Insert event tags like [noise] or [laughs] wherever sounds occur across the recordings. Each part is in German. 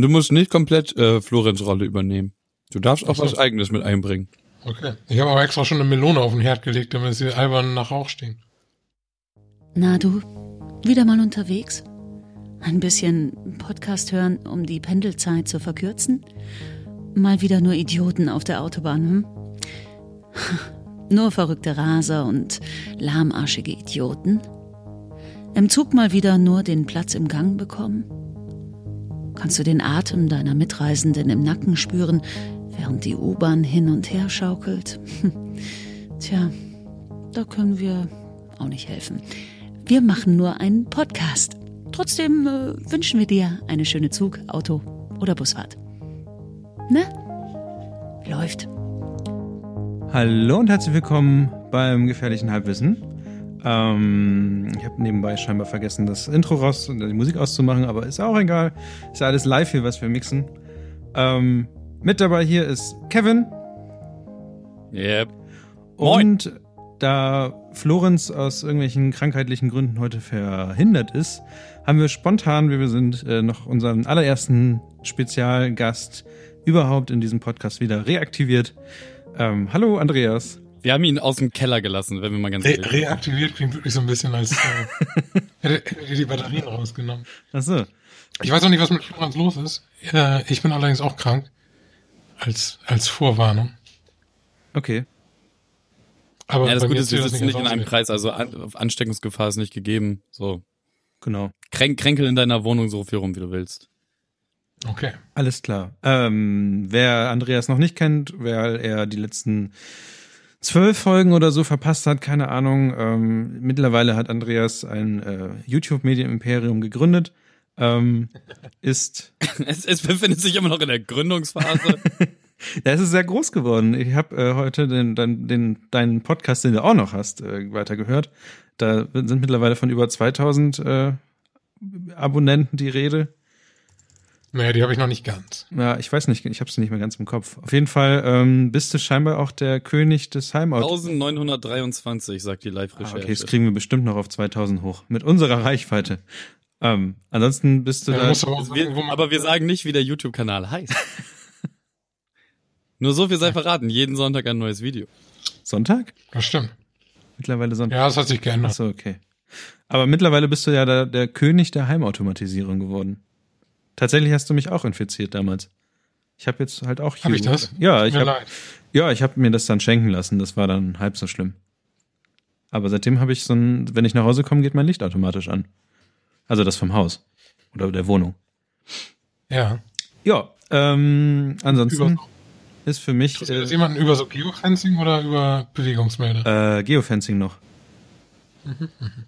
Du musst nicht komplett äh, Florenz Rolle übernehmen. Du darfst auch was eigenes mit einbringen. Okay. Ich habe aber extra schon eine Melone auf den Herd gelegt, damit sie albern nach Rauch stehen. Na du, wieder mal unterwegs? Ein bisschen Podcast hören, um die Pendelzeit zu verkürzen? Mal wieder nur Idioten auf der Autobahn, hm? [laughs] Nur verrückte Raser und lahmarschige Idioten? Im Zug mal wieder nur den Platz im Gang bekommen? Kannst du den Atem deiner Mitreisenden im Nacken spüren, während die U-Bahn hin und her schaukelt? [laughs] Tja, da können wir auch nicht helfen. Wir machen nur einen Podcast. Trotzdem äh, wünschen wir dir eine schöne Zug-, Auto- oder Busfahrt. Ne? Läuft. Hallo und herzlich willkommen beim gefährlichen Halbwissen. Ähm, ich habe nebenbei scheinbar vergessen, das Intro raus und die Musik auszumachen, aber ist auch egal. Ist ja alles live hier, was wir mixen. Ähm, mit dabei hier ist Kevin Yep. Moin. und da Florenz aus irgendwelchen krankheitlichen Gründen heute verhindert ist, haben wir spontan, wie wir sind, äh, noch unseren allerersten Spezialgast überhaupt in diesem Podcast wieder reaktiviert. Ähm, hallo Andreas. Wir haben ihn aus dem Keller gelassen, wenn wir mal ganz Re ehrlich reaktiviert klingt wirklich so ein bisschen, als äh, [laughs] hätte, hätte die Batterien rausgenommen. Achso. Ich weiß auch nicht, was mit Florenz los ist. Äh, ich bin allerdings auch krank. Als, als Vorwarnung. Okay. Aber Ja, das Gute ist, wir sitzen nicht in einem. Kreis, also An Ansteckungsgefahr ist nicht gegeben. So. Genau. Kränk Kränkel in deiner Wohnung so viel rum, wie du willst. Okay. Alles klar. Ähm, wer Andreas noch nicht kennt, weil er die letzten zwölf Folgen oder so verpasst hat, keine Ahnung. Ähm, mittlerweile hat Andreas ein äh, YouTube-Medien-Imperium gegründet. Ähm, ist, [laughs] Es, es befindet sich immer noch in der Gründungsphase. [laughs] ja, es ist sehr groß geworden. Ich habe äh, heute den, den, den, deinen Podcast, den du auch noch hast, äh, weitergehört. Da sind mittlerweile von über 2000 äh, Abonnenten die Rede. Naja, die habe ich noch nicht ganz. Ja, ich weiß nicht, ich habe es nicht mehr ganz im Kopf. Auf jeden Fall ähm, bist du scheinbar auch der König des Heimautos. 1923, sagt die Ah, Live-Recherche. okay, das kriegen wir bestimmt noch auf 2000 hoch. Mit unserer Reichweite. Ähm, ansonsten bist du Ja, da. sagen, wir, aber wir sagen nicht, wie der YouTube-Kanal heißt. [laughs] Nur so viel sei verraten. Jeden Sonntag ein neues Video. Sonntag? Das stimmt. Mittlerweile Sonntag. Ja, das hat sich geändert. Achso, okay. Aber mittlerweile bist du ja der, der König der Heimautomatisierung geworden. Tatsächlich hast du mich auch infiziert damals. Ich habe jetzt halt auch Hab ich das? Ja, Tut ich habe ja, ich habe mir das dann schenken lassen. Das war dann halb so schlimm. Aber seitdem habe ich so ein, wenn ich nach Hause komme, geht mein Licht automatisch an. Also das vom Haus oder der Wohnung. Ja. Ja, ähm, ansonsten Über, ist für mich das äh, jemanden über so Geofencing oder über Bewegungsmelder? äh, Geofencing noch.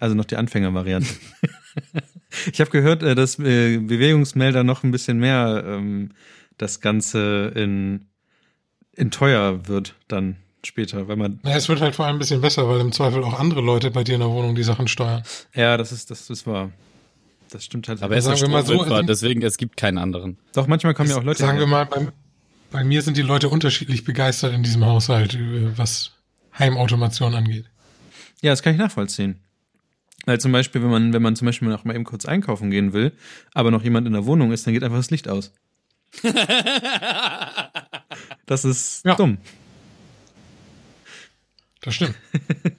Also noch die Anfängervariante. [laughs] ich habe gehört, äh, dass äh, Bewegungsmelder noch ein bisschen mehr ähm, das Ganze in, in teuer wird dann später, weil man Na, es wird halt vor allem ein bisschen besser, weil im Zweifel auch andere Leute bei dir in der Wohnung die Sachen steuern. ja, das ist das ist wahr. Das stimmt halt. Aber er ist Sagen ja wir mal so, also- deswegen es gibt keinen anderen. Doch manchmal kommen ja auch Leute. Sagen wir mal, bei, bei mir sind die Leute unterschiedlich begeistert in diesem Haushalt, äh, was Heimautomation angeht. Ja, das kann ich nachvollziehen. Weil zum Beispiel, wenn man, wenn man zum Beispiel noch mal eben kurz einkaufen gehen will, aber noch jemand in der Wohnung ist, dann geht einfach das Licht aus. [laughs] Das ist Ja. dumm. Das stimmt.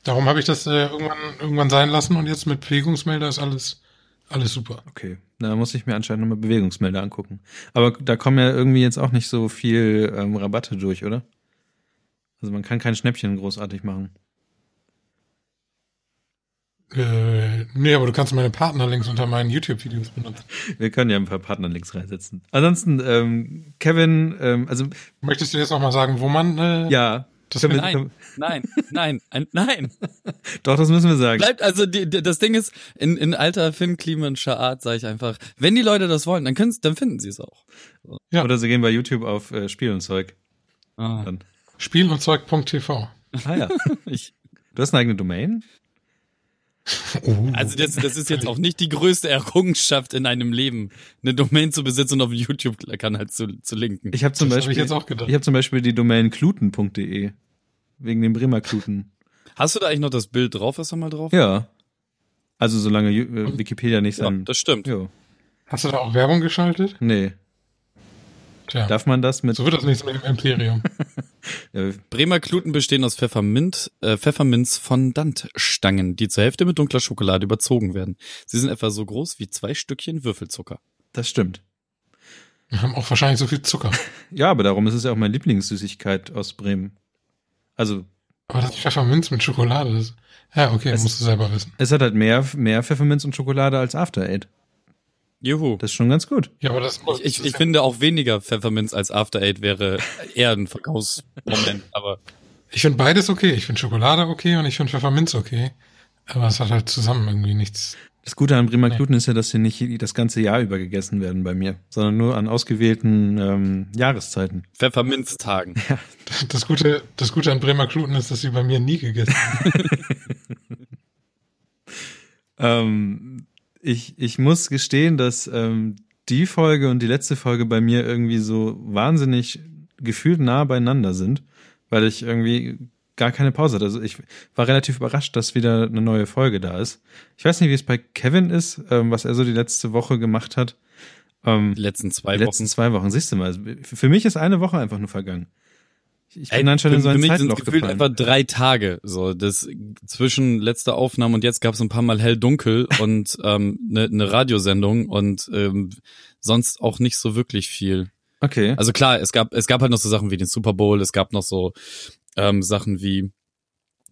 Darum habe ich das äh, irgendwann, irgendwann sein lassen und jetzt mit Bewegungsmelder ist alles, alles super. Okay, da muss ich mir anscheinend nochmal Bewegungsmelder angucken. Aber da kommen ja irgendwie jetzt auch nicht so viel ähm, Rabatte durch, oder? Also man kann kein Schnäppchen großartig machen. Äh, nee, aber du kannst meine Partnerlinks unter meinen YouTube-Videos benutzen. Wir können ja ein paar Partnerlinks reinsetzen. Ansonsten, ähm, Kevin, ähm, also Möchtest du jetzt noch mal sagen, wo man äh, ja, das können wir- Nein, nein, nein, ein, nein. [laughs] doch, das müssen wir sagen. Bleibt, also die, die, das Ding ist, in, in alter Finn Klimenscher Art sage ich einfach, wenn die Leute das wollen, dann können dann finden sie es auch. Ja. Oder sie gehen bei YouTube auf äh, Spiel und Zeug. Ah, Dann. Spiel und Zeug.tv. Ah ja. [laughs] ich, Du hast eine eigene Domain? Oh. [laughs] also das, das ist jetzt auch nicht die größte Errungenschaft in einem Leben, eine Domain zu besitzen und auf YouTube-Kanal zu, zu linken. Ich habe zum Das hab Beispiel ich jetzt auch gedacht. Ich habe zum Beispiel die Domain kluten.de wegen dem Bremer Kluten. Hast du da eigentlich noch das Bild drauf? Ist da mal drauf? Ja. Also solange äh, Wikipedia nicht Ja, sein. das stimmt. Jo. Hast du da auch Werbung geschaltet? Nee. Tja. Darf man das mit So wird das nichts mit dem Imperium. [laughs] äh, Bremer Kluten bestehen aus Pfeffermint, äh, Pfefferminz-Fondantstangen, die zur Hälfte mit dunkler Schokolade überzogen werden. Sie sind etwa so groß wie zwei Stückchen Würfelzucker. das stimmt. Wir haben auch wahrscheinlich so viel Zucker. [laughs] Ja, aber darum ist es ja auch meine Lieblingssüßigkeit aus Bremen. Also, Aber das Pfefferminz mit Schokolade ist. Ja, okay, Es- musst du selber wissen. es hat halt mehr, mehr Pfefferminz und Schokolade als After Eight. Juhu. Das ist schon ganz gut. Ja, aber das Ich, ich, ich finde auch weniger Pfefferminz als After Eight wäre eher ein Verkaufsmoment, [laughs] aber Ich finde beides okay. Ich finde Schokolade okay und ich finde Pfefferminz okay. Aber es hat halt zusammen irgendwie nichts. Das Gute an Bremer Nee. Kluten ist ja, dass sie nicht das ganze Jahr über gegessen werden bei mir, sondern nur an ausgewählten ähm, Jahreszeiten. Pfefferminztagen. [laughs] Das Gute, das Gute an Bremer Kluten ist, dass sie bei mir nie gegessen werden. [laughs] Ähm, ich, ich muss gestehen, dass ähm, die Folge und die letzte Folge bei mir irgendwie so wahnsinnig gefühlt nah beieinander sind, weil ich irgendwie gar keine Pause hatte. Also ich war relativ überrascht, dass wieder eine neue Folge da ist. Ich weiß nicht, wie es bei Kevin ist, ähm, was er so die letzte Woche gemacht hat. Ähm, Die letzten zwei die letzten Wochen. zwei Wochen, siehst du mal. Für mich ist eine Woche einfach nur vergangen. Ich bin Ey, anscheinend in so für ein mich sind Zeitloch gefühlt etwa drei Tage. So, das zwischen letzter Aufnahme und jetzt gab es ein paar Mal hell-dunkel [laughs] und ähm, eine ne Radiosendung und ähm, sonst auch nicht so wirklich viel. Okay. Also klar, es gab es gab halt noch so Sachen wie den Super Bowl, es gab noch so ähm, Sachen wie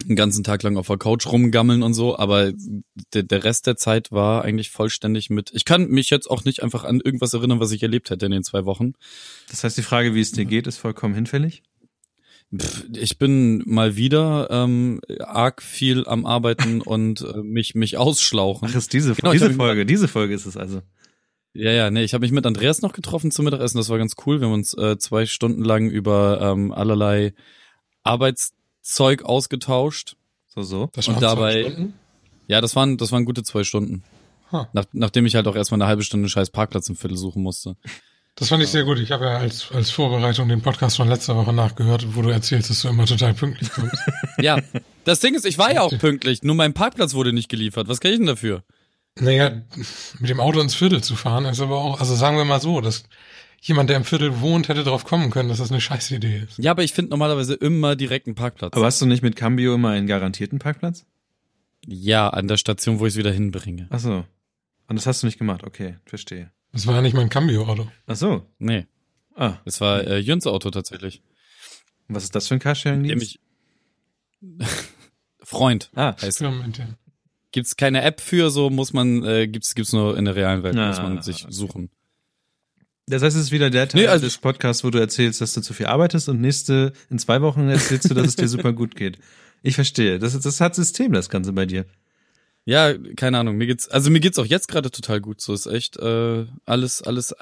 den ganzen Tag lang auf der Couch rumgammeln und so, aber der, der Rest der Zeit war eigentlich vollständig mit. Ich kann mich jetzt auch nicht einfach an irgendwas erinnern, was ich erlebt hätte in den zwei Wochen. Das heißt, die Frage, wie es dir geht, ist vollkommen hinfällig? Ich bin mal wieder ähm, arg viel am Arbeiten [laughs] und äh, mich mich ausschlauchen. Ach, ist diese, Genau, ich diese Folge, diese Folge ist es also. Ja, ja, nee, ich habe mich mit Andreas noch getroffen zum Mittagessen, das war ganz cool. Wir haben uns äh, zwei Stunden lang über ähm, allerlei Arbeitszeug ausgetauscht. So, so. Das Und dabei- Stunden. Ja, das waren, das waren gute zwei Stunden. Ha. Nach, nachdem ich halt auch erstmal eine halbe Stunde scheiß Parkplatz im Viertel suchen musste. Das fand ich sehr gut. Ich habe ja als, als Vorbereitung den Podcast von letzter Woche nachgehört, wo du erzählst, dass du immer total pünktlich kommst. [laughs] Ja, das Ding ist, ich war ja auch pünktlich, nur mein Parkplatz wurde nicht geliefert. Was kann ich denn dafür? naja, mit dem Auto ins Viertel zu fahren, ist aber auch, also sagen wir mal so, dass jemand, der im Viertel wohnt, hätte drauf kommen können, dass das eine scheiß Idee ist. Ja, aber ich finde normalerweise immer direkt einen Parkplatz. Aber hast du nicht mit Cambio immer einen garantierten Parkplatz? ja, an der Station, wo ich es wieder hinbringe. Ach so. Und das hast du nicht gemacht. Okay, verstehe. Das war ja nicht mein Cambio-Auto. Ach so. Nee, Ah, es war äh, Jöns Auto tatsächlich. was ist das für ein Dem Carsharing-Dienst? ich [laughs] Freund Ah, heißt. Firmenintern. Gibt's keine App für, so muss man, äh, gibt's gibt's nur in der realen Welt, Ah, muss man sich okay. suchen. das heißt, es ist wieder der Teil Nee, also- des Podcasts, wo du erzählst, dass du zu viel arbeitest und nächste, in zwei Wochen erzählst du, dass es dir [laughs] super gut geht. Ich verstehe. Das, das hat System, das Ganze bei dir. Ja, keine Ahnung, mir geht's, also mir geht's auch jetzt gerade total gut, so ist echt äh, alles, alles,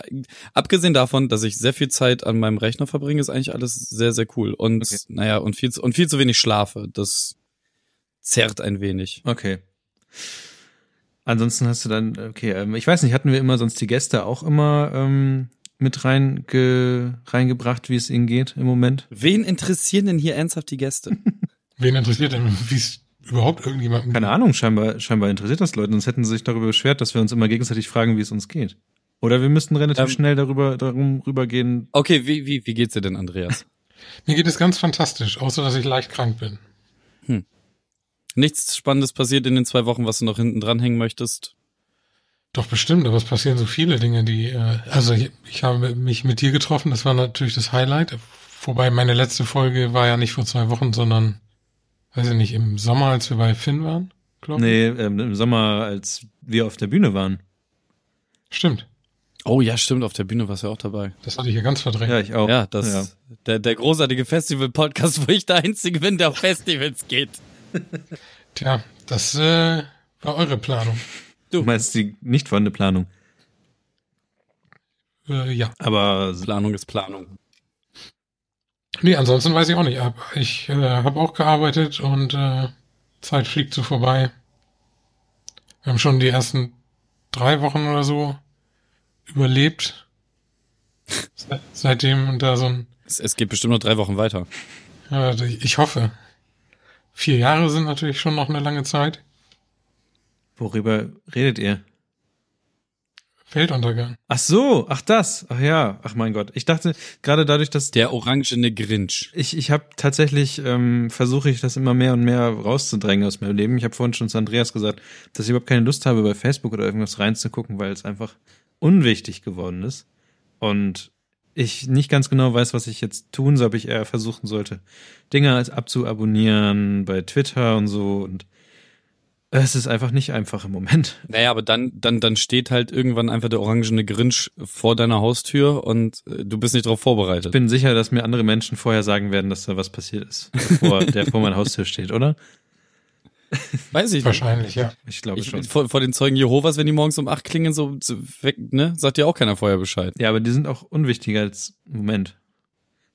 abgesehen davon, dass ich sehr viel Zeit an meinem Rechner verbringe, ist eigentlich alles sehr, sehr cool und Okay. naja, und viel, zu, und viel zu wenig schlafe, das zerrt ein wenig. Okay. Ansonsten hast du dann, okay, ähm, ich weiß nicht, hatten wir immer sonst die Gäste auch immer ähm, mit reinge, reingebracht, wie es ihnen geht im Moment? Wen interessieren denn hier ernsthaft die Gäste? [laughs] Wen interessiert denn, wie es überhaupt irgendjemandem Keine Ahnung, scheinbar, scheinbar interessiert das Leute, sonst hätten sie sich darüber beschwert, dass wir uns immer gegenseitig fragen, wie es uns geht. Oder wir müssten relativ Ähm, schnell darüber darum rübergehen. Okay, wie, wie, wie geht's dir denn, Andreas? [laughs] Mir geht es ganz fantastisch, außer dass ich leicht krank bin. Nichts Spannendes passiert in den zwei Wochen, was du noch hinten dranhängen möchtest? Doch bestimmt, aber es passieren so viele Dinge, die, äh, also ich, ich habe mich mit dir getroffen, das war natürlich das Highlight. Wobei meine letzte Folge war ja nicht vor zwei Wochen, sondern, weiß ich nicht, im Sommer, als wir bei Finn waren, glaube ich. Nee, ähm, im Sommer, als wir auf der Bühne waren. Stimmt, Oh ja, stimmt, auf der Bühne warst du ja auch dabei. das hatte ich ja ganz verdrängt. Ja, ich auch. Ja, das, Ja. Der, der großartige Festival-Podcast, wo ich der Einzige bin, der auf Festivals geht. Tja, das äh, war eure Planung. Du meinst die nicht vorhandene Planung. Äh, ja. Aber Planung ist Planung. Nee, ansonsten weiß ich auch nicht. ab. Ich äh, habe auch gearbeitet und äh, Zeit fliegt so vorbei. Wir haben schon die ersten drei Wochen oder so überlebt. Se seitdem da so ein, Es, es geht bestimmt noch drei Wochen weiter. ja, ich hoffe. Vier Jahre sind natürlich schon noch eine lange Zeit. worüber redet ihr? Weltuntergang. Ach so, ach das, ach ja, ach mein Gott. Ich dachte gerade dadurch, dass Der orangene Grinch. ich ich habe tatsächlich ähm, versuche ich das immer mehr und mehr rauszudrängen aus meinem Leben. Ich habe vorhin schon zu Andreas gesagt, dass ich überhaupt keine Lust habe, bei Facebook oder irgendwas reinzugucken, weil es einfach unwichtig geworden ist und ich nicht ganz genau weiß, was ich jetzt tun soll, ob ich eher versuchen sollte, Dinge als abzuabonnieren bei Twitter und so und es ist einfach nicht einfach im Moment. Naja, aber dann, dann, dann steht halt irgendwann einfach der orangene Grinch vor deiner Haustür und äh, du bist nicht darauf Ich vorbereitet. bin sicher, dass mir andere Menschen vorher sagen werden, dass da was passiert ist, bevor [laughs] der vor meiner Haustür steht, oder? Weiß ich nicht. Wahrscheinlich, ja. Ich glaube Ich, schon. vor, vor den Zeugen Jehovas, wenn die morgens um acht klingen, so, weg, ne, sagt dir auch keiner vorher Bescheid. Ja, aber die sind auch unwichtiger als Moment.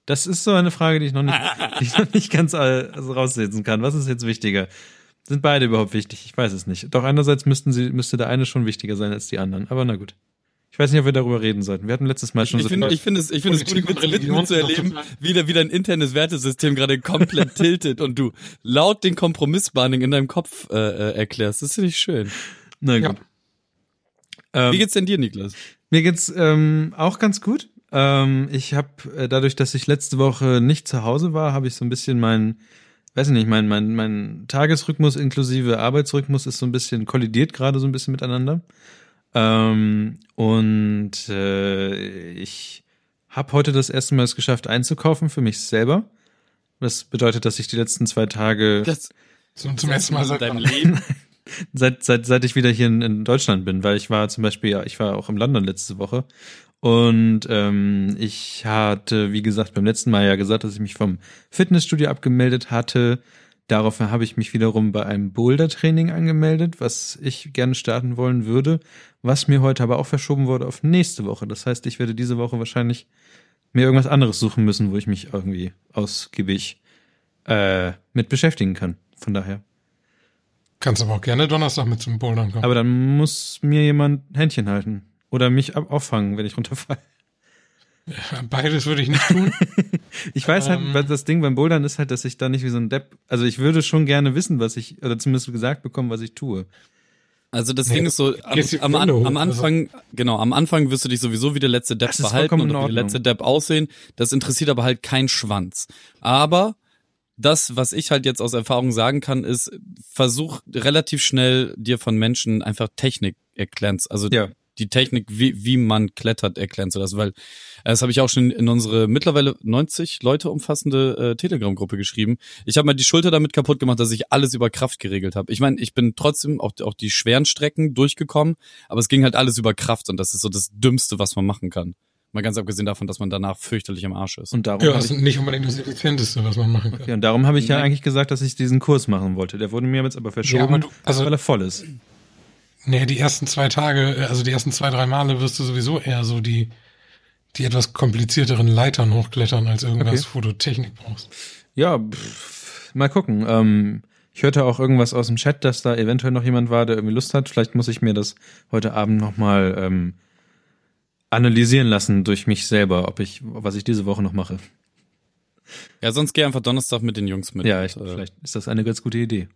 Das ist so eine Frage, die ich noch nicht, die ich noch nicht ganz äh, also rauslesen kann. Was ist jetzt wichtiger? Sind beide überhaupt wichtig? Ich weiß es nicht. Doch einerseits müssten sie, müsste der eine schon wichtiger sein als die anderen. Aber na gut. Ich weiß nicht, ob wir darüber reden sollten. Wir hatten letztes Mal schon Ich so finde, viel. ich finde es, ich finde es gut, mit, Religion mit zu erleben, wie, der, wie dein internes Wertesystem gerade komplett [laughs] tiltet und du laut den Kompromissbahning in deinem Kopf äh, äh, erklärst. Das finde ich schön. na Ja. gut. Ähm, Wie geht's denn dir, Niklas? Mir geht's ähm, auch ganz gut. Ähm, ich habe äh, dadurch, dass ich letzte Woche nicht zu Hause war, habe ich so ein bisschen meinen, weiß ich nicht, mein mein mein Tagesrhythmus inklusive Arbeitsrhythmus ist so ein bisschen kollidiert gerade so ein bisschen miteinander. Ähm, und äh, ich habe heute das erste Mal es geschafft einzukaufen für mich selber. Das bedeutet, dass ich die letzten zwei Tage Das, So, zum ersten Mal in seit deinem Leben. [laughs] seit, seit, seit ich wieder hier in, in Deutschland bin, weil ich war zum Beispiel, ja, ich war auch in London letzte Woche. Und ähm, ich hatte, wie gesagt, beim letzten Mal ja gesagt, dass ich mich vom Fitnessstudio abgemeldet hatte. Daraufhin habe ich mich wiederum bei einem Boulder-Training angemeldet, was ich gerne starten wollen würde, was mir heute aber auch verschoben wurde auf nächste Woche. Das heißt, ich werde diese Woche wahrscheinlich mir irgendwas anderes suchen müssen, wo ich mich irgendwie ausgiebig äh, mit beschäftigen kann. Von daher. Kannst aber auch gerne Donnerstag mit zum Bouldern kommen. Aber dann muss mir jemand Händchen halten. Oder mich ab- auffangen, wenn ich runterfalle. Beides würde ich nicht tun. [laughs] Ich weiß halt, Ähm. weil das Ding beim Bouldern ist halt, dass ich da nicht wie so ein Depp, also ich würde schon gerne wissen, was ich, oder zumindest gesagt bekommen, was ich tue. Also das Nee, Ding ist so, am, am, am also- Anfang, genau, am Anfang wirst du dich sowieso wie der letzte Depp vollkommen und wie der letzte Depp aussehen. Das interessiert aber halt kein Schwanz. Aber das, was ich halt jetzt aus Erfahrung sagen kann, ist, versuch relativ schnell dir von Menschen einfach Technik erklären, also Ja. Die Technik, wie, wie man klettert, erklären zu lassen, weil äh, das habe ich auch schon in unsere mittlerweile 90 Leute umfassende äh, Telegram-Gruppe geschrieben. Ich habe mal die Schulter damit kaputt gemacht, dass ich alles über Kraft geregelt habe. Ich meine, ich bin trotzdem auch, auch die schweren Strecken durchgekommen, aber es ging halt alles über Kraft und das ist so das Dümmste, was man machen kann. Mal ganz abgesehen davon, dass man danach fürchterlich am Arsch ist. Und darum ja, das ist nicht unbedingt das Effizienteste, was man machen kann. okay, und darum habe ich ja Nein. eigentlich gesagt, dass ich diesen Kurs machen wollte. Der wurde mir jetzt aber Ja, verschoben, aber du, also, weil er voll ist. Nee, die ersten zwei Tage, äh, also die ersten zwei, drei Male wirst du sowieso eher so die, die etwas komplizierteren Leitern hochklettern als irgendwas, Okay. wo du Technik brauchst. Ja, pff, mal gucken. Ähm, ich hörte auch irgendwas aus dem Chat, dass da eventuell noch jemand war, der irgendwie Lust hat. Vielleicht muss ich mir das heute Abend nochmal ähm, analysieren lassen durch mich selber, ob ich, was ich diese Woche noch mache. Ja, sonst geh einfach Donnerstag mit den Jungs mit. ja, ich, äh, vielleicht ist das eine ganz gute Idee.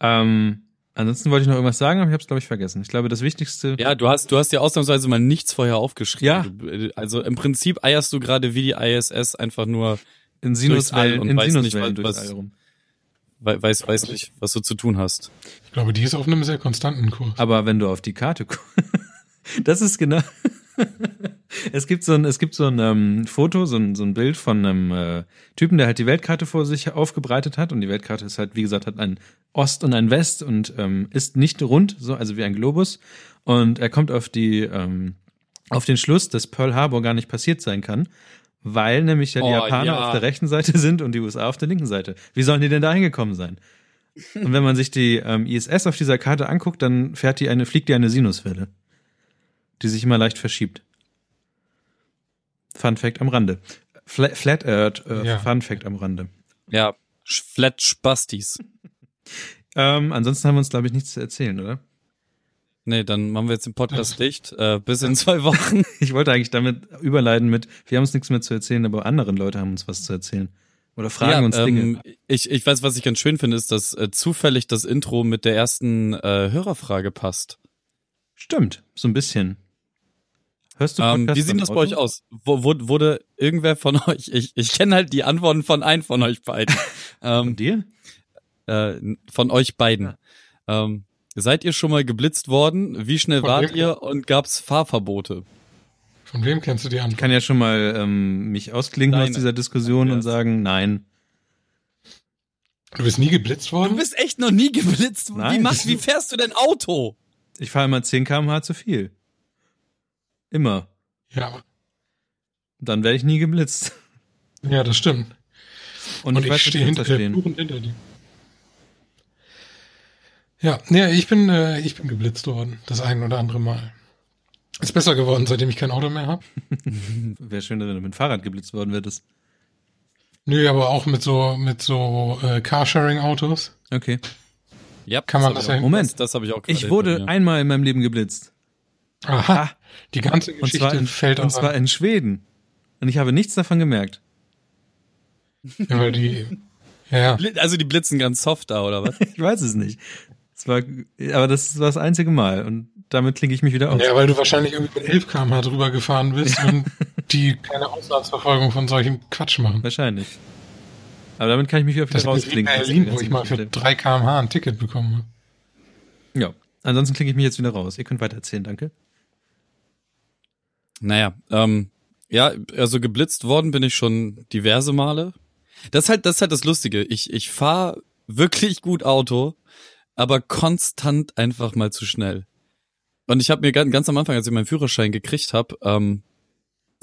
Ähm, ansonsten wollte ich noch irgendwas sagen, aber ich habe es, glaube ich, vergessen. Ich glaube, das Wichtigste. Ja, du hast, du hast dir ausnahmsweise mal nichts vorher aufgeschrieben. Ja. Du, äh, also im Prinzip eierst du gerade wie die ISS einfach nur, in Sinuswellen, und in weiß nicht, Sinuswellen was- durchs All rum. wei- weiß, weiß nicht, was du zu tun hast. Ich glaube, die ist auf einem sehr konstanten Kurs. Aber wenn du auf die Karte guckst, [laughs] das ist genau. [laughs] es gibt so ein, es gibt so ein ähm, Foto, so ein, so ein Bild von einem äh, Typen, der halt die Weltkarte vor sich aufgebreitet hat und die Weltkarte ist halt, wie gesagt, hat ein Ost und ein West und ähm, ist nicht rund, so also wie ein Globus und er kommt auf die ähm, auf den Schluss, dass Pearl Harbor gar nicht passiert sein kann, weil nämlich ja die Oh, Japaner ja. auf der rechten Seite sind und die USA auf der linken Seite. Wie sollen die denn da hingekommen sein? Und wenn man sich die ähm, ISS auf dieser Karte anguckt, dann fährt die eine, fliegt die eine Sinuswelle, die sich immer leicht verschiebt. Fun Fact am Rande. Flat, Flat Earth, äh, Ja. Fun Fact am Rande. Ja, Flat Spastis. Ähm, ansonsten haben wir uns, glaube ich, nichts zu erzählen, oder? Nee, dann machen wir jetzt den Podcast dicht. Äh, bis in zwei Wochen. [laughs] Ich wollte eigentlich damit überleiten mit, wir haben uns nichts mehr zu erzählen, aber anderen Leute haben uns was zu erzählen. Oder fragen uns Dinge. ähm, Ich, ich weiß, was ich ganz schön finde, ist, dass äh, zufällig das Intro mit der ersten äh, Hörerfrage passt. Stimmt, so ein bisschen. Hörst du Ähm, Podcasts wie sieht das bei euch aus? Wo, wo, wurde irgendwer von [laughs] euch, ich, ich kenne halt die Antworten von einem von euch beiden. [laughs] ähm, Und dir? äh, von euch beiden. Ähm, seid ihr schon mal geblitzt worden? Wie schnell Von wart wem? ihr und gab's Fahrverbote? Von wem kennst du die Ich Antwort? kann ja schon mal ähm, mich ausklinken Deine. aus dieser Diskussion und Andreas. sagen, nein. Du bist nie geblitzt Du worden? bist echt noch nie geblitzt. Wie, Nein. machst, wie fährst du denn Auto? Ich fahre immer 10 km/h zu viel. Immer. ja, Dann werde ich nie geblitzt. ja, das stimmt. Und, Und, ich, ich, stehe hinter, stehen. fluchend hinter dir. Ja, nee, ich bin, äh, ich bin geblitzt worden, das ein oder andere Mal. Ist besser geworden, seitdem ich kein Auto mehr habe. [laughs] Wäre schön, wenn du mit dem Fahrrad geblitzt worden würdest. Nö, aber auch mit so, mit so äh, Carsharing-Autos. Okay. Ja, Kann man das ich auch- ja- Moment. Das, das habe ich auch Ich wurde einmal in meinem Leben geblitzt. Aha. Die ganze Und Geschichte zwar in, fällt und zwar in Schweden. Und ich habe nichts davon gemerkt. Ja, weil die, ja, ja. Also die blitzen ganz soft da, oder was? [laughs] Ich weiß es nicht. Es war, aber das war das einzige Mal. Und damit klinke ich mich wieder aus. Ja, weil du wahrscheinlich irgendwie mit 11 km/h drüber gefahren bist und die keine Auslandsverfolgung von solchen Quatsch machen. Wahrscheinlich. Aber damit kann ich mich wieder Das ist wie rausklinken. Berlin, wo ich mal für 3 km/h ein Ticket bekommen habe. Ja. Ansonsten klinke ich mich jetzt wieder raus. Ihr könnt weiter erzählen, danke. Naja, ähm, ja, also geblitzt worden bin ich schon diverse Male. Das ist halt, das ist halt das Lustige. Ich, ich fahre wirklich gut Auto, aber konstant einfach mal zu schnell. Und ich habe mir ganz, ganz am Anfang, als ich meinen Führerschein gekriegt habe, ähm,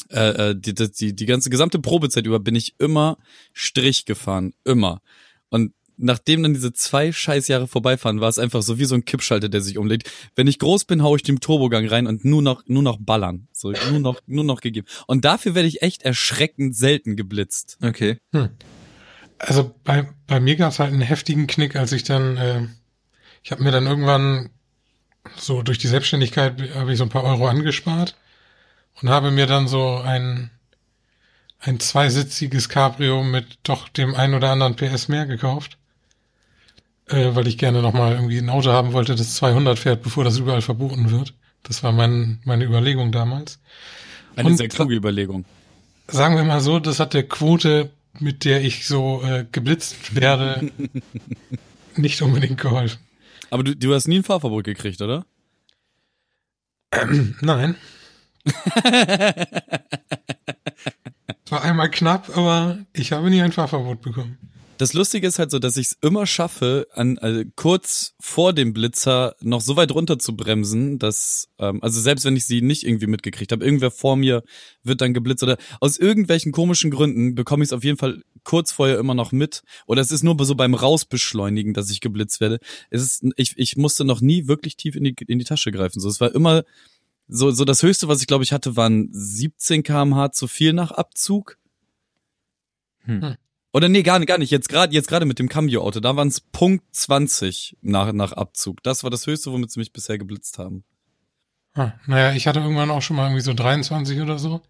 äh, äh, die, die, die, die ganze gesamte Probezeit über bin ich immer Strich gefahren. Immer. Und nachdem dann diese zwei Scheißjahre vorbeifahren, war es einfach so wie so ein Kippschalter, der sich umlegt. Wenn ich groß bin, hau ich den Turbogang rein und nur noch, nur noch ballern. So, nur noch, nur noch gegeben. Und dafür werde ich echt erschreckend selten geblitzt. Okay. Also bei, bei mir gab es halt einen heftigen Knick, als ich dann, äh, ich habe mir dann irgendwann so durch die Selbstständigkeit habe ich so ein paar Euro angespart und habe mir dann so ein ein zweisitziges Cabrio mit doch dem ein oder anderen PS mehr gekauft, äh, weil ich gerne noch mal irgendwie ein Auto haben wollte, das 200 fährt, bevor das überall verboten wird. Das war mein, meine Überlegung damals. Eine Und- sehr kluge Überlegung. Sagen wir mal so, das hat der Quote, mit der ich so äh, geblitzt werde, [laughs] nicht unbedingt geholfen. Aber du, du hast nie ein Fahrverbot gekriegt, oder? [clears throat] Nein. [laughs] Es war einmal knapp, aber ich habe nie ein Fahrverbot bekommen. Das Lustige ist halt so, dass ich es immer schaffe, an also kurz vor dem Blitzer noch so weit runter zu bremsen, dass ähm, also selbst wenn ich sie nicht irgendwie mitgekriegt habe, irgendwer vor mir wird dann geblitzt oder aus irgendwelchen komischen Gründen bekomme ich es auf jeden Fall kurz vorher immer noch mit oder es ist nur so beim Rausbeschleunigen, dass ich geblitzt werde. Es ist ich ich musste noch nie wirklich tief in die in die Tasche greifen. So es war immer so so das höchste, was ich glaube ich hatte, waren 17 km/h zu viel nach Abzug. Hm. Oder nee, gar nicht, gar nicht. Jetzt gerade jetzt gerade mit dem Cambio-Auto, da waren es Punkt 20 nach, nach Abzug. Das war das Höchste, womit sie mich bisher geblitzt haben. Ah, naja, ich hatte irgendwann auch schon mal irgendwie so 23 oder so.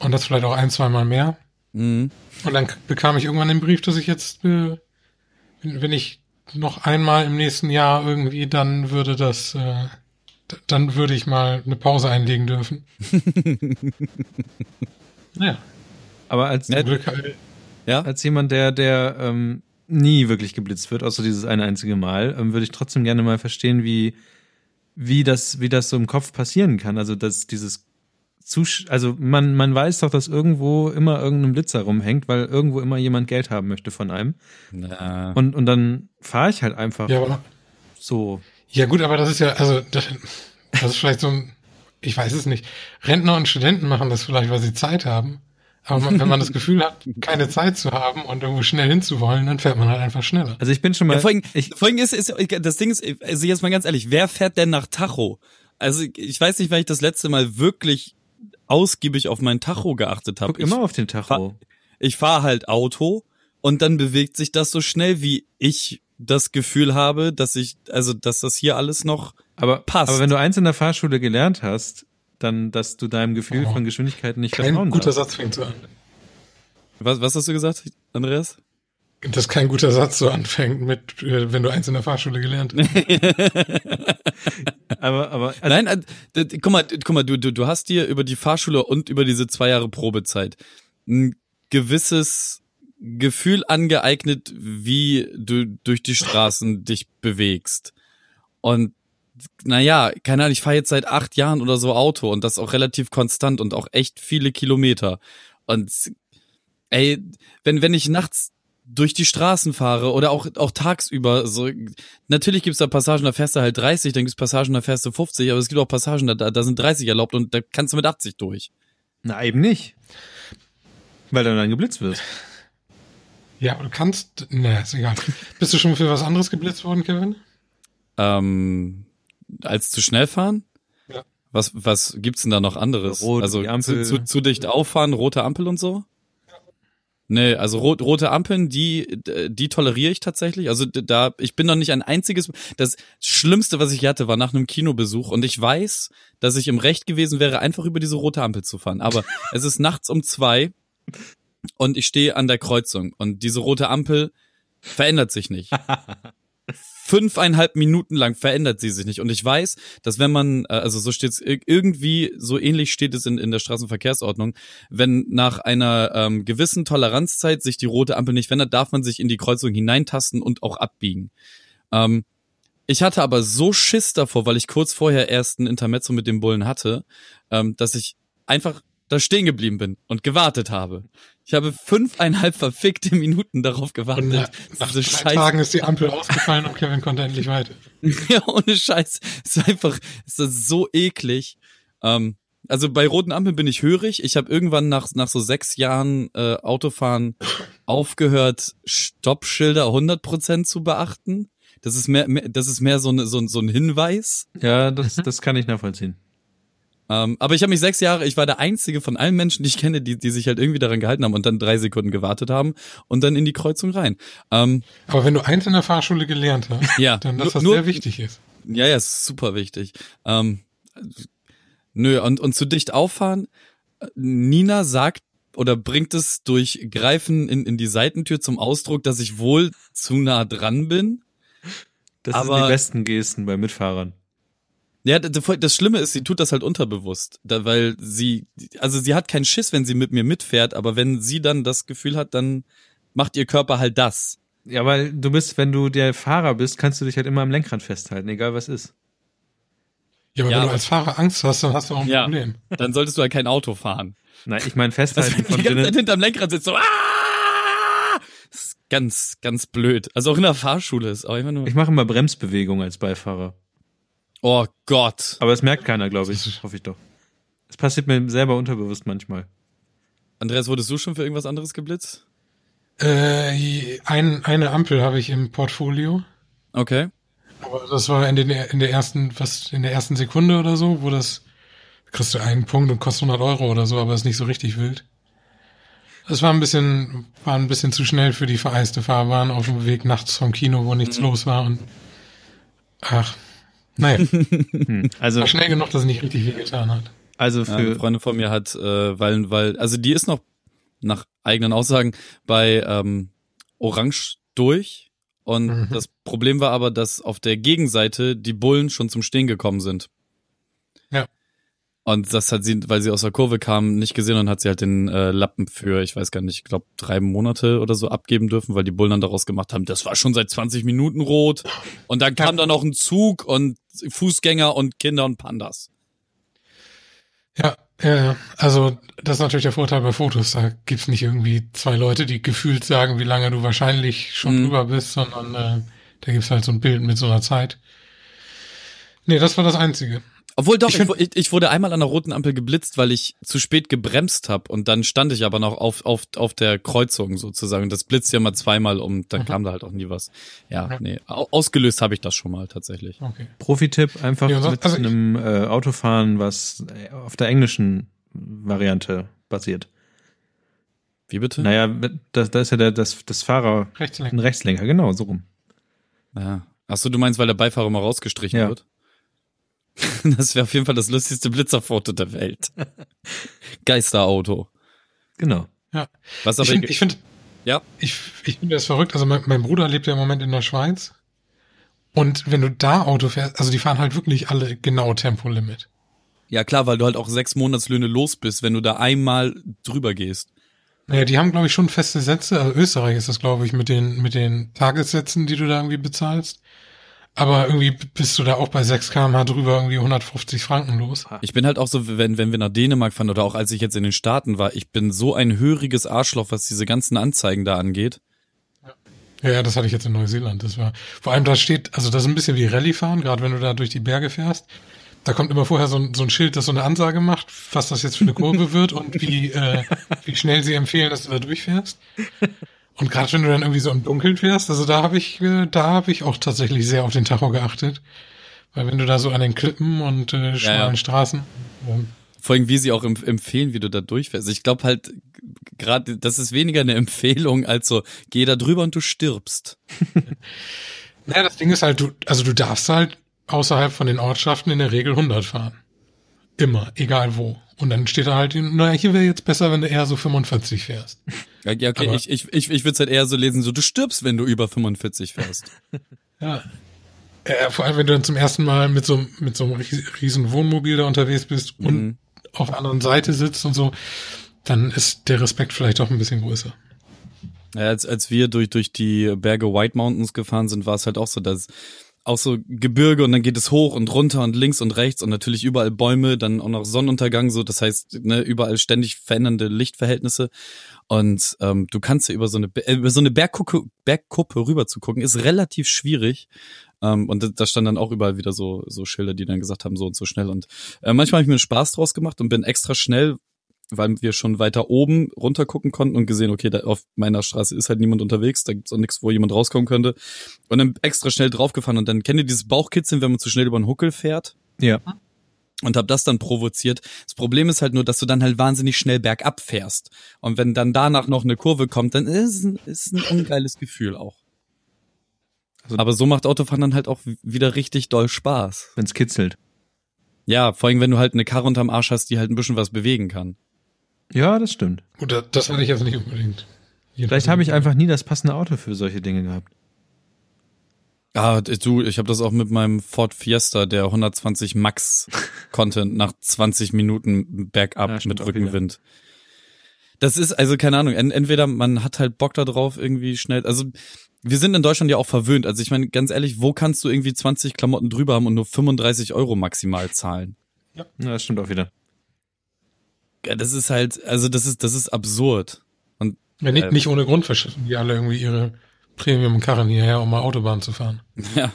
Und das vielleicht auch ein, zwei Mal mehr. Mhm. Und dann bekam ich irgendwann den Brief, dass ich jetzt, äh, wenn, ich noch einmal im nächsten Jahr irgendwie, dann würde das, äh, dann würde ich mal eine Pause einlegen dürfen. [laughs] naja, Aber als, zum Glück, äh, Ja? als jemand, der, der ähm, nie wirklich geblitzt wird, außer dieses eine einzige Mal, ähm, würde ich trotzdem gerne mal verstehen, wie, wie das, wie das so im Kopf passieren kann. Also, dass dieses Zusch also man, man weiß doch, dass irgendwo immer irgendein Blitzer rumhängt, weil irgendwo immer jemand Geld haben möchte von einem. Na, Und, und dann fahre ich halt einfach ja, aber, so. ja gut, aber das ist ja, also, das, das ist vielleicht so ein, ich weiß es nicht. Rentner und Studenten machen das vielleicht, weil sie Zeit haben. Aber man, wenn man das Gefühl hat, keine Zeit zu haben und irgendwo schnell hinzuwollen, dann fährt man halt einfach schneller. Also ich bin schon mal. ja, vor allem, ich, vor allem ist, ist, das Ding ist, also jetzt mal ganz ehrlich, wer fährt denn nach Tacho? Also ich weiß nicht, weil ich das letzte Mal wirklich ausgiebig auf meinen Tacho geachtet habe. guck immer auf den Tacho. ich fahre halt Auto und dann bewegt sich das so schnell, wie ich das Gefühl habe, dass ich, also dass das hier alles noch Aber, passt. aber wenn du eins in der Fahrschule gelernt hast, dann, dass du deinem Gefühl Oh. von Geschwindigkeit nicht Kein vertrauen guter darfst. Satz fängt so an. Was, was hast du gesagt, Andreas? dass kein guter Satz so anfängt mit, äh, wenn du eins in der Fahrschule gelernt hast. [laughs] aber, aber, also Nein, äh, guck mal, guck mal, du, du, du hast dir über die Fahrschule und über diese zwei Jahre Probezeit ein gewisses Gefühl angeeignet, wie du durch die Straßen dich bewegst. Und naja, keine Ahnung, ich fahre jetzt seit acht Jahren oder so Auto und das auch relativ konstant und auch echt viele Kilometer. Und ey, wenn, wenn ich nachts durch die Straßen fahre oder auch, auch tagsüber, so, natürlich gibt's da Passagen, da fährst du halt 30, dann gibt's Passagen, da fährst du 50, aber es gibt auch Passagen, da, da sind 30 erlaubt und da kannst du mit 80 durch. na eben nicht. Weil du dann geblitzt wirst. Ja, du kannst, ne, ist egal. Bist du schon für was anderes geblitzt worden, Kevin? Ähm, als zu schnell fahren? Ja. Was, was gibt's denn da noch anderes? Rot, also Ampel. Zu, zu, zu dicht auffahren, rote Ampel und so? Nee, also rot, rote Ampeln, die, die toleriere ich tatsächlich. Also da, ich bin noch nicht ein einziges. Das Schlimmste, was ich hatte, war nach einem Kinobesuch und ich weiß, dass ich im Recht gewesen wäre, einfach über diese rote Ampel zu fahren. Aber [laughs] es ist nachts um zwei und ich stehe an der Kreuzung und diese rote Ampel verändert sich nicht. [laughs] Fünfeinhalb Minuten lang verändert sie sich nicht. Und ich weiß, dass wenn man, äh, also so steht es irgendwie, so ähnlich steht es in, in der Straßenverkehrsordnung, wenn nach einer ähm, gewissen Toleranzzeit sich die rote Ampel nicht verändert, darf man sich in die Kreuzung hineintasten und auch abbiegen. Ähm, ich hatte aber so Schiss davor, weil ich kurz vorher erst ein Intermezzo mit dem Bullen hatte, ähm, dass ich einfach da stehen geblieben bin und gewartet habe. Ich habe fünfeinhalb verfickte Minuten darauf Und gewartet. nach, nach diese drei Scheiß- Tagen ist die Ampel ausgefallen und Kevin konnte endlich weiter. [laughs] Ja, ohne Scheiß. Es ist einfach, es ist so eklig. Ähm, also bei roten Ampeln bin ich hörig. Ich habe irgendwann nach, nach so sechs Jahren äh, Autofahren aufgehört, Stoppschilder 100% zu beachten. Das ist mehr, mehr das ist mehr so, eine, so, ein- so ein Hinweis. Ja, das, das kann ich nachvollziehen. Ähm, aber ich habe mich sechs Jahre, ich war der einzige von allen Menschen, die ich kenne, die, die sich halt irgendwie daran gehalten haben und dann drei Sekunden gewartet haben und dann in die Kreuzung rein. Ähm, Aber wenn du eins in der Fahrschule gelernt hast, [laughs] ja, dann dass das nur- sehr wichtig ist. Ja, ja, ist super wichtig. Ähm, nö, und, und zu dicht auffahren, Nina sagt oder bringt es durch Greifen in, in die Seitentür zum Ausdruck, dass ich wohl zu nah dran bin. Das Aber- sind die besten Gesten bei Mitfahrern. Ja, das Schlimme ist, sie tut das halt unterbewusst, da, weil sie, also sie hat keinen Schiss, wenn sie mit mir mitfährt, aber wenn sie dann das Gefühl hat, dann macht ihr Körper halt das. Ja, weil du bist, wenn du der Fahrer bist, kannst du dich halt immer am Lenkrad festhalten, egal was ist. Ja, aber Ja, wenn du als Fahrer Angst hast, dann hast du auch ein Ja. Problem. Dann solltest du halt kein Auto fahren. Nein, ich meine Das [laughs] festhalten wenn von die ganze Zeit hinterm Lenkrad sitzt so, ah! Das ist ganz, ganz blöd. Also auch in der Fahrschule ist auch einfach nur, Ich mache immer Bremsbewegungen als Beifahrer. Oh Gott. Aber es merkt keiner, glaube ich. [laughs] Hoffe ich doch. Es passiert mir selber unterbewusst manchmal. Andreas, wurdest du schon für irgendwas anderes geblitzt? Äh, ein, eine Ampel habe ich im Portfolio. Okay. Aber das war in, den, in der ersten, was, in der ersten Sekunde oder so, wo das, kriegst du einen Punkt und kostet 100 Euro oder so, aber ist nicht so richtig wild. Es war ein bisschen, war ein bisschen zu schnell für die vereiste Fahrbahn auf dem Weg nachts vom Kino, wo nichts los war und, ach, naja, [laughs] Hm. Also, war schnell genug, dass es nicht richtig weh getan hat. also Ja, eine für, Freundin von mir hat, äh, weil, weil, also die ist noch nach eigenen Aussagen bei ähm, Orange durch. Und Mhm. das Problem war aber, dass auf der Gegenseite die Bullen schon zum Stehen gekommen sind. Ja. Und das hat sie, weil sie aus der Kurve kam, nicht gesehen und hat sie halt den äh, Lappen für, ich weiß gar nicht, ich glaube drei Monate oder so abgeben dürfen, weil die Bullen dann daraus gemacht haben, das war schon seit 20 Minuten rot. Und dann kam Ja. da noch ein Zug und Fußgänger und Kinder und Pandas. Ja, äh, also das ist natürlich der Vorteil bei Fotos. Da gibt's nicht irgendwie zwei Leute, die gefühlt sagen, wie lange du wahrscheinlich schon Mhm. drüber bist, sondern äh, da gibt's halt so ein Bild mit so einer Zeit. Nee, das war das Einzige. Obwohl doch, Ich ich, ich, wurde einmal an der roten Ampel geblitzt, weil ich zu spät gebremst habe und dann stand ich aber noch auf, auf, auf der Kreuzung sozusagen. Das blitzt ja mal zweimal und dann Mhm. kam da halt auch nie was. Ja, Ja. nee. Au- Ausgelöst habe ich das schon mal tatsächlich. Okay. Profi-Tipp einfach Ja, mit also einem äh, Autofahren, was äh, auf der englischen Variante basiert. Wie bitte? Naja, da, da ist ja der, das, das Fahrer ein Rechtslenker. Rechtslenker, genau, so rum. Ja. Achso, du meinst, weil der Beifahrer mal rausgestrichen Ja. wird? [laughs] Das wäre auf jeden Fall das lustigste Blitzerfoto der Welt. [laughs] Geisterauto. Genau. Ja. Was Ich aber finde, ich find, Ja. Ich, ich finde das verrückt. Also mein, mein Bruder lebt ja im Moment in der Schweiz. Und wenn du da Auto fährst, also die fahren halt wirklich alle genau Tempolimit. Ja klar, weil du halt auch sechs Monatslöhne los bist, wenn du da einmal drüber gehst. Naja, die haben, glaube ich, schon feste Sätze. Also Österreich ist das, glaube ich, mit den, mit den Tagessätzen, die du da irgendwie bezahlst. Aber irgendwie bist du da auch bei 6 kmh drüber irgendwie 150 Franken los. Ich bin halt auch so, wenn, wenn wir nach Dänemark fahren oder auch als ich jetzt in den Staaten war, ich bin so ein höriges Arschloch, was diese ganzen Anzeigen da angeht. Ja, ja, das hatte ich jetzt in Neuseeland. Das war, vor allem da steht, also das ist ein bisschen wie Rallye fahren, gerade wenn du da durch die Berge fährst. Da kommt immer vorher so ein, so ein Schild, das so eine Ansage macht, was das jetzt für eine Kurve wird und wie, äh, wie schnell sie empfehlen, dass du da durchfährst. Und gerade wenn du dann irgendwie so im Dunkeln fährst, also da habe ich, äh, da habe ich auch tatsächlich sehr auf den Tacho geachtet. Weil wenn du da so an den Klippen und äh, schmalen ja. Straßen. Ähm, Vor allem, wie sie auch empf- empfehlen, wie du da durchfährst. Ich glaube halt, gerade, das ist weniger eine Empfehlung als so, geh da drüber und du stirbst. [laughs] naja, das Ding ist halt, du, also du darfst halt außerhalb von den Ortschaften in der Regel 100 fahren. Immer, egal wo. Und dann steht da halt, naja, hier wäre jetzt besser, wenn du eher so 45 fährst. Ja, ja okay, Aber- ich, ich, ich, ich würde es halt eher so lesen, so, du stirbst, wenn du über 45 fährst. [laughs] Ja. Äh, vor allem, wenn du dann zum ersten Mal mit so, mit so einem ries- riesen Wohnmobil da unterwegs bist und Mhm. auf der anderen Seite sitzt und so, dann ist der Respekt vielleicht auch ein bisschen größer. Ja, als, als wir durch, durch die Berge White Mountains gefahren sind, war es halt auch so, dass auch so Gebirge und dann geht es hoch und runter und links und rechts und natürlich überall Bäume, dann auch noch Sonnenuntergang, so das heißt, ne, überall ständig verändernde Lichtverhältnisse. Und ähm, du kannst ja über so eine äh, über so eine Bergkuppe, Bergkuppe rüber zu gucken, ist relativ schwierig. Ähm, und da, da stand dann auch überall wieder so, so Schilder, die dann gesagt haben, so und so schnell. Und äh, manchmal habe ich mir einen Spaß draus gemacht und bin extra schnell, weil wir schon weiter oben runter gucken konnten und gesehen, okay, da auf meiner Straße ist halt niemand unterwegs, da gibt's auch nichts, wo jemand rauskommen könnte. Und dann extra schnell draufgefahren und dann kennt ihr dieses Bauchkitzeln, wenn man zu schnell über den Huckel fährt? Ja. und hab das dann provoziert. Das Problem ist halt nur, dass du dann halt wahnsinnig schnell bergab fährst. Und wenn dann danach noch eine Kurve kommt, dann ist es ein, ist ein ungeiles Gefühl auch. Also- Aber so macht Autofahren dann halt auch wieder richtig doll Spaß. Wenn's kitzelt. Ja, vor allem, wenn du halt eine Karre unterm Arsch hast, die halt ein bisschen was bewegen kann. Ja, das stimmt. Gut, das, das hatte ich jetzt nicht unbedingt. Vielleicht habe ich einfach nie das passende Auto für solche Dinge gehabt. Ah, du, ich habe das auch mit meinem Ford Fiesta, der 120 Max [laughs] konnte nach 20 Minuten bergab Ja, mit Rückenwind. Das ist also keine Ahnung, en entweder man hat halt Bock da drauf irgendwie schnell, also wir sind in Deutschland ja auch verwöhnt. Also ich meine, ganz ehrlich, wo kannst du irgendwie 20 Klamotten drüber haben und nur 35 Euro maximal zahlen? Ja, das stimmt auch wieder. Das ist halt, also das ist, das ist absurd. Und Ja, nicht, äh, nicht ohne Grund verschiffen die alle irgendwie ihre Premium-Karren hierher, um mal Autobahn zu fahren. [laughs] Ja.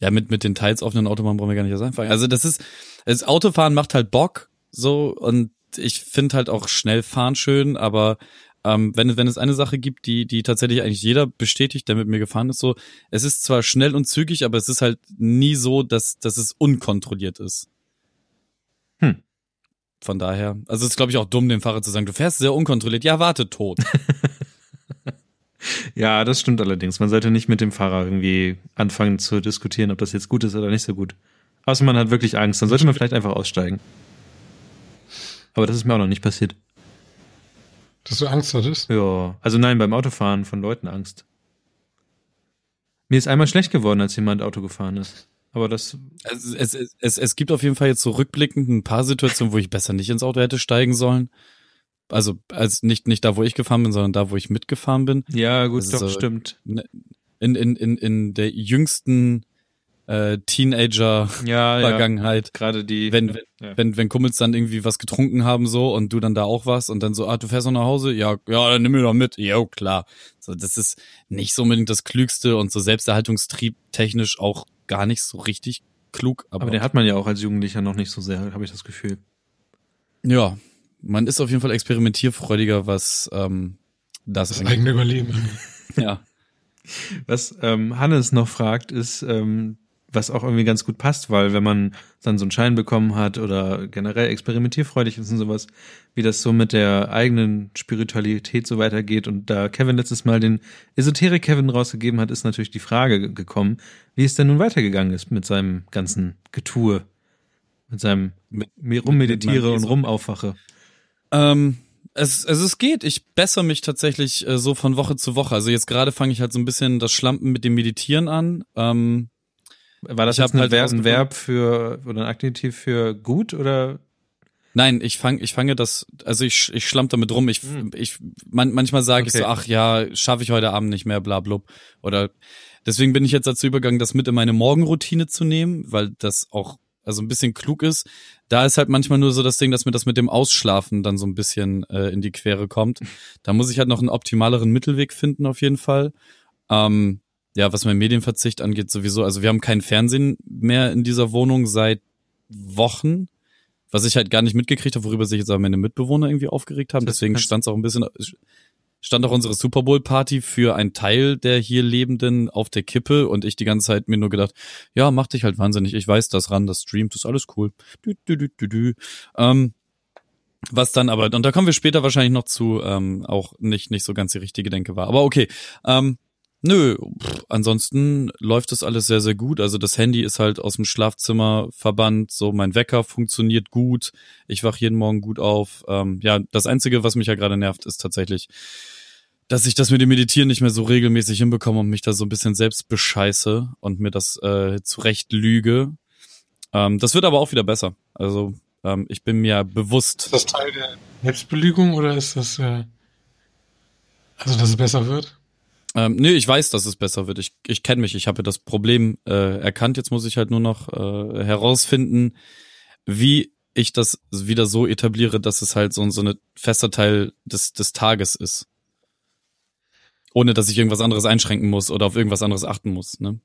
Ja, mit, mit den teils offenen Autobahnen brauchen wir gar nicht erst anfangen. Also das ist, das Autofahren macht halt Bock, so, und ich finde halt auch schnell fahren schön, aber ähm, wenn, wenn es eine Sache gibt, die, die tatsächlich eigentlich jeder bestätigt, der mit mir gefahren ist, so, es ist zwar schnell und zügig, aber es ist halt nie so, dass, dass es unkontrolliert ist. Von daher, also es ist, glaube ich, auch dumm, dem Fahrer zu sagen, du fährst sehr unkontrolliert, ja, warte tot. [laughs] Ja, das stimmt allerdings. Man sollte nicht mit dem Fahrer irgendwie anfangen zu diskutieren, ob das jetzt gut ist oder nicht so gut. Außer man hat wirklich Angst, dann sollte man vielleicht einfach aussteigen. Aber das ist mir auch noch nicht passiert. Dass du Angst hattest? Ja, also nein, beim Autofahren von Leuten Angst. Mir ist einmal schlecht geworden, als jemand Auto gefahren ist. Aber das, Es, es, es, es, es gibt auf jeden Fall jetzt so rückblickend ein paar Situationen, wo ich besser nicht ins Auto hätte steigen sollen. Also, als nicht, nicht da, wo ich gefahren bin, sondern da, wo ich mitgefahren bin. ja gut, Das ist doch, so- stimmt. In, in, in, in der jüngsten äh, Teenager-Vergangenheit. Ja, ja. Gerade die. Wenn, wenn, ja. wenn, wenn Kumpels dann irgendwie was getrunken haben so und du dann da auch warst und dann so, ah, du fährst noch nach Hause? Ja, ja, dann nimm mir doch mit. Jo, klar. So, das ist nicht so unbedingt das Klügste und so Selbsterhaltungstrieb technisch auch gar nicht so richtig klug. Aber, aber den hat man ja auch als Jugendlicher noch nicht so sehr, habe ich das Gefühl. Ja, man ist auf jeden Fall experimentierfreudiger, was ähm, das, Das eigene Überleben. Ja. Was ähm, Hannes noch fragt, ist, ähm, was auch irgendwie ganz gut passt, weil wenn man dann so einen Schein bekommen hat oder generell experimentierfreudig ist und sowas, wie das so mit der eigenen Spiritualität so weitergeht und da Kevin letztes Mal den Esoterik Kevin rausgegeben hat, ist natürlich die Frage ge- gekommen, wie es denn nun weitergegangen ist mit seinem ganzen Getue, mit seinem Mit- rummeditiere und rumaufwache. Ähm, Es, also es geht. Ich bessere mich tatsächlich äh, so von Woche zu Woche. Also jetzt gerade fange ich halt so ein bisschen das Schlampen mit dem Meditieren an. Ähm, War das Ich jetzt halt Ver ein Verb für oder ein Aktivitiv für gut oder? Nein, ich fange ich fange das, also ich, ich schlamm damit rum. Ich, Hm. ich man, manchmal sage ich Okay. so, ach ja, schaffe ich heute Abend nicht mehr, bla blub. Oder deswegen bin ich jetzt dazu übergegangen, das mit in meine Morgenroutine zu nehmen, weil das auch also ein bisschen klug ist. Da ist halt manchmal nur so das Ding, dass mir das mit dem Ausschlafen dann so ein bisschen äh, in die Quere kommt. Da muss ich halt noch einen optimaleren Mittelweg finden, auf jeden Fall. Ähm, ja, was mein Medienverzicht angeht, sowieso. Also wir haben kein Fernsehen mehr in dieser Wohnung seit Wochen was ich halt gar nicht mitgekriegt habe, worüber sich jetzt aber meine Mitbewohner irgendwie aufgeregt haben. Das heißt, du Deswegen stand es auch ein bisschen, stand auch unsere Super Bowl Party für einen Teil der hier Lebenden auf der Kippe und ich die ganze Zeit mir nur gedacht, ja, mach dich halt wahnsinnig. Ich weiß das ran, das streamt, ist alles cool. Dü, dü, dü, dü, dü. Ähm, was dann aber, und da kommen wir später wahrscheinlich noch zu, ähm, auch nicht, nicht so ganz die richtige Denke war. Aber okay. Ähm, Nö, pff, ansonsten läuft das alles sehr, sehr gut. Also das Handy ist halt aus dem Schlafzimmer verbannt, so mein Wecker funktioniert gut, ich wach jeden Morgen gut auf. Ähm, ja, das Einzige, was mich ja gerade nervt, ist tatsächlich, dass ich das mit dem Meditieren nicht mehr so regelmäßig hinbekomme und mich da so ein bisschen selbst bescheiße und mir das äh, zurecht lüge. Ähm, das wird aber auch wieder besser. Also ähm, ich bin mir bewusst, Ist das Teil der Selbstbelügung oder ist das, äh, also dass es besser wird? Ähm, nee, ich weiß, dass es besser wird. Ich, ich kenne mich, ich habe das Problem äh, erkannt. Jetzt muss ich halt nur noch äh, herausfinden, wie ich das wieder so etabliere, dass es halt so, so ein fester Teil des, des Tages ist. Ohne dass ich irgendwas anderes einschränken muss oder auf irgendwas anderes achten muss. Ne?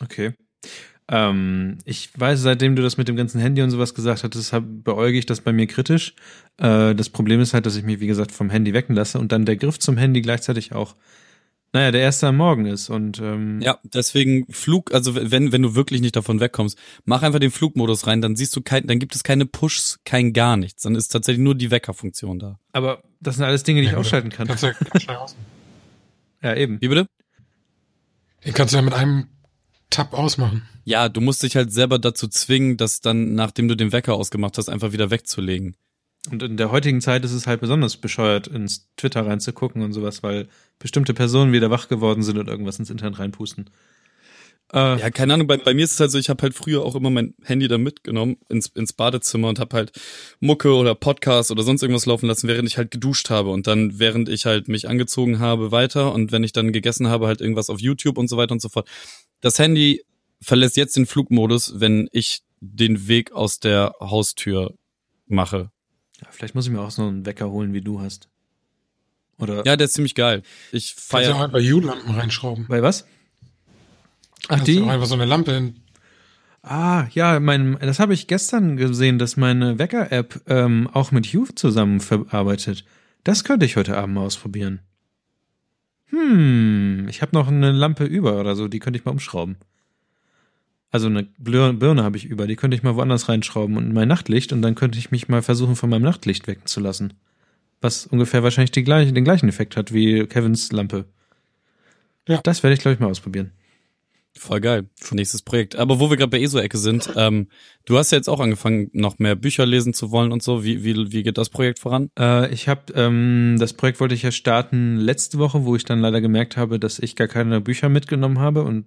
Okay. Ähm, ich weiß, seitdem du das mit dem ganzen Handy und sowas gesagt hattest, hab, beäuge ich das bei mir kritisch. Äh, das Problem ist halt, dass ich mich, wie gesagt, vom Handy wecken lasse und dann der Griff zum Handy gleichzeitig auch, naja, der erste am Morgen ist. Und ähm, Ja, deswegen Flug, also wenn, wenn du wirklich nicht davon wegkommst, mach einfach den Flugmodus rein, dann siehst du kein, dann gibt es keine Pushs, kein gar nichts. Dann ist tatsächlich nur die Weckerfunktion da. aber das sind alles Dinge, die ich Ja, ausschalten kann. Kannst du ja ganz schnell aus. Ja, eben. Wie bitte? Den kannst du ja mit einem Tab ausmachen. Ja, du musst dich halt selber dazu zwingen, das dann, nachdem du den Wecker ausgemacht hast, einfach wieder wegzulegen. Und in der heutigen Zeit ist es halt besonders bescheuert, ins Twitter reinzugucken und sowas, weil bestimmte Personen wieder wach geworden sind und irgendwas ins Internet reinpusten. Äh, Ja, keine Ahnung, bei, bei mir ist es halt so, ich habe halt früher auch immer mein Handy da mitgenommen ins, ins Badezimmer und habe halt Mucke oder Podcast oder sonst irgendwas laufen lassen, während ich halt geduscht habe und dann, während ich halt mich angezogen habe, weiter und wenn ich dann gegessen habe, halt irgendwas auf YouTube und so weiter und so fort. Das Handy verlässt jetzt den Flugmodus, wenn ich den Weg aus der Haustür mache. Ja, vielleicht muss ich mir auch so einen Wecker holen, wie du hast. Oder Ja, der ist ziemlich geil. Ich Kannst du auch feiere. halt bei U-Lampen reinschrauben. bei was? Ach, Kannst die? auch einfach so eine Lampe in, Ah, ja, mein, das habe ich gestern gesehen, dass meine Wecker-App ähm, auch mit Hue zusammen verarbeitet. Das könnte ich heute Abend mal ausprobieren. Hm, ich habe noch eine Lampe über oder so, die könnte ich mal umschrauben. Also eine Birne habe ich über, die könnte ich mal woanders reinschrauben und mein Nachtlicht und dann könnte ich mich mal versuchen, von meinem Nachtlicht wecken zu lassen. Was ungefähr wahrscheinlich gleiche, den gleichen Effekt hat wie Kevins Lampe. Ja. Das werde ich, glaube ich, mal ausprobieren. Voll geil. Nächstes Projekt. Aber wo wir gerade bei ESO-Ecke sind, ähm, du hast ja jetzt auch angefangen, noch mehr Bücher lesen zu wollen und so. Wie, wie, wie geht das Projekt voran? Äh, ich habe ähm, das Projekt wollte ich ja starten letzte Woche, wo ich dann leider gemerkt habe, dass ich gar keine Bücher mitgenommen habe und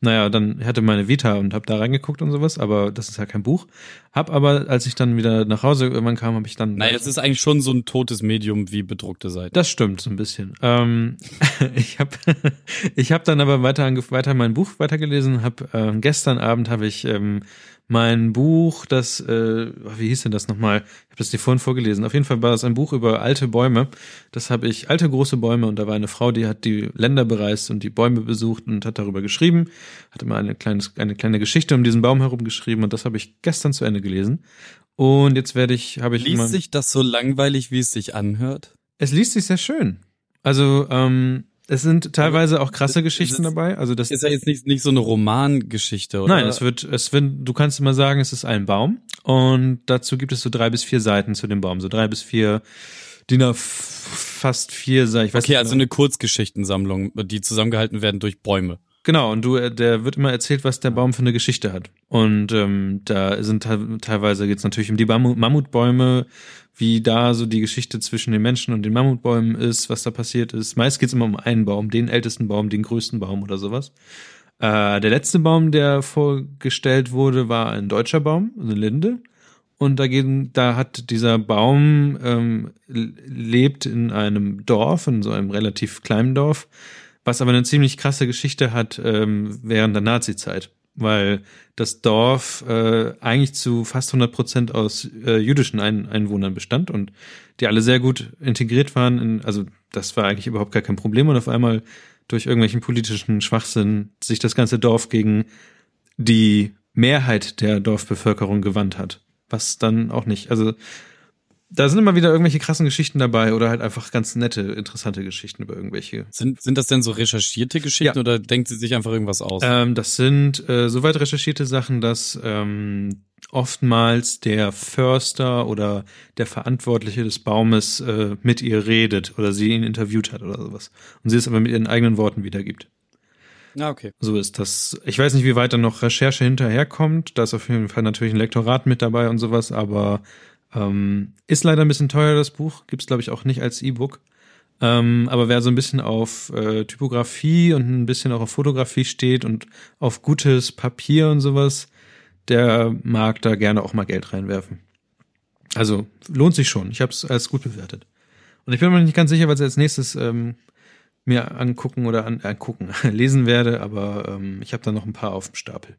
naja, dann hatte meine Vita und habe da reingeguckt und sowas, aber das ist ja kein Buch. Hab aber, als ich dann wieder nach Hause irgendwann kam, habe ich dann. Naja, es ist eigentlich schon so ein totes Medium wie bedruckte Seiten. Das stimmt so ein bisschen. Ähm, [laughs] ich habe [laughs] ich hab dann aber weiter weiter mein Buch weitergelesen. Hab ähm, gestern Abend habe ich ähm, mein Buch, das äh, wie hieß denn das nochmal? Ich habe das dir vorhin vorgelesen. Auf jeden Fall war das ein Buch über alte Bäume. Das habe ich alte große Bäume und da war eine Frau, die hat die Länder bereist und die Bäume besucht und hat darüber geschrieben. Hat immer eine kleine eine kleine Geschichte um diesen Baum herum geschrieben und das habe ich gestern zu Ende gelesen. Und jetzt werde ich habe ich immer- Liest sich das so langweilig, wie es sich anhört? es liest sich sehr schön. Also, ähm, es sind teilweise auch krasse es- Geschichten es ist- dabei. Also das ist ja jetzt nicht, nicht so eine Romangeschichte, oder? Nein, es wird, es wird, du kannst immer sagen, es ist ein Baum und dazu gibt es so drei bis vier Seiten zu dem Baum, so drei bis vier DIN A fast vier Seiten. Ich weiß Okay, nicht also genau. eine Kurzgeschichtensammlung, die zusammengehalten werden durch Bäume. Genau, und du, äh, der wird immer erzählt, was der Baum für eine Geschichte hat. Und ähm, da sind teilweise geht's natürlich um die Mammutbäume, wie da so die Geschichte zwischen den Menschen und den Mammutbäumen ist, was da passiert ist. Meist geht's immer um einen Baum, den ältesten Baum, den größten Baum oder sowas. Äh, der letzte Baum, der vorgestellt wurde, war ein deutscher Baum, eine Linde. Und da, geht, da hat dieser Baum ähm, lebt in einem Dorf, in so einem relativ kleinen Dorf, was aber eine ziemlich krasse Geschichte hat ähm, während der Nazi-Zeit, weil das Dorf äh, eigentlich zu fast 100 Prozent aus äh, jüdischen Ein Einwohnern bestand und die alle sehr gut integriert waren. In, also das war eigentlich überhaupt gar kein Problem und auf einmal durch irgendwelchen politischen Schwachsinn sich das ganze Dorf gegen die Mehrheit der Dorfbevölkerung gewandt hat. Was dann auch nicht, also da sind immer wieder irgendwelche krassen Geschichten dabei oder halt einfach ganz nette, interessante Geschichten über irgendwelche. Sind, sind das denn so recherchierte Geschichten ja. oder denkt sie sich einfach irgendwas aus? Ähm, das sind äh, soweit recherchierte Sachen, dass ähm, oftmals der Förster oder der Verantwortliche des Baumes äh, mit ihr redet oder sie ihn interviewt hat oder sowas. Und sie es aber mit ihren eigenen Worten wiedergibt. Ah, okay. So ist das. Ich weiß nicht, wie weit da noch Recherche hinterherkommt. Da ist auf jeden Fall natürlich ein Lektorat mit dabei und sowas, aber ähm, ist leider ein bisschen teuer, das Buch. Gibt's glaube ich, auch nicht als E-Book. Ähm, aber wer so ein bisschen auf äh, Typografie und ein bisschen auch auf Fotografie steht und auf gutes Papier und sowas, der mag da gerne auch mal Geld reinwerfen. Also lohnt sich schon. Ich habe es als gut bewertet. Und ich bin mir nicht ganz sicher, was ich als nächstes ähm, mir angucken oder an, angucken, [laughs] lesen werde, aber ähm, ich habe da noch ein paar auf dem Stapel.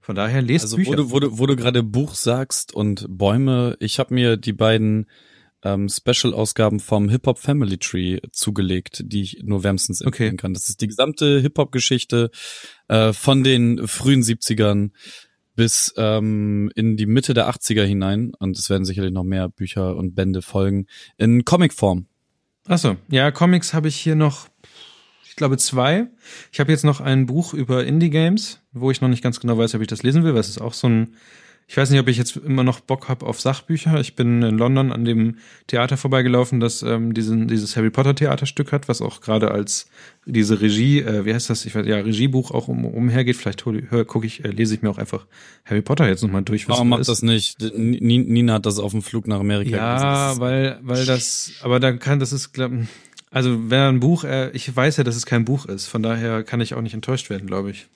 Von daher lest also, Bücher. Wo du, wo du, wo du gerade Buch sagst und Bäume, ich habe mir die beiden ähm, Special-Ausgaben vom Hip-Hop Family Tree zugelegt, die ich nur wärmstens empfehlen okay. kann. Das ist die gesamte Hip-Hop-Geschichte äh, von den frühen 70ern bis ähm, in die Mitte der 80er hinein. Und es werden sicherlich noch mehr Bücher und Bände folgen in Comicform. Achso, ja, Comics habe ich hier noch glaube zwei. Ich habe jetzt noch ein Buch über Indie-Games, wo ich noch nicht ganz genau weiß, ob ich das lesen will, weil es ist auch so ein, ich weiß nicht, ob ich jetzt immer noch Bock habe auf Sachbücher. Ich bin in London an dem Theater vorbeigelaufen, das ähm, diesen, dieses Harry Potter Theaterstück hat, was auch gerade als diese Regie, äh, wie heißt das? Ich weiß ja Regiebuch auch um, umhergeht. Vielleicht gucke ich, äh, lese ich mir auch einfach Harry Potter jetzt nochmal durch. Warum macht das nicht? Nina hat das auf dem Flug nach Amerika. Ja, weil weil das, aber da kann das ist glaub, also, wenn ein Buch, äh, ich weiß ja, dass es kein Buch ist, von daher kann ich auch nicht enttäuscht werden, glaube ich.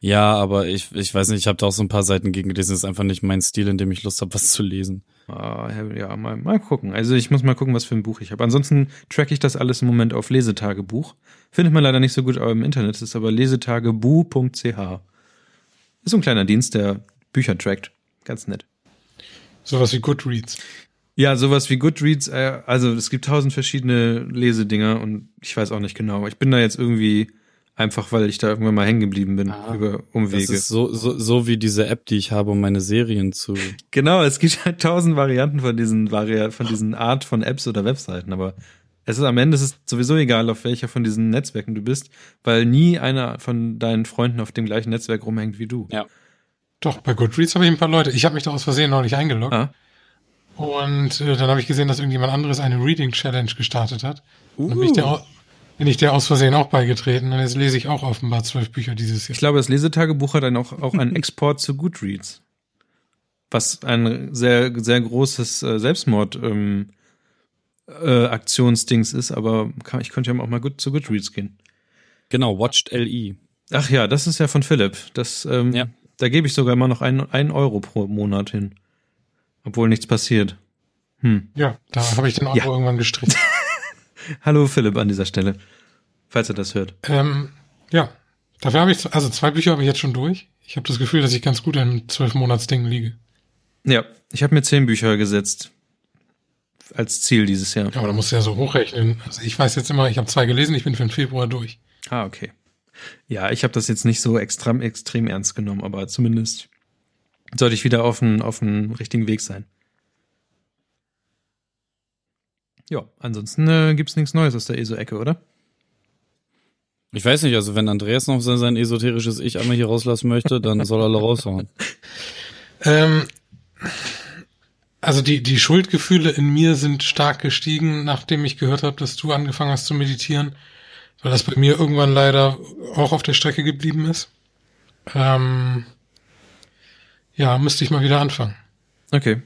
Ja, aber ich, ich weiß nicht, ich habe da auch so ein paar Seiten gegen gelesen. Das ist einfach nicht mein Stil, in dem ich Lust habe, was zu lesen. Ah, ja, mal, mal gucken. Also ich muss mal gucken, was für ein Buch ich habe. Ansonsten track ich das alles im Moment auf Lesetagebuch. Findet man leider nicht so gut aber im Internet. Es ist aber lesetagebu.ch. Ist so ein kleiner Dienst, der Bücher trackt. Ganz nett. Sowas wie Goodreads. Ja, sowas wie Goodreads, äh, also es gibt tausend verschiedene Lesedinger und ich weiß auch nicht genau. Ich bin da jetzt irgendwie einfach, weil ich da irgendwann mal hängen geblieben bin ah, über Umwege. Das ist so, so, so wie diese App, die ich habe, um meine Serien zu. [laughs] Genau, es gibt halt tausend Varianten von diesen Vari von diesen Art von Apps oder Webseiten, aber es ist am Ende ist es sowieso egal, auf welcher von diesen Netzwerken du bist, weil nie einer von deinen Freunden auf dem gleichen Netzwerk rumhängt wie du. Ja. Doch, bei Goodreads habe ich ein paar Leute. Ich habe mich da aus Versehen noch nicht eingeloggt. Ah. Und äh, dann habe ich gesehen, dass irgendjemand anderes eine Reading Challenge gestartet hat. Uh. Und dann bin ich, der, bin ich der aus Versehen auch beigetreten. Und jetzt lese ich auch offenbar zwölf Bücher dieses Jahr. Ich glaube, das Lesetagebuch hat dann auch, auch einen [laughs] Export zu Goodreads. Was ein sehr, sehr großes äh, Selbstmord ähm, äh, Aktionsdings ist, aber kann, ich könnte ja auch mal gut zu Goodreads gehen. Genau, Watched LE. Ach ja, das ist ja von Philipp. Das, ähm, ja. Da gebe ich sogar immer noch einen, einen Euro pro Monat hin. Obwohl nichts passiert. Hm. Ja, da habe ich den Euro ja. irgendwann gestrichen. [laughs] Hallo Philipp an dieser Stelle, falls er das hört. Ähm, ja, dafür habe ich, also zwei Bücher habe ich jetzt schon durch. Ich habe das Gefühl, dass ich ganz gut in zwölf Monatsding liege. Ja, ich habe mir zehn Bücher gesetzt als Ziel dieses Jahr. Ja, aber da musst du ja so hochrechnen. Also ich weiß jetzt immer, ich habe zwei gelesen, ich bin für den Februar durch. Ah, okay. Ja, ich habe das jetzt nicht so extrem, extrem ernst genommen, aber zumindest sollte ich wieder auf dem auf richtigen Weg sein. Ja, ansonsten äh, gibt's nichts Neues aus der ESO-Ecke, oder? Ich weiß nicht, also wenn Andreas noch sein, sein esoterisches Ich einmal hier rauslassen möchte, dann soll er alle raushauen. [laughs] Ähm, also die, die Schuldgefühle in mir sind stark gestiegen, nachdem ich gehört habe, dass du angefangen hast zu meditieren. weil das bei mir irgendwann leider auch auf der Strecke geblieben ist. Ähm, ja, müsste ich mal wieder anfangen. Okay.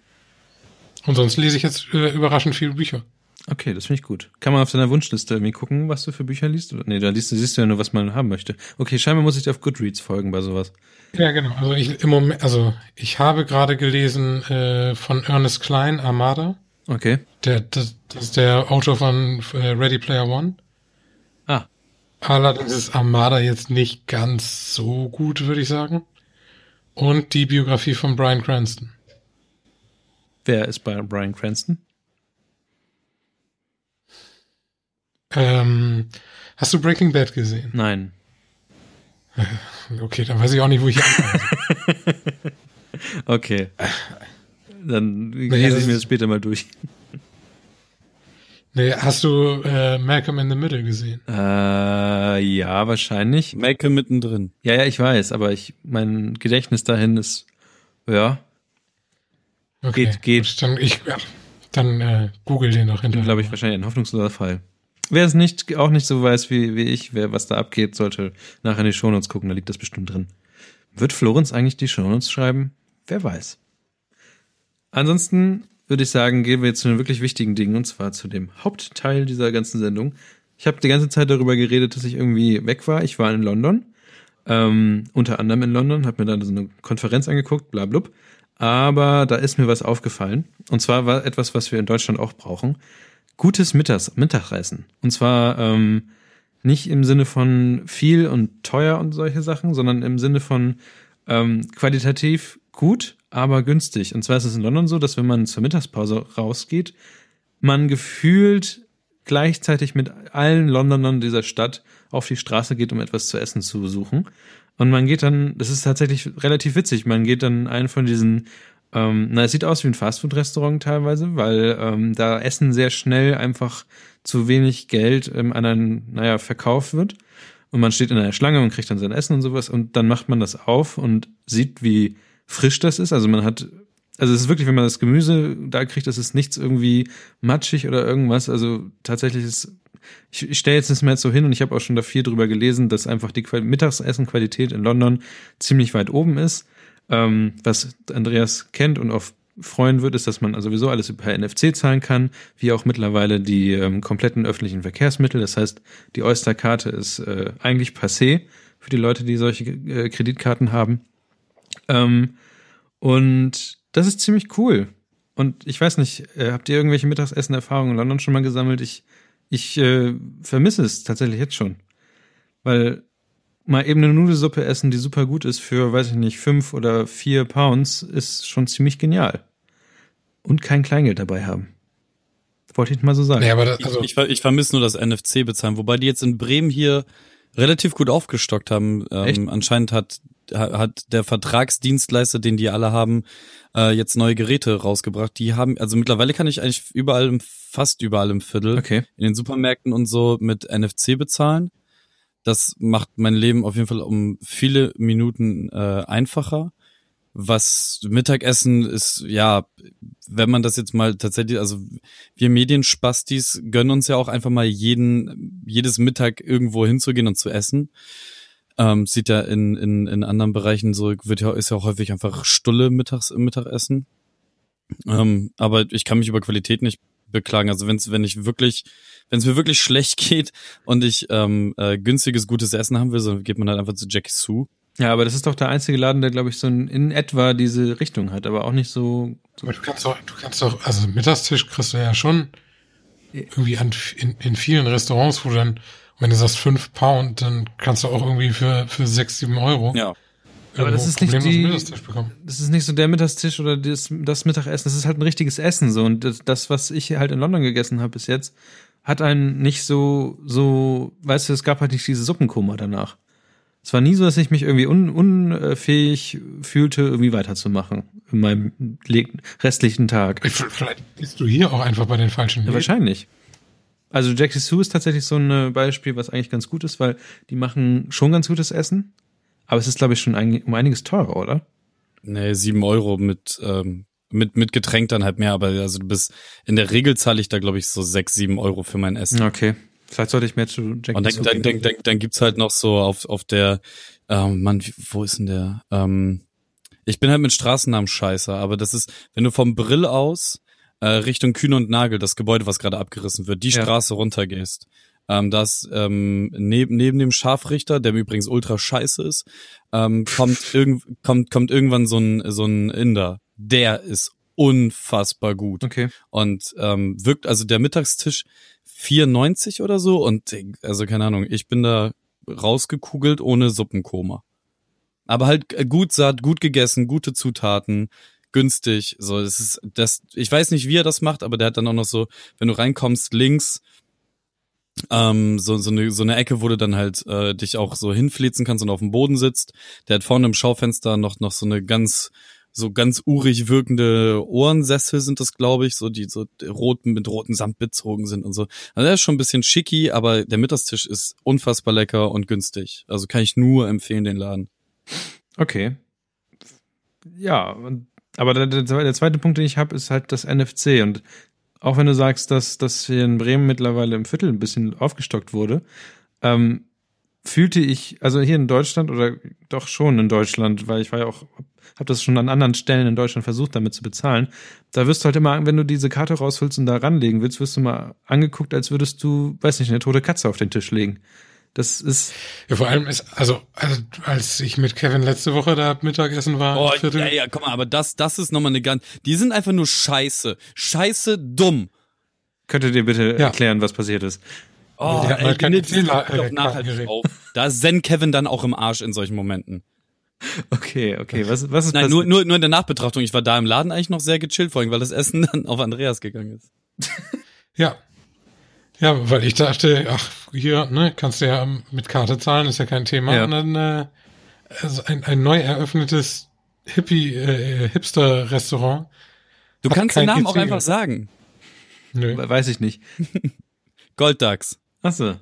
Und sonst lese ich jetzt äh, überraschend viele Bücher. Okay, das finde ich gut. Kann man auf deiner Wunschliste irgendwie gucken, was du für Bücher liest? Oder? Nee, da liest du, siehst du ja nur, was man haben möchte. Okay, scheinbar muss ich dir auf Goodreads folgen bei sowas. Ja, genau. Also ich im Moment, also ich habe gerade gelesen äh, von Ernest Klein, Armada. Okay. Der, das, das ist der Autor von äh, Ready Player One. Ah. Allerdings ist Armada jetzt nicht ganz so gut, würde ich sagen. Und die Biografie von Brian Cranston. Wer ist bei Brian Cranston? Ähm, hast du Breaking Bad gesehen? Nein. [laughs] Okay, dann weiß ich auch nicht, wo ich anfange. [laughs] okay. Dann Naja, lese ich mir das später mal durch. Nee, hast du äh, Malcolm in the Middle gesehen? Äh, ja, wahrscheinlich. Malcolm mittendrin. Ja, ja, ich weiß, aber ich, mein Gedächtnis dahin ist, ja, Okay, Geht, geht. Dann, ich, ja, dann äh, google den doch hinterher. glaube ich, wahrscheinlich ein hoffnungsloser Fall. Wer es nicht, auch nicht so weiß wie, wie ich, wer was da abgeht, sollte nachher in die Shownotes gucken, da liegt das bestimmt drin. Wird Florenz eigentlich die Shownotes schreiben? Wer weiß. Ansonsten würde ich sagen, gehen wir jetzt zu den wirklich wichtigen Dingen, und zwar zu dem Hauptteil dieser ganzen Sendung. Ich habe die ganze Zeit darüber geredet, dass ich irgendwie weg war. Ich war in London, ähm, unter anderem in London, habe mir dann so eine Konferenz angeguckt, bla blub. Aber da ist mir was aufgefallen. Und zwar war etwas, was wir in Deutschland auch brauchen. Gutes Mittags Mittagessen. Und zwar ähm, nicht im Sinne von viel und teuer und solche Sachen, sondern im Sinne von ähm, qualitativ gut, aber günstig. Und zwar ist es in London so, dass wenn man zur Mittagspause rausgeht, man gefühlt gleichzeitig mit allen Londonern dieser Stadt auf die Straße geht, um etwas zu essen zu suchen. Und man geht dann, das ist tatsächlich relativ witzig, man geht dann einen von diesen, ähm, na, es sieht aus wie ein Fastfood-Restaurant teilweise, weil ähm, da Essen sehr schnell einfach zu wenig Geld ähm, an einen, naja, verkauft wird. Und man steht in einer Schlange und kriegt dann sein Essen und sowas und dann macht man das auf und sieht, wie frisch das ist. Also man hat, also es ist wirklich, wenn man das Gemüse da kriegt, das ist nichts irgendwie matschig oder irgendwas. Also tatsächlich ist, ich, ich stelle jetzt nicht mehr so hin und ich habe auch schon da viel drüber gelesen, dass einfach die Qual Mittagsessenqualität in London ziemlich weit oben ist. Ähm, was Andreas kennt und auch freuen wird, ist, dass man also sowieso alles per NFC zahlen kann, wie auch mittlerweile die ähm, kompletten öffentlichen Verkehrsmittel. Das heißt, die Oyster-Karte ist äh, eigentlich passé für die Leute, die solche äh, Kreditkarten haben. Ähm, und das ist ziemlich cool. Und ich weiß nicht, äh, habt ihr irgendwelche Mittagessen-Erfahrungen in London schon mal gesammelt? Ich, ich äh, vermisse es tatsächlich jetzt schon. Weil mal eben eine Nudelsuppe essen, die super gut ist für, weiß ich nicht, fünf oder vier Pounds, ist schon ziemlich genial. Und kein Kleingeld dabei haben. Wollte ich mal so sagen. Nee, aber das, also, ich, ich, ich vermisse nur das NFC bezahlen, wobei die jetzt in Bremen hier relativ gut aufgestockt haben. Ähm, anscheinend hat ha- hat der Vertragsdienstleister, den die alle haben, äh, jetzt neue Geräte rausgebracht. Die haben, also mittlerweile kann ich eigentlich überall, im, fast überall im Viertel, Okay. in den Supermärkten und so mit NFC bezahlen. Das macht mein Leben auf jeden Fall um viele Minuten äh, einfacher. Was Mittagessen ist, ja, wenn man das jetzt mal tatsächlich, also wir Medienspastis gönnen uns ja auch einfach mal jeden, jedes Mittag irgendwo hinzugehen und zu essen. Ähm, sieht ja in, in, in anderen Bereichen so, wird ja, ist ja auch häufig einfach Stulle mittags im Mittagessen. Ähm, aber ich kann mich über Qualität nicht beklagen. Also wenn's, wenn ich wirklich, wenn es mir wirklich schlecht [laughs] geht und ich ähm, äh, günstiges, gutes Essen haben will, so geht man halt einfach zu Jackie Sue. Ja, aber das ist doch der einzige Laden, der, glaube ich, so in, in etwa diese Richtung hat, aber auch nicht so. aber du kannst doch, du kannst doch, also Mittagstisch kriegst du ja schon irgendwie an, in, in vielen Restaurants, wo dann, wenn du sagst fünf Pound, dann kannst du auch irgendwie für, für sechs, sieben Euro Ja. Aber das ist nicht die-. Das ist nicht so der Mittagstisch oder das, das Mittagessen, das ist halt ein richtiges Essen so. Und das, das was ich halt in London gegessen habe bis jetzt, hat einen nicht so, so, weißt du, es gab halt nicht diese Suppenkoma danach. Es war nie so, dass ich mich irgendwie un, unfähig fühlte, irgendwie weiterzumachen in meinem restlichen Tag. Vielleicht bist du hier auch einfach bei den falschen Ja, wahrscheinlich. Also Jackie Sue ist tatsächlich so ein äh, Beispiel, was eigentlich ganz gut ist, weil die machen schon ganz gutes Essen. Aber es ist, glaube ich, schon ein, um einiges teurer, oder? Nee, sieben Euro mit, ähm, mit, mit Getränk dann halt mehr, aber also du bist, in der Regel zahle ich da, glaube ich, so sechs, sieben Euro für mein Essen. Okay, Vielleicht sollte ich mehr zu Jack Und dann, dann, dann, dann, dann gibt's halt noch so auf, auf der, ähm, Mann, wo ist denn der? Ähm, ich bin halt mit Straßennamen scheiße, aber das ist, wenn du vom Brill aus äh, Richtung Kühne und Nagel, das Gebäude, was gerade abgerissen wird, die ja. Straße runtergehst, ähm, das ähm, neben, neben dem Scharfrichter, der übrigens ultra scheiße ist, ähm, kommt, [laughs] irgend, kommt, kommt irgendwann so ein, so ein Inder. Der ist unfassbar gut. Okay. Und ähm, wirkt, also der Mittagstisch 94 oder so und also keine Ahnung, ich bin da rausgekugelt ohne Suppenkoma. Aber halt äh, gut satt, gut gegessen, gute Zutaten, günstig. So, es ist das. Ich weiß nicht, wie er das macht, aber der hat dann auch noch so, wenn du reinkommst, links ähm, so, so, eine, so eine Ecke, wo du dann halt äh, dich auch so hinflitzen kannst und auf dem Boden sitzt. Der hat vorne im Schaufenster noch noch so eine ganz so ganz urig wirkende Ohrensessel sind das, glaube ich, so die so roten mit roten Samt bezogen sind und so. Also der ist schon ein bisschen schicki, aber der Mittagstisch ist unfassbar lecker und günstig. Also kann ich nur empfehlen den Laden. Okay. Ja, aber der, der zweite Punkt, den ich habe, ist halt das NFC und auch wenn du sagst, dass das hier in Bremen mittlerweile im Viertel ein bisschen aufgestockt wurde, ähm, fühlte ich, also hier in Deutschland oder doch schon in Deutschland, weil ich war ja auch, habe das schon an anderen Stellen in Deutschland versucht, damit zu bezahlen. Da wirst du halt immer, wenn du diese Karte rausholst und da ranlegen willst, wirst du mal angeguckt, als würdest du, weiß nicht, eine tote Katze auf den Tisch legen. Das ist. Ja, vor allem ist, also, also als ich mit Kevin letzte Woche da Mittagessen war. Oh, ja, ja, komm mal, aber das, das ist nochmal eine ganz. Die sind einfach nur scheiße. Scheiße dumm. Könntet ihr bitte ja. erklären, was passiert ist? Oh, ja, ey, keine Fehler, doch nachhaltig auf. Da ist Zen Kevin dann auch im Arsch in solchen Momenten. Okay, okay. Was, was ist Nein, nur, nur, nur in der Nachbetrachtung. Ich war da im Laden eigentlich noch sehr gechillt, vor allem, weil das Essen [laughs] dann auf Andreas gegangen ist. ja. Ja, weil ich dachte, ach, hier, ne, kannst du ja mit Karte zahlen, ist ja kein Thema. Ja. Und dann äh, also ein, ein neu eröffnetes Hippie, äh, Hipster-Restaurant. Du kannst den Namen auch einfach sagen. Nö. Weiß ich nicht. [laughs] Golddachs. Achso.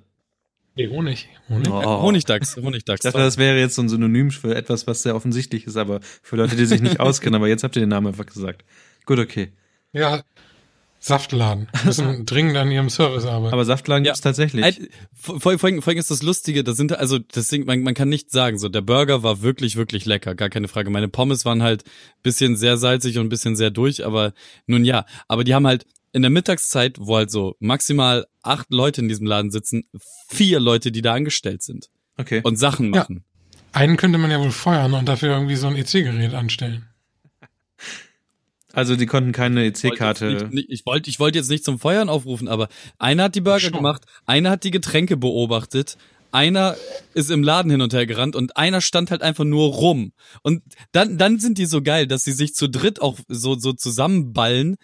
Nee, Honig. Honig. Oh. Honigdachs. Honigdachs. Ich dachte, das wäre jetzt so ein Synonym für etwas, was sehr offensichtlich ist, aber für Leute, die sich nicht [laughs] auskennen. Aber jetzt habt ihr den Namen einfach gesagt. Gut, okay. Ja, Saftladen. Müssen [laughs] dringend an ihrem Service arbeiten. Aber Saftladen ja. gibt's tatsächlich. Vor, vor, vor allem ist das Lustige, das sind, also, deswegen, man, man kann nicht sagen, so, der Burger war wirklich, wirklich lecker, gar keine Frage. Meine Pommes waren halt bisschen sehr salzig und ein bisschen sehr durch, aber nun ja. Aber die haben halt in der Mittagszeit, wo halt so maximal acht Leute in diesem Laden sitzen, vier Leute, die da angestellt sind. Okay. Und Sachen machen. Ja. Einen könnte man ja wohl feuern und dafür irgendwie so ein EC-Gerät anstellen. Also die konnten keine EC-Karte. Ich wollte ich wollte jetzt nicht zum Feuern aufrufen, aber einer hat die Burger Schon. gemacht, einer hat die Getränke beobachtet, einer ist im Laden hin und her gerannt und einer stand halt einfach nur rum. Und dann, dann sind die so geil, dass sie sich zu dritt auch so, so zusammenballen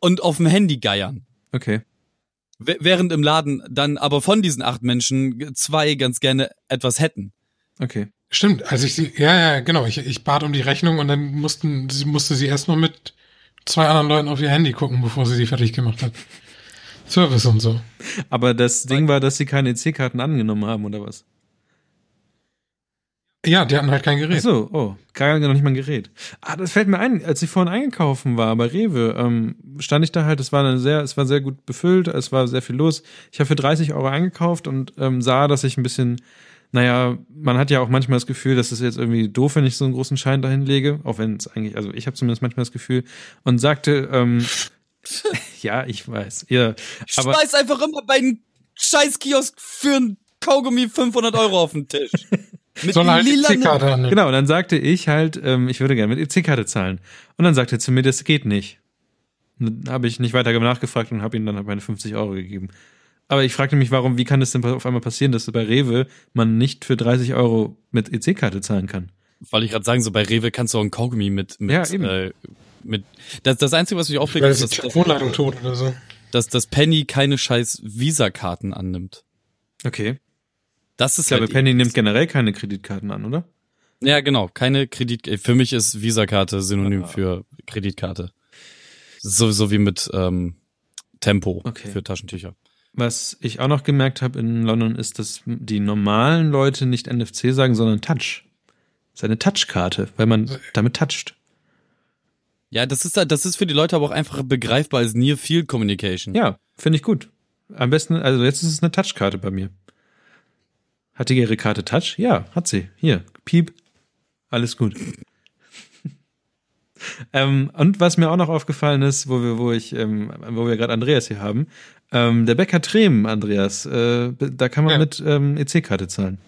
und auf dem Handy geiern. Okay. Während im Laden dann aber von diesen acht Menschen zwei ganz gerne etwas hätten. Okay. Stimmt, als ich sie, ja, ja, genau, ich, ich bat um die Rechnung und dann mussten, sie musste sie erst noch mit zwei anderen Leuten auf ihr Handy gucken, bevor sie sie fertig gemacht hat. Service und so. Aber das Ding war, dass sie keine EC-Karten angenommen haben, oder was? Ja, die hatten halt kein Gerät. Ach so, oh, gar noch nicht mal ein Gerät. Ah, das fällt mir ein, als ich vorhin eingekaufen war bei Rewe, ähm, stand ich da halt, es war eine sehr, es war sehr gut befüllt, es war sehr viel los. Ich habe für 30 Euro eingekauft und ähm, sah, dass ich ein bisschen naja, man hat ja auch manchmal das Gefühl, dass es jetzt irgendwie doof, wenn ich so einen großen Schein dahin lege, auch wenn es eigentlich, also ich habe zumindest manchmal das Gefühl und sagte, ähm, [laughs] ja, ich weiß, ja, aber schmeiß einfach immer bei einem Scheißkiosk für ein Kaugummi 500 Euro auf den Tisch. [laughs] Mit so eine EC-Karte. Genau, und dann sagte ich halt, ähm, ich würde gerne mit EC-Karte zahlen. Und dann sagte er zu mir, das geht nicht. Dann habe ich nicht weiter nachgefragt und habe ihm dann meine 50 Euro gegeben. Aber ich fragte mich, warum, wie kann das denn auf einmal passieren, dass bei Rewe man nicht für 30 Euro mit EC-Karte zahlen kann? Weil ich gerade sagen, so bei Rewe kannst du auch ein Kaugummi mit, mit, ja, eben. Äh, mit das, das Einzige, was mich aufregt, ist, dass, Telefonleitung tot oder so. dass, dass Penny keine scheiß Visa-Karten annimmt. Okay. Das ist ich glaube, halt Penny nimmt generell keine Kreditkarten an, oder? Ja, genau. Keine Kredit. Für mich ist Visa-Karte synonym ah. für Kreditkarte. So, so wie mit ähm, Tempo okay. für Taschentücher. Was ich auch noch gemerkt habe in London ist, dass die normalen Leute nicht NFC sagen, sondern Touch. Das ist eine Touchkarte, weil man damit toucht. Ja, das ist das ist für die Leute aber auch einfach begreifbar als Near Field Communication. Ja, finde ich gut. Am besten, also jetzt ist es eine Touchkarte bei mir. Hat die ihre Karte Touch? Ja, hat sie. Hier, Piep. Alles gut. [laughs] ähm, und was mir auch noch aufgefallen ist, wo wir, wo ich, ähm, wo wir gerade Andreas hier haben, ähm, der Bäcker Tremen, Andreas, äh, da kann man Ja. mit ähm, EC-Karte zahlen.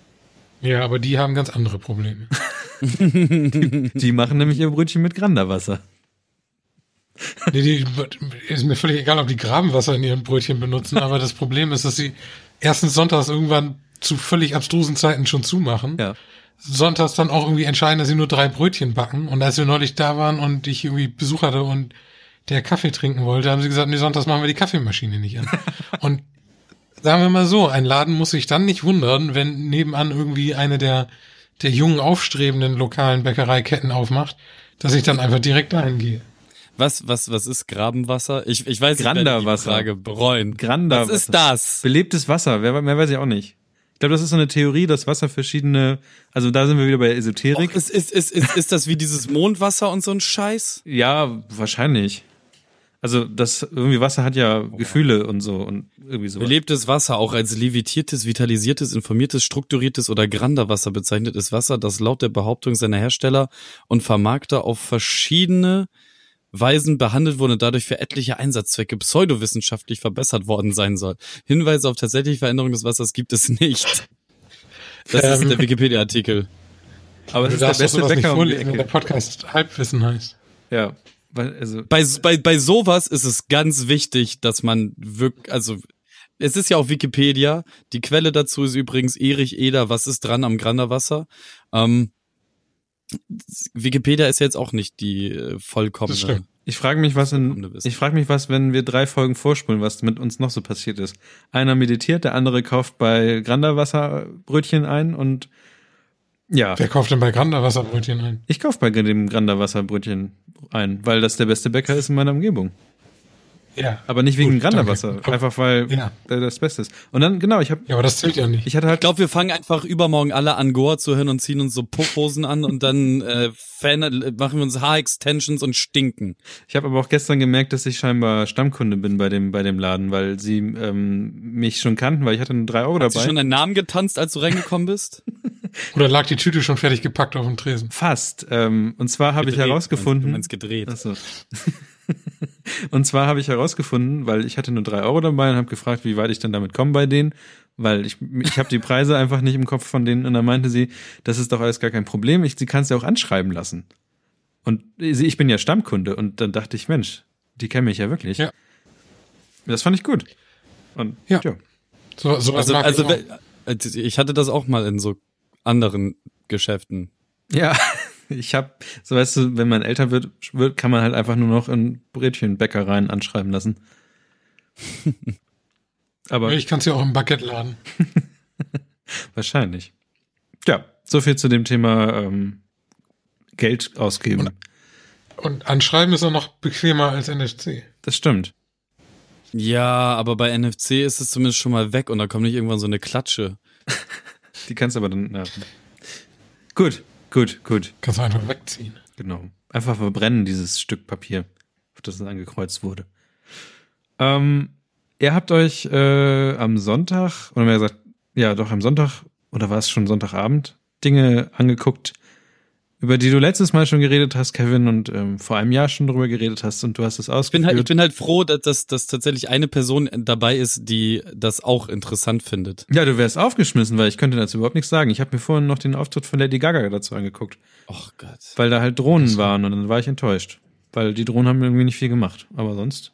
Ja, aber die haben ganz andere Probleme. [laughs] Die machen nämlich ihr Brötchen mit Granderwasser. Nee, die, ist mir völlig egal, ob die Grabenwasser in ihren Brötchen benutzen, aber das Problem ist, dass sie erstens sonntags irgendwann zu völlig abstrusen Zeiten schon zumachen. Ja. Sonntags dann auch irgendwie entscheiden, dass sie nur drei Brötchen backen. Und als wir neulich da waren und ich irgendwie Besuch hatte und der Kaffee trinken wollte, haben sie gesagt, nee, sonntags machen wir die Kaffeemaschine nicht an. und sagen wir mal so, ein Laden muss sich dann nicht wundern, wenn nebenan irgendwie eine der, der jungen, aufstrebenden lokalen Bäckereiketten aufmacht, dass ich dann einfach direkt dahin gehe. Was, was, was ist Grabenwasser? Ich, ich weiß, Granderwasser. Frage bereuen. Granderwasser. Was ist das? Belebtes Wasser, wer, mehr weiß ich auch nicht. Ich glaube, das ist so eine Theorie, dass Wasser verschiedene, also da sind wir wieder bei Esoterik. Och, ist, ist, ist, ist, ist das wie dieses Mondwasser und so ein Scheiß? Ja, wahrscheinlich. Also das irgendwie Wasser hat ja Gefühle und so und irgendwie so. Belebtes Wasser, auch als levitiertes, vitalisiertes, informiertes, strukturiertes oder Granderwasser bezeichnet, ist Wasser, das laut der Behauptung seiner Hersteller und Vermarkter auf verschiedene Weisen behandelt wurde und dadurch für etliche Einsatzzwecke pseudowissenschaftlich verbessert worden sein soll. Hinweise auf tatsächliche Veränderung des Wassers gibt es nicht. Das ist Ähm, der Wikipedia-Artikel. Aber es Du ist der beste Bäcker um die wenn der Ecke. Podcast Halbwissen heißt. Ja, weil also Bei, bei, bei sowas ist es ganz wichtig, dass man wirklich, also es ist ja auf Wikipedia. Die Quelle dazu ist übrigens Erich Eder, was ist dran am Granderwasser? Ähm, Wikipedia ist jetzt auch nicht die äh, vollkommene. ich frage mich, was in ich frage mich, was, wenn wir drei Folgen vorspulen, was mit uns noch so passiert ist. Einer meditiert, der andere kauft bei Granderwasser Brötchen ein und ja, Wer kauft denn bei Granda Wasserbrötchen ein? ich kaufe bei dem Granderwasser Brötchen ein, weil das der beste Bäcker ist in meiner Umgebung. Ja. Aber nicht wegen Granderwasser, einfach weil Ja. der das Beste ist. Und dann genau, ich habe Ja, aber das zählt ja nicht. ich hatte halt Ich glaube, wir fangen einfach übermorgen alle an Goa zu hören und ziehen uns so Puffhosen an und dann äh, Fan, äh, machen wir uns Haarextensions und stinken. Ich habe aber auch gestern gemerkt, dass ich scheinbar Stammkunde bin bei dem bei dem Laden, weil sie ähm, mich schon kannten, weil ich hatte nur drei Euro Hast du dabei. schon deinen Namen getanzt, als du reingekommen bist? [laughs] Oder lag die Tüte schon fertig gepackt auf dem Tresen? Fast. Ähm, und zwar habe ich herausgefunden. Du meinst gedreht. Ach so. Und zwar habe ich herausgefunden, weil ich hatte nur drei Euro dabei und habe gefragt, wie weit ich dann damit komme bei denen, weil ich ich habe die Preise einfach nicht im Kopf von denen und dann meinte sie, das ist doch alles gar kein Problem, ich sie kannst ja auch anschreiben lassen. Und sie- ich bin ja Stammkunde und dann dachte ich, Mensch, die kennen mich ja wirklich. Ja. Das fand ich gut. Und Ja. ja. So, sowas Also, also ich we- ich hatte das auch mal in so anderen Geschäften. Ja, ich habe, so weißt du, wenn man älter wird, wird, kann man halt einfach nur noch in Brötchenbäckereien anschreiben lassen. [laughs] Aber Ich kann es ja auch im Baguette laden. [laughs] wahrscheinlich. Ja, so viel zu dem Thema ähm, Geld ausgeben. Und anschreiben ist auch noch bequemer als NFC. Das stimmt. Ja, aber bei NFC ist es zumindest schon mal weg und da kommt nicht irgendwann so eine Klatsche. [laughs] Die kannst du aber dann. Ja. Gut, gut, gut. Kannst du einfach wegziehen. Genau. Einfach verbrennen, dieses Stück Papier, auf das es angekreuzt wurde. Ähm, ihr habt euch äh, am Sonntag, oder mehr gesagt, ja, doch am Sonntag, oder war es schon Sonntagabend, Dinge angeguckt, über die du letztes Mal schon geredet hast, Kevin, und ähm, vor einem Jahr schon drüber geredet hast und du hast es Ich bin ausgeführt. halt, ich bin halt froh, dass, dass, dass tatsächlich eine Person dabei ist, die das auch interessant findet. ja, du wärst aufgeschmissen, weil ich könnte dazu überhaupt nichts sagen. Ich habe mir vorhin noch den Auftritt von Lady Gaga dazu angeguckt, Och Gott. weil da halt Drohnen waren und dann war ich enttäuscht. Weil die Drohnen haben irgendwie nicht viel gemacht. Aber sonst.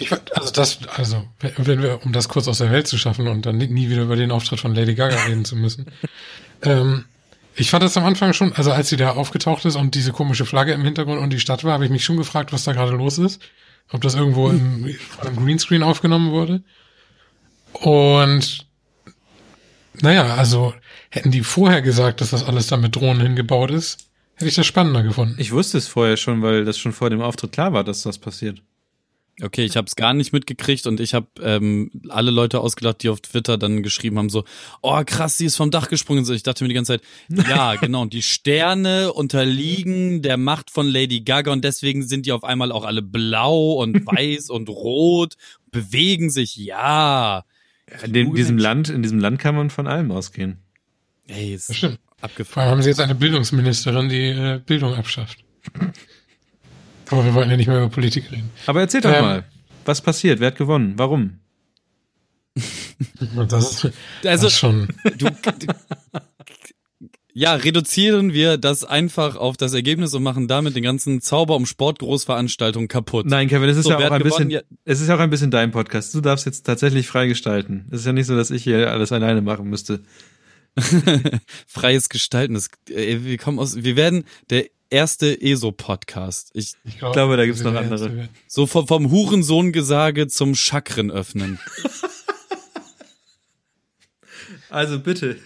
Ich, also das, also, wenn wir, um das kurz aus der Welt zu schaffen und dann nie wieder über den Auftritt von Lady Gaga reden zu müssen. ähm, ich fand das am Anfang schon, also als sie da aufgetaucht ist und diese komische Flagge im Hintergrund und die Stadt war, habe ich mich schon gefragt, was da gerade los ist. Ob das irgendwo im, einem Greenscreen aufgenommen wurde. Und naja, also hätten die vorher gesagt, dass das alles da mit Drohnen hingebaut ist, hätte ich das spannender gefunden. Ich wusste es vorher schon, weil das schon vor dem Auftritt klar war, dass das passiert. Okay, ich habe es gar nicht mitgekriegt und ich habe ähm, alle Leute ausgelacht, die auf Twitter dann geschrieben haben so, oh krass, sie ist vom Dach gesprungen. So, ich dachte mir die ganze Zeit, [laughs] ja genau, die Sterne unterliegen der Macht von Lady Gaga und deswegen sind die auf einmal auch alle blau und [laughs] weiß und rot, bewegen sich, ja. In dem, diesem Land, in diesem Land kann man von allem ausgehen. Ey, ist stimmt. Vor abgefahren. allem haben sie jetzt eine Bildungsministerin, die äh, Bildung abschafft. [laughs] Aber wir wollten ja nicht mehr über Politik reden. Aber erzähl doch Ähm. mal, was passiert? Wer hat gewonnen? Warum? [laughs] Das ist, das Also ist schon. du, du, [laughs] ja, reduzieren wir das einfach auf das Ergebnis und machen damit den ganzen Zauber um Sportgroßveranstaltungen kaputt. Nein, Kevin, es ist So, ja auch ein bisschen, gewonnen? Ja. es ist ja auch ein bisschen dein Podcast. Du darfst jetzt tatsächlich frei gestalten. Es ist ja nicht so, dass ich hier alles alleine machen müsste. [laughs] Freies Gestalten. Das, äh, wir kommen aus, wir werden der erste ESO-Podcast. Ich, Ich glaube, glaube, da gibt's wir noch andere. so vom, vom Hurensohn-Gesage zum Chakren öffnen. [laughs] Also bitte.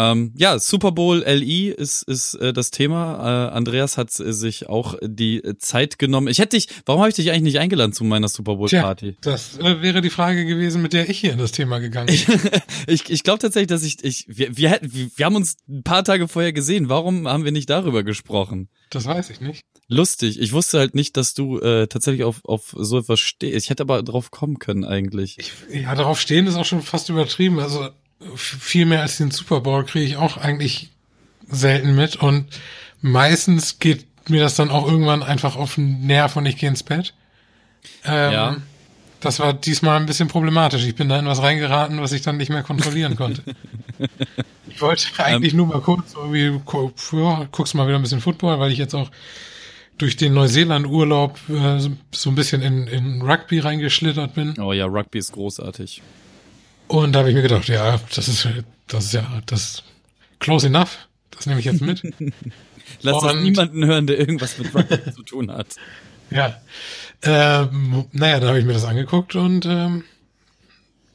Ähm, ja, Super Bowl LI ist, ist äh, das Thema. Äh, Andreas hat äh, sich auch die Zeit genommen. Ich hätte dich, warum habe ich dich eigentlich nicht eingeladen zu meiner Super Bowl Tja, Party? das äh, wäre die Frage gewesen, mit der ich hier in das Thema gegangen bin. [laughs] ich ich glaube tatsächlich, dass ich, ich wir, wir, hätten- wir, haben uns ein paar Tage vorher gesehen. Warum haben wir nicht darüber gesprochen? Das weiß ich nicht. Lustig. Ich wusste halt nicht, dass du äh, tatsächlich auf, auf so etwas stehst. Ich hätte aber drauf kommen können eigentlich. Ich, ja, darauf stehen ist auch schon fast übertrieben. Also viel mehr als den Super Bowl kriege ich auch eigentlich selten mit. Und meistens geht mir das dann auch irgendwann einfach auf den Nerv und ich gehe ins Bett. Ähm, Ja. Das war diesmal ein bisschen problematisch. Ich bin da in was reingeraten, was ich dann nicht mehr kontrollieren konnte. [laughs] ich wollte eigentlich nur mal kurz irgendwie, gu- ja, guckst mal wieder ein bisschen Football, weil ich jetzt auch durch den Neuseeland-Urlaub äh, so- so ein bisschen in, in Rugby reingeschlittert bin. Oh ja, Rugby ist großartig. Und da habe ich mir gedacht, ja, das ist, das ist ja, das close enough. Das nehme ich jetzt mit. [laughs] Lass das Und- niemanden hören, der irgendwas mit Rugby zu tun hat. [laughs] ja. Ähm, naja, da habe ich mir das angeguckt und ähm,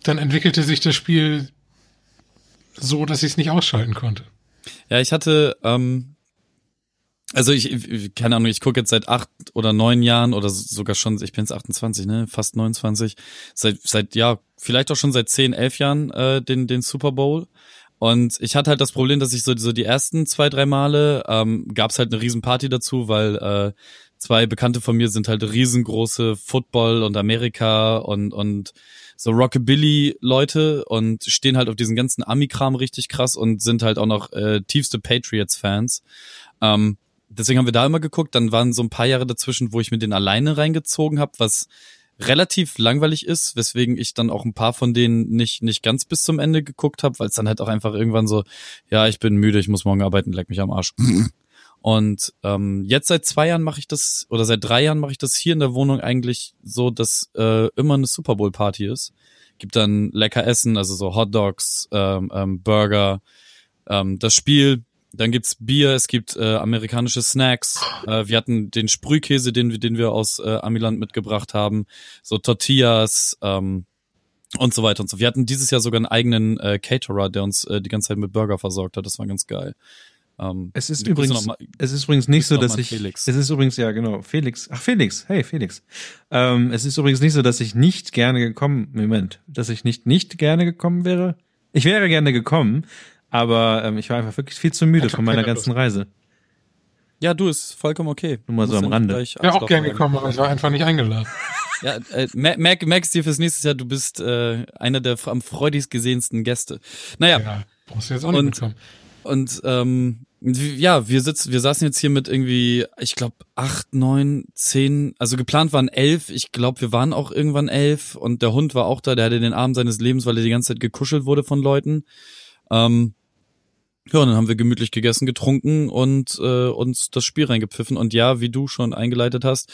dann entwickelte sich das Spiel so, dass ich es nicht ausschalten konnte. Ja, ich hatte, ähm, also ich, keine Ahnung, ich gucke jetzt seit acht oder neun Jahren oder sogar schon, ich bin jetzt 28, ne, fast 29, seit, seit, ja, vielleicht auch schon seit zehn, elf Jahren äh, den, den Super Bowl. Und ich hatte halt das Problem, dass ich so, so die ersten zwei, drei Male ähm, gab halt eine Riesenparty dazu, weil äh, zwei Bekannte von mir sind halt riesengroße Football und Amerika und, und so Rockabilly-Leute und stehen halt auf diesen ganzen Ami-Kram richtig krass und sind halt auch noch äh, tiefste Patriots-Fans. Ähm, deswegen haben wir da immer geguckt. Dann waren so ein paar Jahre dazwischen, wo ich mir den alleine reingezogen habe, was relativ langweilig ist, weswegen ich dann auch ein paar von denen nicht nicht ganz bis zum Ende geguckt habe, weil es dann halt auch einfach irgendwann so, ja, ich bin müde, ich muss morgen arbeiten, leck mich am Arsch. Und ähm, jetzt seit zwei Jahren mache ich das, oder seit drei Jahren mache ich das hier in der Wohnung eigentlich so, dass äh, immer eine Super Bowl Party ist. Gibt dann lecker Essen, also so Hot Dogs, ähm, ähm, Burger, ähm, das Spiel, dann gibt's Bier, es gibt äh, amerikanische Snacks. Äh, wir hatten den Sprühkäse, den, wir- den wir aus äh, Amiland mitgebracht haben, so Tortillas ähm, und so weiter und so. Wir hatten dieses Jahr sogar einen eigenen äh, Caterer, der uns äh, die ganze Zeit mit Burger versorgt hat. Das war ganz geil. Ähm, Es ist übrigens, mal- es ist übrigens nicht so, dass ich, Felix. es ist übrigens, ja, genau, Felix. Ach, Felix. Hey, Felix. Ähm, es ist übrigens nicht so, dass ich nicht gerne gekommen, Moment, dass ich nicht nicht gerne gekommen wäre. Ich wäre gerne gekommen, aber ähm, ich war einfach wirklich viel zu müde von meiner ganzen Reise. Ja, du, ist vollkommen okay. Nur mal so am Rande. Ich wäre auch gern gekommen, aber ich war einfach nicht eingeladen. [laughs] Ja, äh, mer- merk, merkst dir fürs nächste Jahr, du bist äh, einer der am freudigst gesehensten Gäste. Naja, Ja, brauchst du jetzt auch nicht Und- mitkommen. und ähm, ja, wir sitzen, wir saßen jetzt hier mit irgendwie, ich glaube, acht, neun, zehn, also geplant waren elf, ich glaube, wir waren auch irgendwann elf und der Hund war auch da, der hatte den Abend seines Lebens, weil er die ganze Zeit gekuschelt wurde von Leuten. Ähm, ja, und dann haben wir gemütlich gegessen, getrunken und äh, uns das Spiel reingepfiffen. Und ja, wie du schon eingeleitet hast,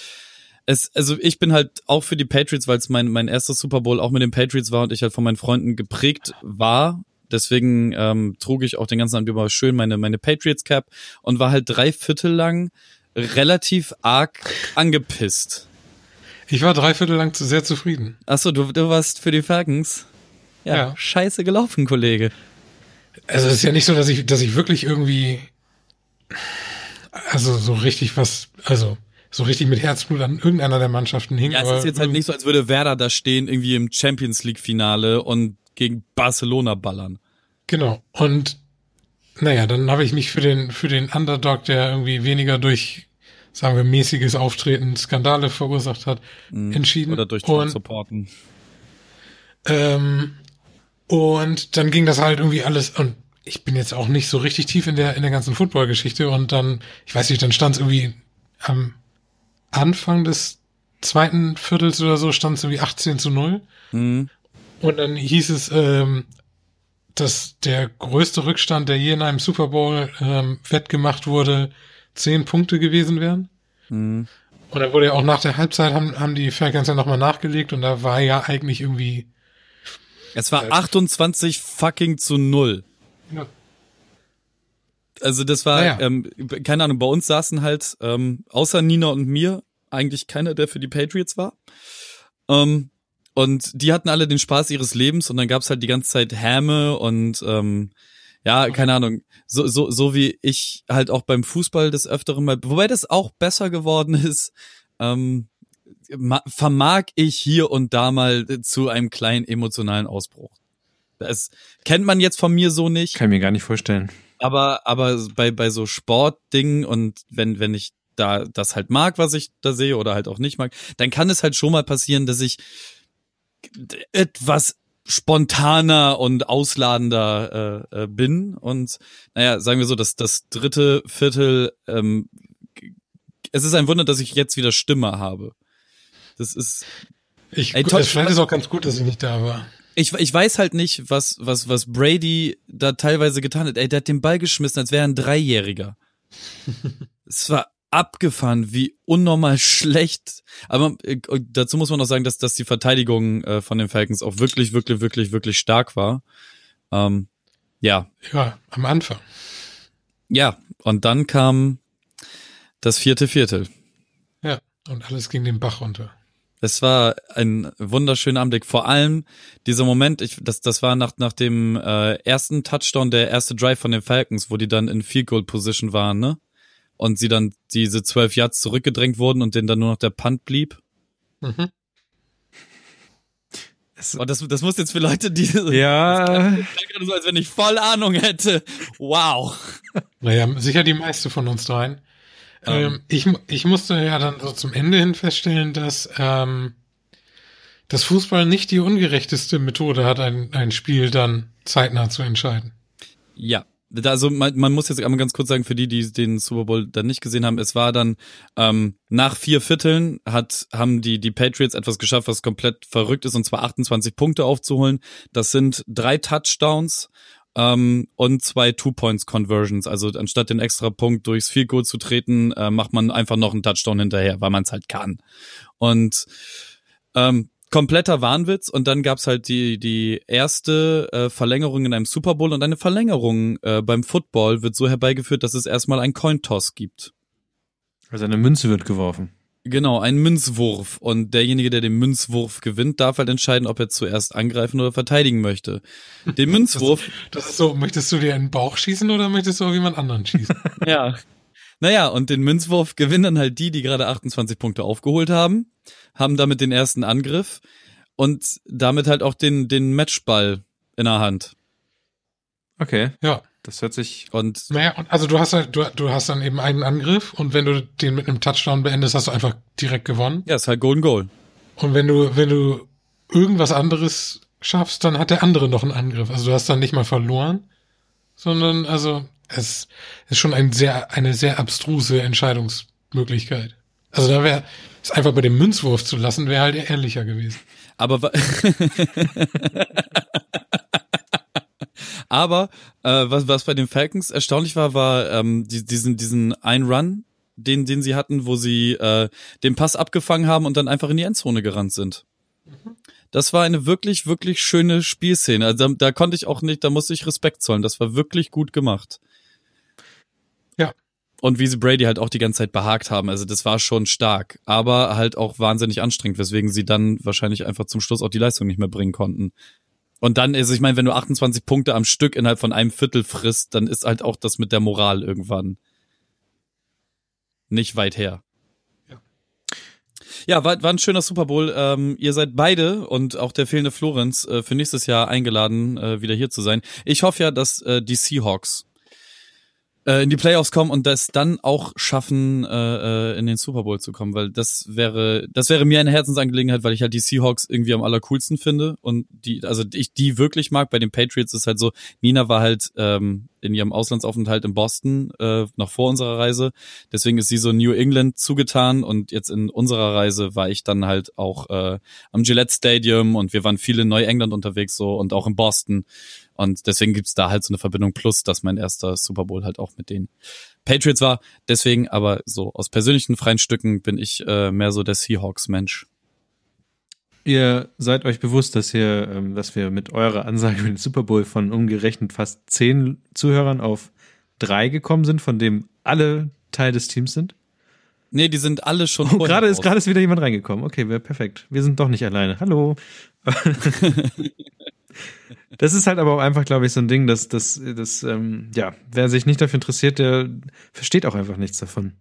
es, also ich bin halt auch für die Patriots, weil es mein, mein erster Super Bowl auch mit den Patriots war und ich halt von meinen Freunden geprägt war. Deswegen ähm, trug ich auch den ganzen Abend über schön meine, meine Patriots Cap und war halt drei Viertel lang relativ arg angepisst. Ich war dreiviertel lang zu sehr zufrieden. Achso, du, du warst für die Falcons. Ja, Ja. scheiße gelaufen, Kollege. Also es ist ja nicht so, dass ich, dass ich wirklich irgendwie, also so richtig was, also so richtig mit Herzblut an irgendeiner der Mannschaften hing. Ja, es ist jetzt halt nicht so, als würde Werder da stehen, irgendwie im Champions League Finale und gegen Barcelona ballern. Genau. Und naja, dann habe ich mich für den, für den Underdog, der irgendwie weniger durch, sagen wir, mäßiges Auftreten Skandale verursacht hat, mhm. entschieden. Oder durch und, Supporten. Ähm, und dann ging das halt irgendwie alles, und ich bin jetzt auch nicht so richtig tief in der, in der ganzen Football-Geschichte und dann, ich weiß nicht, dann stand es irgendwie am Anfang des zweiten Viertels oder so stand es irgendwie 18 zu 0. Mhm. Und dann hieß es, ähm, dass der größte Rückstand, der je in einem Super Bowl ähm, wettgemacht wurde, zehn Punkte gewesen wären. Mhm. Und dann wurde ja auch nach der Halbzeit haben, haben die Falcons ja nochmal nachgelegt und da war ja eigentlich irgendwie. Es war äh, 28 fucking zu 0. Ja. Also das war, naja. ähm, keine Ahnung, bei uns saßen halt, ähm, außer Nina und mir, eigentlich keiner, der für die Patriots war. Ähm, und die hatten alle den Spaß ihres Lebens und dann gab's halt die ganze Zeit Häme und ähm, ja, keine Ahnung, so, so, so wie ich halt auch beim Fußball des Öfteren mal, wobei das auch besser geworden [laughs] ist, ähm, vermag ich hier und da mal zu einem kleinen emotionalen Ausbruch. Das kennt man jetzt von mir so nicht. Kann ich mir gar nicht vorstellen. Aber, aber bei, bei so Sportdingen und wenn, wenn ich da das halt mag, was ich da sehe oder halt auch nicht mag, dann kann es halt schon mal passieren, dass ich etwas spontaner und ausladender äh, äh, bin und naja, sagen wir so, dass das dritte Viertel, ähm, es ist ein Wunder, dass ich jetzt wieder Stimme habe. Das ist. Ich, ey, toll, vielleicht ist auch ganz gut, dass ich nicht da war. Ich, ich weiß halt nicht, was, was, was Brady da teilweise getan hat. Ey, der hat den Ball geschmissen, als wäre er ein Dreijähriger. [laughs] es war abgefahren, wie unnormal schlecht. Aber äh, dazu muss man noch sagen, dass, dass die Verteidigung äh, von den Falcons auch wirklich, wirklich, wirklich, wirklich stark war. Ähm, ja. Ja, am Anfang. Ja, und dann kam das vierte Viertel. Ja, und alles ging den Bach runter. Es war ein wunderschöner Anblick. Vor allem dieser Moment, ich, das, das war nach, nach dem äh, ersten Touchdown, der erste Drive von den Falcons, wo die dann in Field Goal Position waren, ne? und sie dann diese zwölf Yards zurückgedrängt wurden und denen dann nur noch der Punt blieb. Mhm. Und das, das muss jetzt für Leute, die [laughs] ja gerade so, als wenn ich voll Ahnung hätte. Wow. [laughs] Naja, sicher die meiste von uns dreien. Um. Ähm, ich, ich musste ja dann so zum Ende hin feststellen, dass ähm, das Fußball nicht die ungerechteste Methode hat, ein, ein Spiel dann zeitnah zu entscheiden. Ja, also man, man muss jetzt einmal ganz kurz sagen, für die, die den Super Bowl dann nicht gesehen haben, es war dann ähm, nach vier Vierteln hat haben die die Patriots etwas geschafft, was komplett verrückt ist, und zwar 28 Punkte aufzuholen. Das sind drei Touchdowns ähm, und zwei Two-Points-Conversions. Also anstatt den extra Punkt durchs Field Goal zu treten, äh, macht man einfach noch einen Touchdown hinterher, weil man es halt kann. Und ähm, kompletter Wahnwitz und dann gab's halt die die erste äh, Verlängerung in einem Super Bowl und eine Verlängerung äh, beim Football wird so herbeigeführt, dass es erstmal ein Cointoss gibt. Also eine Münze wird geworfen. Genau, ein Münzwurf und derjenige, der den Münzwurf gewinnt, darf halt entscheiden, ob er zuerst angreifen oder verteidigen möchte. Den [laughs] Münzwurf. Das, das ist so, möchtest du dir in den Bauch schießen oder möchtest du auf jemand anderen schießen? [laughs] ja. Naja, und den Münzwurf gewinnen dann halt die, die gerade 28 Punkte aufgeholt haben haben damit den ersten Angriff und damit halt auch den, den Matchball in der Hand. Okay. Ja. Das hört sich. Und. Naja, also du hast halt, du, du hast dann eben einen Angriff und wenn du den mit einem Touchdown beendest, hast du einfach direkt gewonnen. Ja, ist halt Golden Goal. Und wenn du, wenn du irgendwas anderes schaffst, dann hat der andere noch einen Angriff. Also du hast dann nicht mal verloren, sondern also es ist schon ein sehr, eine sehr abstruse Entscheidungsmöglichkeit. Also da wäre es einfach bei dem Münzwurf zu lassen, wäre halt ehrlicher gewesen. Aber [laughs] aber äh, was was bei den Falcons erstaunlich war, war ähm, die, diesen diesen ein Run, den den sie hatten, wo sie äh, den Pass abgefangen haben und dann einfach in die Endzone gerannt sind. Das war eine wirklich wirklich schöne Spielszene. Also da, da konnte ich auch nicht, da musste ich Respekt zollen. Das war wirklich gut gemacht. Ja, und wie sie Brady halt auch die ganze Zeit behagt haben. Also das war schon stark, aber halt auch wahnsinnig anstrengend, weswegen sie dann wahrscheinlich einfach zum Schluss auch die Leistung nicht mehr bringen konnten. Und dann, also ich meine, wenn du 28 Punkte am Stück innerhalb von einem Viertel frisst, dann ist halt auch das mit der Moral irgendwann nicht weit her. Ja. Ja, war, war ein schöner Super Bowl. Ähm, ihr seid beide und auch der fehlende Florenz äh, für nächstes Jahr eingeladen, äh, wieder hier zu sein. Ich hoffe ja, dass äh, die Seahawks in die Playoffs kommen und das dann auch schaffen, äh, äh, in den Super Bowl zu kommen, weil das wäre, das wäre mir eine Herzensangelegenheit, weil ich halt die Seahawks irgendwie am allercoolsten finde und die, also ich die wirklich mag. Bei den Patriots ist halt so, Nina war halt ähm, in ihrem Auslandsaufenthalt in Boston äh, noch vor unserer Reise, deswegen ist sie so New England zugetan und jetzt in unserer Reise war ich dann halt auch äh, am Gillette Stadium und wir waren viel in Neuengland unterwegs so und auch in Boston und deswegen gibt's da halt so eine Verbindung plus, dass mein erster Super Bowl halt auch mit den Patriots war. Deswegen aber so aus persönlichen freien Stücken bin ich äh, mehr so der Seahawks-Mensch. Ihr seid euch bewusst, dass ihr, ähm, dass wir mit eurer Ansage dem Super Bowl von umgerechnet fast zehn Zuhörern auf drei gekommen sind, von dem alle Teil des Teams sind? Nee, die sind alle schon Oh, gerade ist gerade ist wieder jemand reingekommen. Okay, wäre perfekt. Wir sind doch nicht alleine. Hallo. [laughs] [laughs] das ist halt aber auch einfach, glaube ich, so ein Ding, dass das, das, ähm, ja, wer sich nicht dafür interessiert, der versteht auch einfach nichts davon.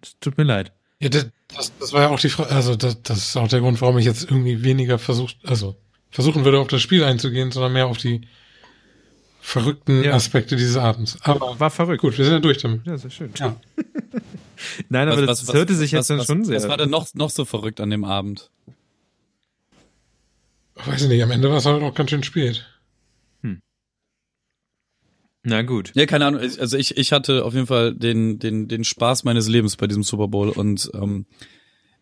Das tut mir leid. Ja, das, das, das war ja auch die Frage, also das, das ist auch der Grund, warum ich jetzt irgendwie weniger versucht, also versuchen würde, auf das Spiel einzugehen, sondern mehr auf die verrückten Ja. Aspekte dieses Abends. Aber War verrückt. gut, wir sind ja durch damit. Ja, sehr schön. Ja. [laughs] Nein, aber das, das hörte sich jetzt was, dann was, schon sehr. Was war denn noch, noch so verrückt an dem Abend? Weiß ich nicht, am Ende war es halt auch ganz schön spät. Na gut. Ja, keine Ahnung. Also ich, ich hatte auf jeden Fall den, den, den Spaß meines Lebens bei diesem Super Bowl und ähm,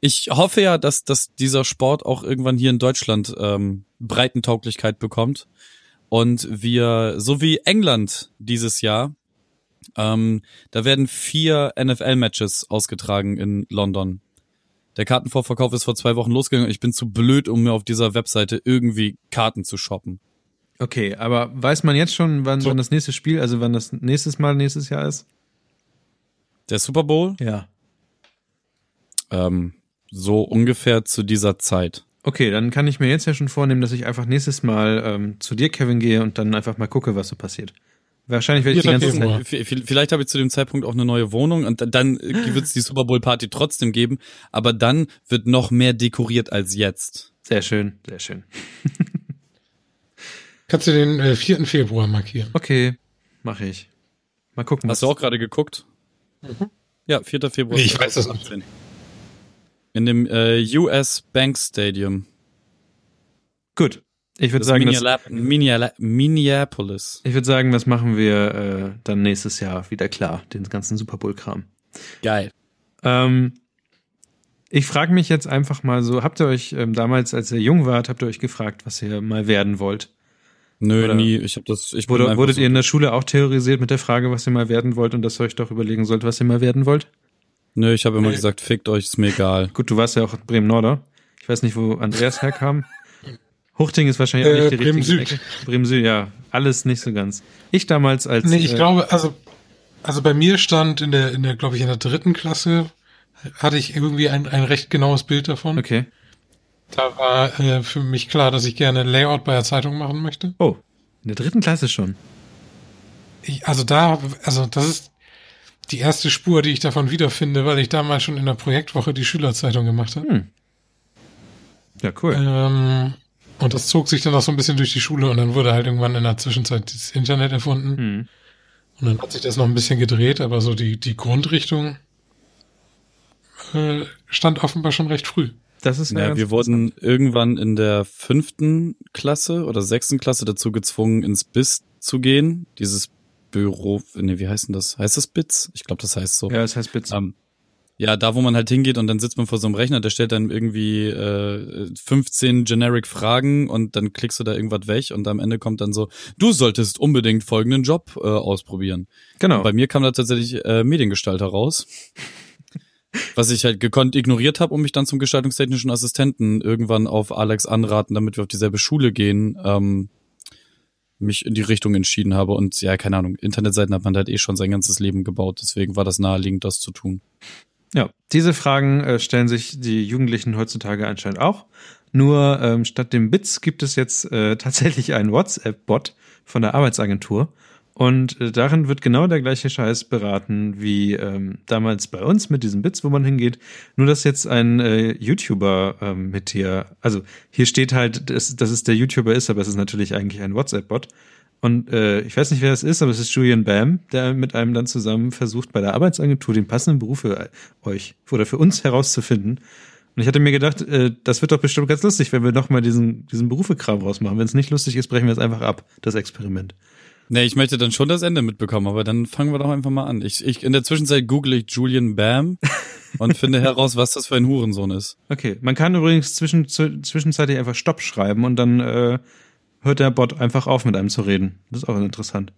ich hoffe ja, dass, dass dieser Sport auch irgendwann hier in Deutschland ähm, Breitentauglichkeit bekommt und wir, so wie England dieses Jahr, ähm, da werden vier NFL-Matches ausgetragen in London. Der Kartenvorverkauf ist vor zwei Wochen losgegangen. Ich bin zu blöd, um mir auf dieser Webseite irgendwie Karten zu shoppen. Okay, aber weiß man jetzt schon, wann, So. wann das nächste Spiel, also wann das nächstes Mal nächstes Jahr ist? Der Super Bowl, Ja. ähm, so ungefähr zu dieser Zeit. Okay, dann kann ich mir jetzt ja schon vornehmen, dass ich einfach nächstes Mal ähm, zu dir, Kevin, gehe und dann einfach mal gucke, was so passiert. Wahrscheinlich werde ich die Vierter ganze. Zeit. V- v- Vielleicht habe ich zu dem Zeitpunkt auch eine neue Wohnung und dann- dann wird es die Super Bowl Party trotzdem geben, aber dann wird noch mehr dekoriert als jetzt. Sehr schön, sehr schön. [laughs] Kannst du den äh, 4. Februar markieren? Okay, mache ich. Mal gucken. Hast du auch gerade geguckt? Ja, 4. Februar. Nee, ich weiß das nicht. 2018. In dem äh, US Bank Stadium. Gut. Ich würde Das sagen, das, Minneala- Minneala- Minneapolis. ich würde sagen, das machen wir äh, dann nächstes Jahr wieder klar, den ganzen Super Bowl-Kram. Geil. Ähm, ich frage mich jetzt einfach mal so, habt ihr euch ähm, damals, als ihr jung wart, habt ihr euch gefragt, was ihr mal werden wollt? Nö, Oder- nie. Ich habe das. Ich Wurde, wurdet so- ihr in der Schule auch terrorisiert mit der Frage, was ihr mal werden wollt und dass ihr euch doch überlegen sollt, was ihr mal werden wollt? Nö, ich habe immer Nee. gesagt, fickt euch, ist mir egal. [laughs] Gut, du warst ja auch in Bremen-Norder. Ich weiß nicht, wo Andreas herkam. Huchting ist wahrscheinlich auch Äh, nicht die Bremen richtige Süd. Ecke. Bremen Süd, ja. Alles nicht so ganz. Ich damals als. Nee, ich äh, glaube, also, also bei mir stand in der, in der, glaube ich, in der dritten Klasse hatte ich irgendwie ein, ein recht genaues Bild davon. Okay. Da war äh, für mich klar, dass ich gerne Layout bei der Zeitung machen möchte. Oh, in der dritten Klasse schon. Ich, also da, also das ist die erste Spur, die ich davon wiederfinde, weil ich damals schon in der Projektwoche die Schülerzeitung gemacht habe. Hm. Ja, cool. Ähm, und das zog sich dann auch so ein bisschen durch die Schule und dann wurde halt irgendwann in der Zwischenzeit das Internet erfunden. Hm. Und dann hat sich das noch ein bisschen gedreht, aber so die, die Grundrichtung äh, stand offenbar schon recht früh. Das ist Ja, wir wurden irgendwann in der fünften Klasse oder sechsten Klasse dazu gezwungen, ins BIS zu gehen. Dieses Büro, nee, wie heißt denn das? Heißt das BITS? Ich glaube, das heißt so. Ja, das heißt Bits. Ähm, ja, da wo man halt hingeht und dann sitzt man vor so einem Rechner, der stellt dann irgendwie äh, 15 generic Fragen und dann klickst du da irgendwas weg und am Ende kommt dann so, du solltest unbedingt folgenden Job äh, ausprobieren. genau. Bei mir kam da tatsächlich äh, Mediengestalter raus. Was ich halt gekonnt ignoriert habe, um mich dann zum gestaltungstechnischen Assistenten irgendwann auf Alex anraten, damit wir auf dieselbe Schule gehen, ähm, mich in die Richtung entschieden habe. Und ja, keine Ahnung, Internetseiten hat man halt eh schon sein ganzes Leben gebaut, deswegen war das naheliegend, das zu tun. Ja, diese Fragen äh, stellen sich die Jugendlichen heutzutage anscheinend auch. Nur ähm, statt dem Bits gibt es jetzt äh, [laughs] tatsächlich einen WhatsApp-Bot von der Arbeitsagentur. Und äh, darin wird genau der gleiche Scheiß beraten wie ähm, damals bei uns mit diesen Bits, wo man hingeht. Nur dass jetzt ein äh, YouTuber ähm, mit hier, also hier steht halt, dass, dass es der YouTuber ist, aber es ist natürlich eigentlich ein WhatsApp-Bot. Und äh, ich weiß nicht, wer das ist, aber es ist Julian Bam, der mit einem dann zusammen versucht, bei der Arbeitsagentur den passenden Beruf für euch oder für uns herauszufinden. Und ich hatte mir gedacht, äh, das wird doch bestimmt ganz lustig, wenn wir noch mal diesen, diesen Berufekram rausmachen. Wenn es nicht lustig ist, brechen wir es einfach ab, das Experiment. Nee, ich möchte dann schon das Ende mitbekommen, aber dann fangen wir doch einfach mal an. Ich, ich in der Zwischenzeit google ich Julian Bam und [laughs] finde heraus, was das für ein Hurensohn ist. Okay, man kann übrigens zwischen, zwischenzeitlich einfach Stopp schreiben und dann äh, hört der Bot einfach auf, mit einem zu reden. Das ist auch interessant.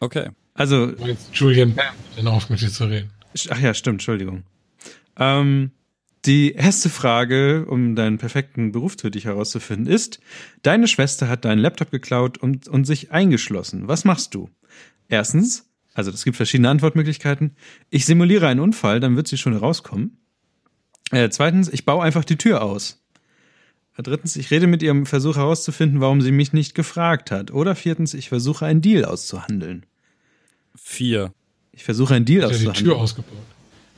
Okay. Also. Jetzt Julian Bam, dann auf mit dir zu reden. Ach ja, stimmt, Entschuldigung. Ähm, die erste Frage, um deinen perfekten Beruf für dich herauszufinden, ist, deine Schwester hat deinen Laptop geklaut und, und sich eingeschlossen. Was machst du? Erstens, also es gibt verschiedene Antwortmöglichkeiten. Ich simuliere einen Unfall, dann wird sie schon herauskommen. Äh, zweitens, ich baue einfach die Tür aus. Drittens, ich rede mit ihrem Versuch herauszufinden, warum sie mich nicht gefragt hat. Oder viertens, ich versuche einen Deal auszuhandeln. Vier. Ich versuche einen Deal auszuhandeln. die Tür ausgebaut.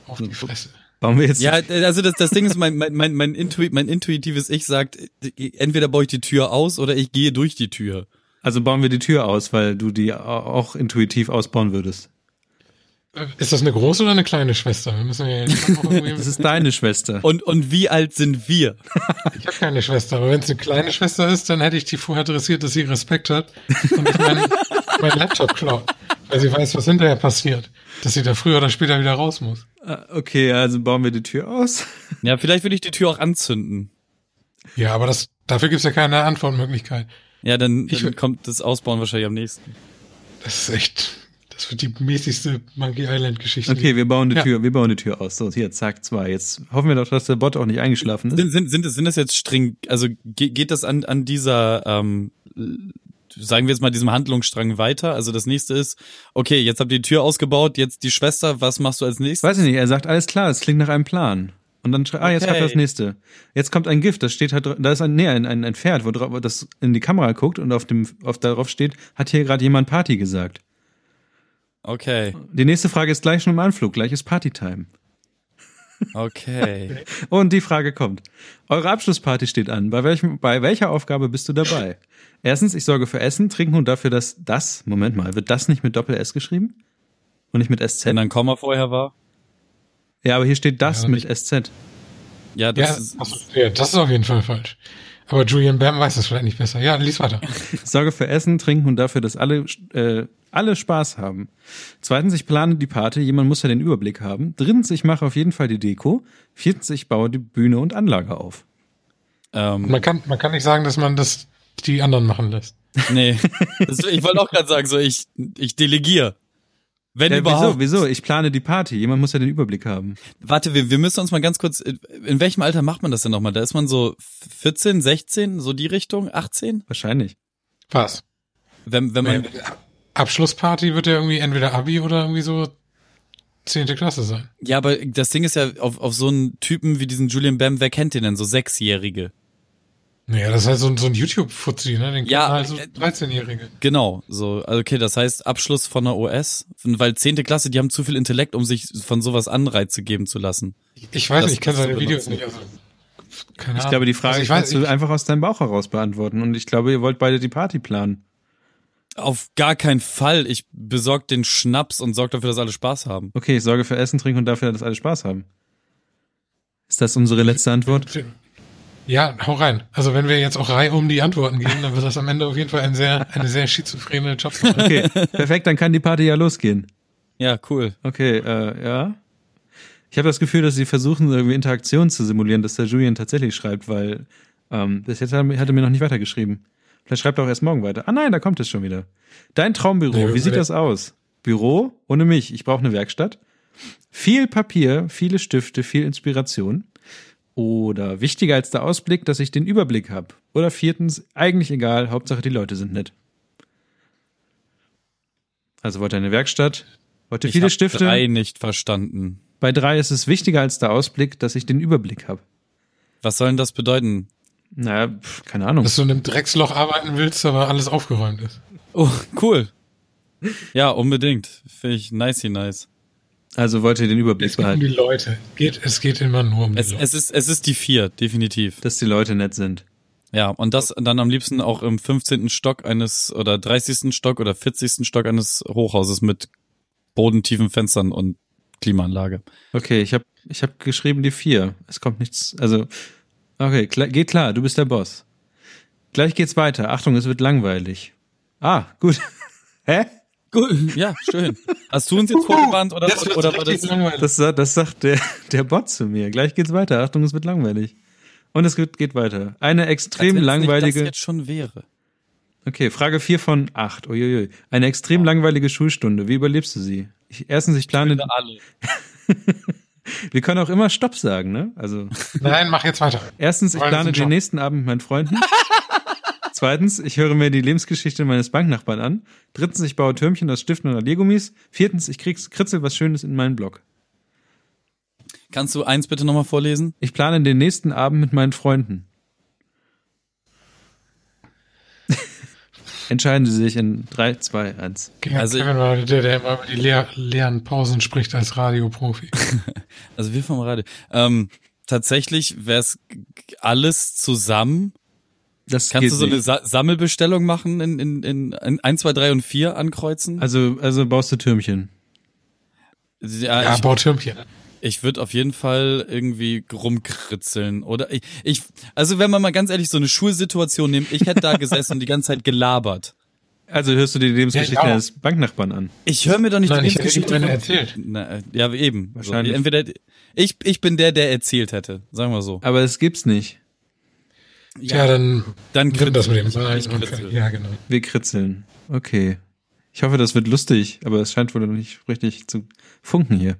Auf die Fresse. Bauen wir jetzt. Ja, also das, das Ding ist, mein, mein, mein, mein, Intuit, mein intuitives Ich sagt, entweder baue ich die Tür aus oder ich gehe durch die Tür. Also bauen wir die Tür aus, weil du die auch intuitiv ausbauen würdest. Äh, ist das eine große oder eine kleine Schwester? Wir müssen ja [laughs] das ist deine Schwester. Und, und wie alt sind wir? Ich habe keine Schwester, aber wenn es eine kleine Schwester ist, dann hätte ich die vorher adressiert, dass sie Respekt hat und ich meinen mein Laptop klaut, weil sie weiß, was hinterher passiert, dass sie da früher oder später wieder raus muss. Ah, okay, also bauen wir die Tür aus. [laughs] Ja, vielleicht würde ich die Tür auch anzünden. Ja, aber das, dafür gibt's ja keine Antwortmöglichkeit. Ja, dann, ich, dann kommt das Ausbauen wahrscheinlich am nächsten. Das ist echt, das wird die mäßigste Monkey Island Geschichte. Okay, wir bauen die ja. Tür, wir bauen die Tür aus. So, hier, zack, zwei. Jetzt hoffen wir doch, dass der Bot auch nicht eingeschlafen ist. Sind, sind, sind, das, sind das jetzt streng, also geht, geht das an, an dieser, ähm, sagen wir jetzt mal diesem Handlungsstrang weiter. Also das nächste ist, okay, jetzt habt ihr die Tür ausgebaut, jetzt die Schwester, was machst du als nächstes? Weiß ich nicht, er sagt, alles klar, es klingt nach einem Plan. Und dann schreibt, ah, jetzt okay. kommt das nächste. Jetzt kommt ein Gift, das steht halt, da ist ein, nee, ein, ein, ein Pferd, wo drauf, das in die Kamera guckt und auf dem, auf darauf steht, hat hier gerade jemand Party gesagt. Okay. Die nächste Frage ist gleich schon im Anflug, gleich ist Partytime. Okay. [laughs] Und die Frage kommt. Eure Abschlussparty steht an. Bei, welchem, bei welcher Aufgabe bist du dabei? Erstens, ich sorge für Essen, Trinken und dafür, dass das, Moment mal, wird das nicht mit Doppel-S geschrieben? Und nicht mit SZ? Wenn ein Komma vorher war? Ja, aber hier steht das ja, mit SZ. Ja, das, ja, ist, ja, das ist auf jeden Fall falsch. Aber Julian Bam weiß das vielleicht nicht besser. Ja, lies weiter. sorge für Essen, Trinken und dafür, dass alle, äh, alle Spaß haben. Zweitens, ich plane die Party, jemand muss ja den Überblick haben. Drittens, ich mache auf jeden Fall die Deko. Viertens, ich baue die Bühne und Anlage auf. Ähm, man, kann, man kann nicht sagen, dass man das die anderen machen lässt. Nee. Das, ich wollte auch gerade sagen, so ich, ich delegiere. Wenn ja, überhaupt. Wieso, wieso? Ich plane die Party. Jemand muss ja den Überblick haben. Warte, wir, wir müssen uns mal ganz kurz, in welchem Alter macht man das denn nochmal? Da ist man so 14, 16, so die Richtung, 18? Wahrscheinlich. Was? Wenn, wenn man. Abschlussparty wird ja irgendwie entweder Abi oder irgendwie so zehnte Klasse sein. Ja, aber das Ding ist ja, auf, auf so einen Typen wie diesen Julian Bam, wer kennt den denn? So Sechsjährige. Naja, das ist halt so ein, so ein YouTube-Fuzzi, ne? Den ja, halt so 13-Jährige. Äh, genau, so. Also okay, das heißt Abschluss von der OS, weil zehnte Klasse, die haben zu viel Intellekt, um sich von sowas Anreize geben zu lassen. Ich weiß das, nicht, ich kenne seine Videos nicht. Also, keine Ahnung. Ich glaube, die Frage also ich kannst weiß, du einfach aus deinem Bauch heraus beantworten. Und ich glaube, ihr wollt beide die Party planen. Auf gar keinen Fall. Ich besorge den Schnaps und sorge dafür, dass alle Spaß haben. Okay, ich sorge für Essen, Trinken und dafür, dass alle Spaß haben. Ist das unsere letzte Antwort? Ja, hau rein. Also wenn wir jetzt auch Reihe um die Antworten gehen, dann wird das am Ende auf jeden Fall ein sehr, eine sehr schizophrene Job. Okay, perfekt, dann kann die Party ja losgehen. Ja, cool. Okay, äh, ja. Ich habe das Gefühl, dass sie versuchen, irgendwie Interaktion zu simulieren, dass der Julian tatsächlich schreibt, weil ähm, bis jetzt hat er mir noch nicht weitergeschrieben. Vielleicht schreibt er auch erst morgen weiter. Ah nein, da kommt es schon wieder. Dein Traumbüro, wie sieht das aus? Büro ohne mich. Ich brauche eine Werkstatt. Viel Papier, viele Stifte, viel Inspiration. Oder wichtiger als der Ausblick, dass ich den Überblick habe. Oder viertens, eigentlich egal, Hauptsache die Leute sind nett. Also wollte eine Werkstatt, wollte ich viele Stifte. drei nicht verstanden. Bei drei ist es wichtiger als der Ausblick, dass ich den Überblick habe. Was soll denn das bedeuten? Naja, keine Ahnung. Dass du in einem Drecksloch arbeiten willst, aber alles aufgeräumt ist. Oh, cool. Ja, unbedingt. Finde ich nice, nice. Also wollt ihr den Überblick Es geht um die behalten, Leute. Geht, es geht immer nur um die Es, Leute. es ist, es ist die vier, definitiv. dass die Leute nett sind. Ja, und das dann am liebsten auch im 15. Stock eines oder 30. Stock oder 40. Stock eines Hochhauses mit bodentiefen Fenstern und Klimaanlage. Okay, ich habe ich hab geschrieben die vier. Es kommt nichts, also, okay, klar, geht klar, du bist der Boss. Gleich geht's weiter. Achtung, es wird langweilig. Ah, gut. [laughs] Hä? Gut, ja, schön. Hast du uns jetzt vorgewarnt oder, wird's oder war das? langweilig. Das, das sagt der, der Bot zu mir. Gleich geht's weiter. Achtung, es wird langweilig. Und es geht, geht weiter. Eine Als extrem wenn es nicht langweilige. Das jetzt schon wäre. Okay, Frage 4 von 8. Uiuiui. Eine extrem langweilige Schulstunde. Wie überlebst du sie? Ich, erstens, ich plane. alle. [laughs] Wir können auch immer Stopp sagen, ne? Also, Nein, mach jetzt weiter. erstens, ich plane das den nächsten Abend mit meinen Freunden. [laughs] Zweitens, ich höre mir die Lebensgeschichte meines Banknachbarn an. Drittens, ich baue Türmchen aus Stiften oder Legummis. Viertens, ich krieg's, kritzel was Schönes in meinen Blog. Kannst du eins bitte nochmal vorlesen? Ich plane den nächsten Abend mit meinen Freunden. [laughs] Entscheiden Sie sich in 3, 2, 1. Ja, Also- Kevin war der, der immer über die leer, leeren Pausen spricht als Radioprofi. [laughs] Also wir vom Radio. Ähm, tatsächlich wäre es alles zusammen. Das Kannst du so eine nicht. Sa Sammelbestellung machen in, in, in, in 1, 2, 3 und 4 ankreuzen? Also, also baust du Türmchen. ja, Ja, ich, baut Türmchen. ich würde auf jeden Fall irgendwie rumkritzeln. Oder ich, ich, also wenn man mal ganz ehrlich so eine Schulsituation nimmt, ich hätte da gesessen und die ganze Zeit gelabert. Also hörst du dir die Lebensgeschichte Ja, ich deines Banknachbarn an. Ich höre mir doch nicht Nein, die ich hätte Lebensgeschichte eine von- erzählt. Na, ja, eben. Wahrscheinlich. So, entweder ich, ich bin der, der erzählt hätte, sagen wir so. Aber es gibt's nicht. Ja, dann Dann nimm das mit dem und- kritzel. Ja, genau. Wir kritzeln. Okay. Ich hoffe, das wird lustig, aber es scheint wohl noch nicht richtig zu funken hier.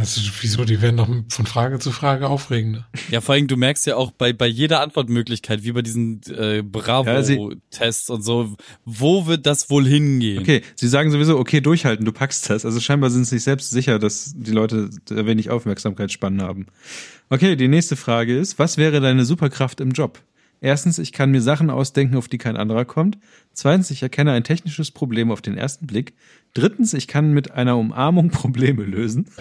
Ist, wieso? Die werden noch von Frage zu Frage aufregender. Ja, vor allem, du merkst ja auch bei, bei jeder Antwortmöglichkeit, wie bei diesen äh, Ja, Bravo-Tests und so, wo wird das wohl hingehen? Okay, sie sagen sowieso, okay, durchhalten, du packst das. Also scheinbar sind sie sich selbst sicher, dass die Leute wenig Aufmerksamkeitsspannen haben. Okay, die nächste Frage ist, was wäre deine Superkraft im Job? Erstens, ich kann mir Sachen ausdenken, auf die kein anderer kommt. Zweitens, ich erkenne ein technisches Problem auf den ersten Blick. Drittens, ich kann mit einer Umarmung [laughs] Probleme lösen. [laughs]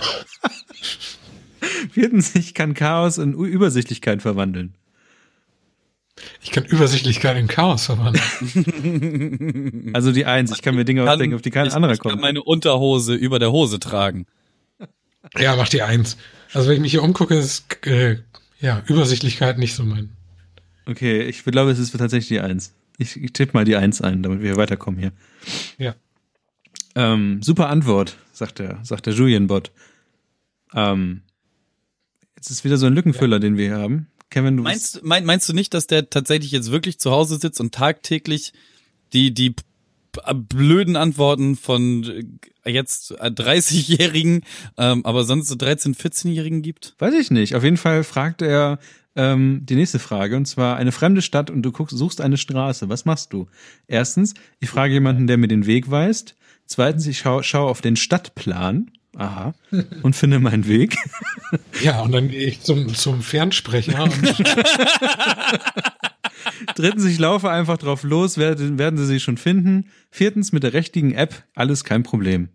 Viertens, ich kann Chaos in U- Übersichtlichkeit verwandeln. Ich kann Übersichtlichkeit in Chaos verwandeln. [laughs] Also die Eins, ich kann mir Dinge ausdenken, auf die kein ich, anderer ich kann kommt. meine Unterhose über der Hose tragen. ja, mach die Eins. Also wenn ich mich hier umgucke, ist äh, ja Übersichtlichkeit nicht so mein. Okay, ich glaube, es ist tatsächlich die Eins. Ich, ich tippe mal die Eins ein, damit wir weiterkommen hier. Ja. Ähm, super Antwort, sagt der, sagt der Julian-Bot. Ähm, jetzt ist wieder so ein Lückenfüller, den wir hier haben. Kevin, du Meinst, du- mein, meinst du nicht, dass der tatsächlich jetzt wirklich zu Hause sitzt und tagtäglich die, die p- blöden Antworten von äh, jetzt äh, 30-Jährigen, ähm, aber sonst so 13-, 14-Jährigen gibt? weiß ich nicht. Auf jeden Fall fragt er ähm, die nächste Frage, und zwar eine fremde Stadt und du guckst, suchst eine Straße. Was machst du? Erstens, ich frage jemanden, der mir den Weg weist. Zweitens, ich schaue schau auf den Stadtplan. Aha. [laughs] Und finde meinen Weg. [laughs] Ja, und dann gehe ich zum, zum Fernsprecher [laughs] Drittens, ich laufe einfach drauf los, werden, werden sie sich schon finden. Viertens, mit der richtigen App, alles kein Problem.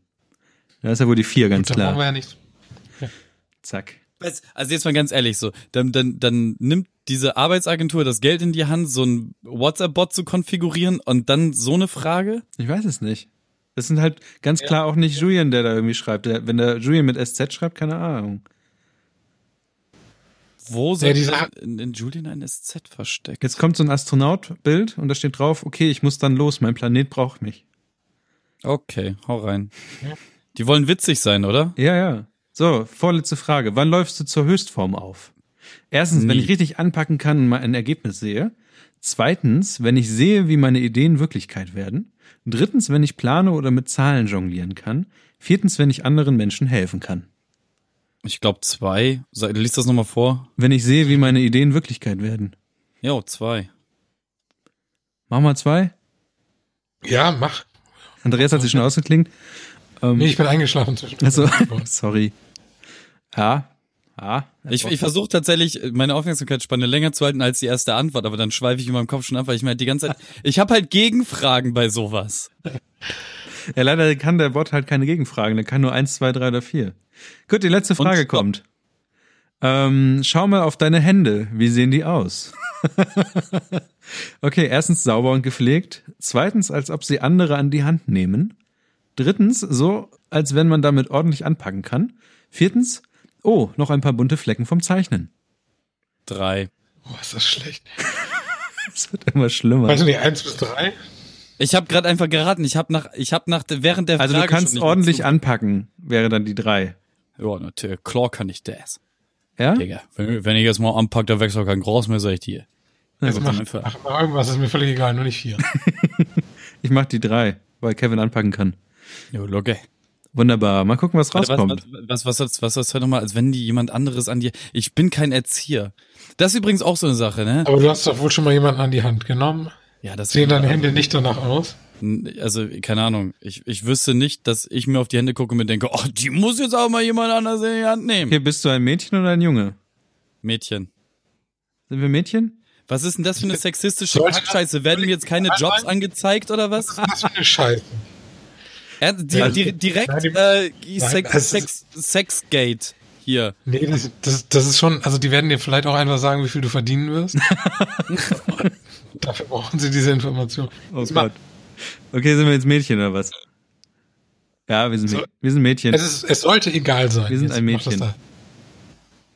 Da ist ja wohl die vier, ganz da brauchen wir klar. ja nicht. Zack. Also jetzt mal ganz ehrlich so, dann, dann, dann nimmt diese Arbeitsagentur das Geld in die Hand, so ein WhatsApp-Bot zu konfigurieren und dann so eine Frage? Ich weiß es nicht. Das sind halt ganz klar auch nicht Julian, der da irgendwie schreibt. Der, wenn der Julian mit SZ schreibt, keine Ahnung. Wo soll Ja, in, in Julian ein SZ versteckt? Jetzt kommt so ein Astronaut-Bild und da steht drauf, okay, ich muss dann los, mein Planet braucht mich. Okay, hau rein. Ja. Die wollen witzig sein, oder? Ja, ja. So, vorletzte Frage. Wann läufst du zur Höchstform auf? Erstens, wenn Nie. ich richtig anpacken kann und mal ein Ergebnis sehe. Zweitens, wenn ich sehe, wie meine Ideen Wirklichkeit werden. Drittens, wenn ich plane oder mit Zahlen jonglieren kann. Viertens, wenn ich anderen Menschen helfen kann. Ich glaube zwei. Lies das nochmal vor. Wenn ich sehe, wie meine Ideen Wirklichkeit werden. Jo, zwei. Mach mal zwei. Ja, mach. Andreas hat sich schon ausgeklingt. Ähm, Nee, ich bin eingeschlafen zwischen. also, [laughs] sorry. Ja. Ja. Ich, ich versuche tatsächlich, meine Aufmerksamkeitsspanne länger zu halten als die erste Antwort, aber dann schweife ich in meinem Kopf schon ab, weil ich mir halt die ganze Zeit, [laughs] ich habe halt Gegenfragen bei sowas. Ja, leider kann der Bot halt keine Gegenfragen. Der kann nur eins, zwei, drei oder vier. Gut, die letzte Frage stopp. kommt. Ähm, schau mal auf deine Hände. Wie sehen die aus? [laughs] okay, erstens sauber und gepflegt. Zweitens, als ob sie andere an die Hand nehmen. Drittens, so, als wenn man damit ordentlich anpacken kann. Viertens, oh, noch ein paar bunte Flecken vom Zeichnen. Drei. Oh, ist das schlecht. [laughs] Es wird immer schlimmer. Weißt du nicht, eins bis drei? Ich habe gerade einfach geraten. Ich habe nach, ich habe nach während der Also du Frage kannst ordentlich anpacken, wäre dann die drei. Ja, natürlich. Klar kann ich das. Ja? Digga, wenn, wenn ich jetzt mal anpack, da wächst auch kein Gras mehr, sag ich dir. Gut, mach, dann einfach. mach, mach irgendwas, ist mir völlig egal, nur nicht vier. [laughs] Ich mach die drei, weil Kevin anpacken kann. Jo, okay. Wunderbar. Mal gucken, was Warte, rauskommt. was, was, was, was, was, was, was nochmal, als wenn die jemand anderes an dir. Ich bin kein Erzieher. Das ist übrigens auch so eine Sache, ne? Aber du hast doch wohl schon mal jemanden an die Hand genommen. Ja, das Sehen deine Hände nicht danach aus? Also, keine Ahnung. Ich, ich wüsste nicht, dass ich mir auf die Hände gucke und mir denke, oh, die muss jetzt auch mal jemand anders in die Hand nehmen. Hier, bist du ein Mädchen oder ein Junge? Mädchen. Sind wir Mädchen? Was ist denn das für eine sexistische Sollte das- Scheiße? Werden mir jetzt keine Jobs angezeigt oder was? Was ist das für eine Scheiße? Ja, die, Ja, die, direkt nein, äh, nein, Sex, das Sex, Sexgate hier. Nee, das, das, das ist schon, also die werden dir vielleicht auch einfach sagen, wie viel du verdienen wirst. [laughs] Dafür brauchen sie diese Information. Oh Gott. Okay, sind wir jetzt Mädchen oder was? Ja, wir sind, So. Wir sind Mädchen. Es, ist, es sollte egal sein. Wir sind Jetzt ein mach das Mädchen.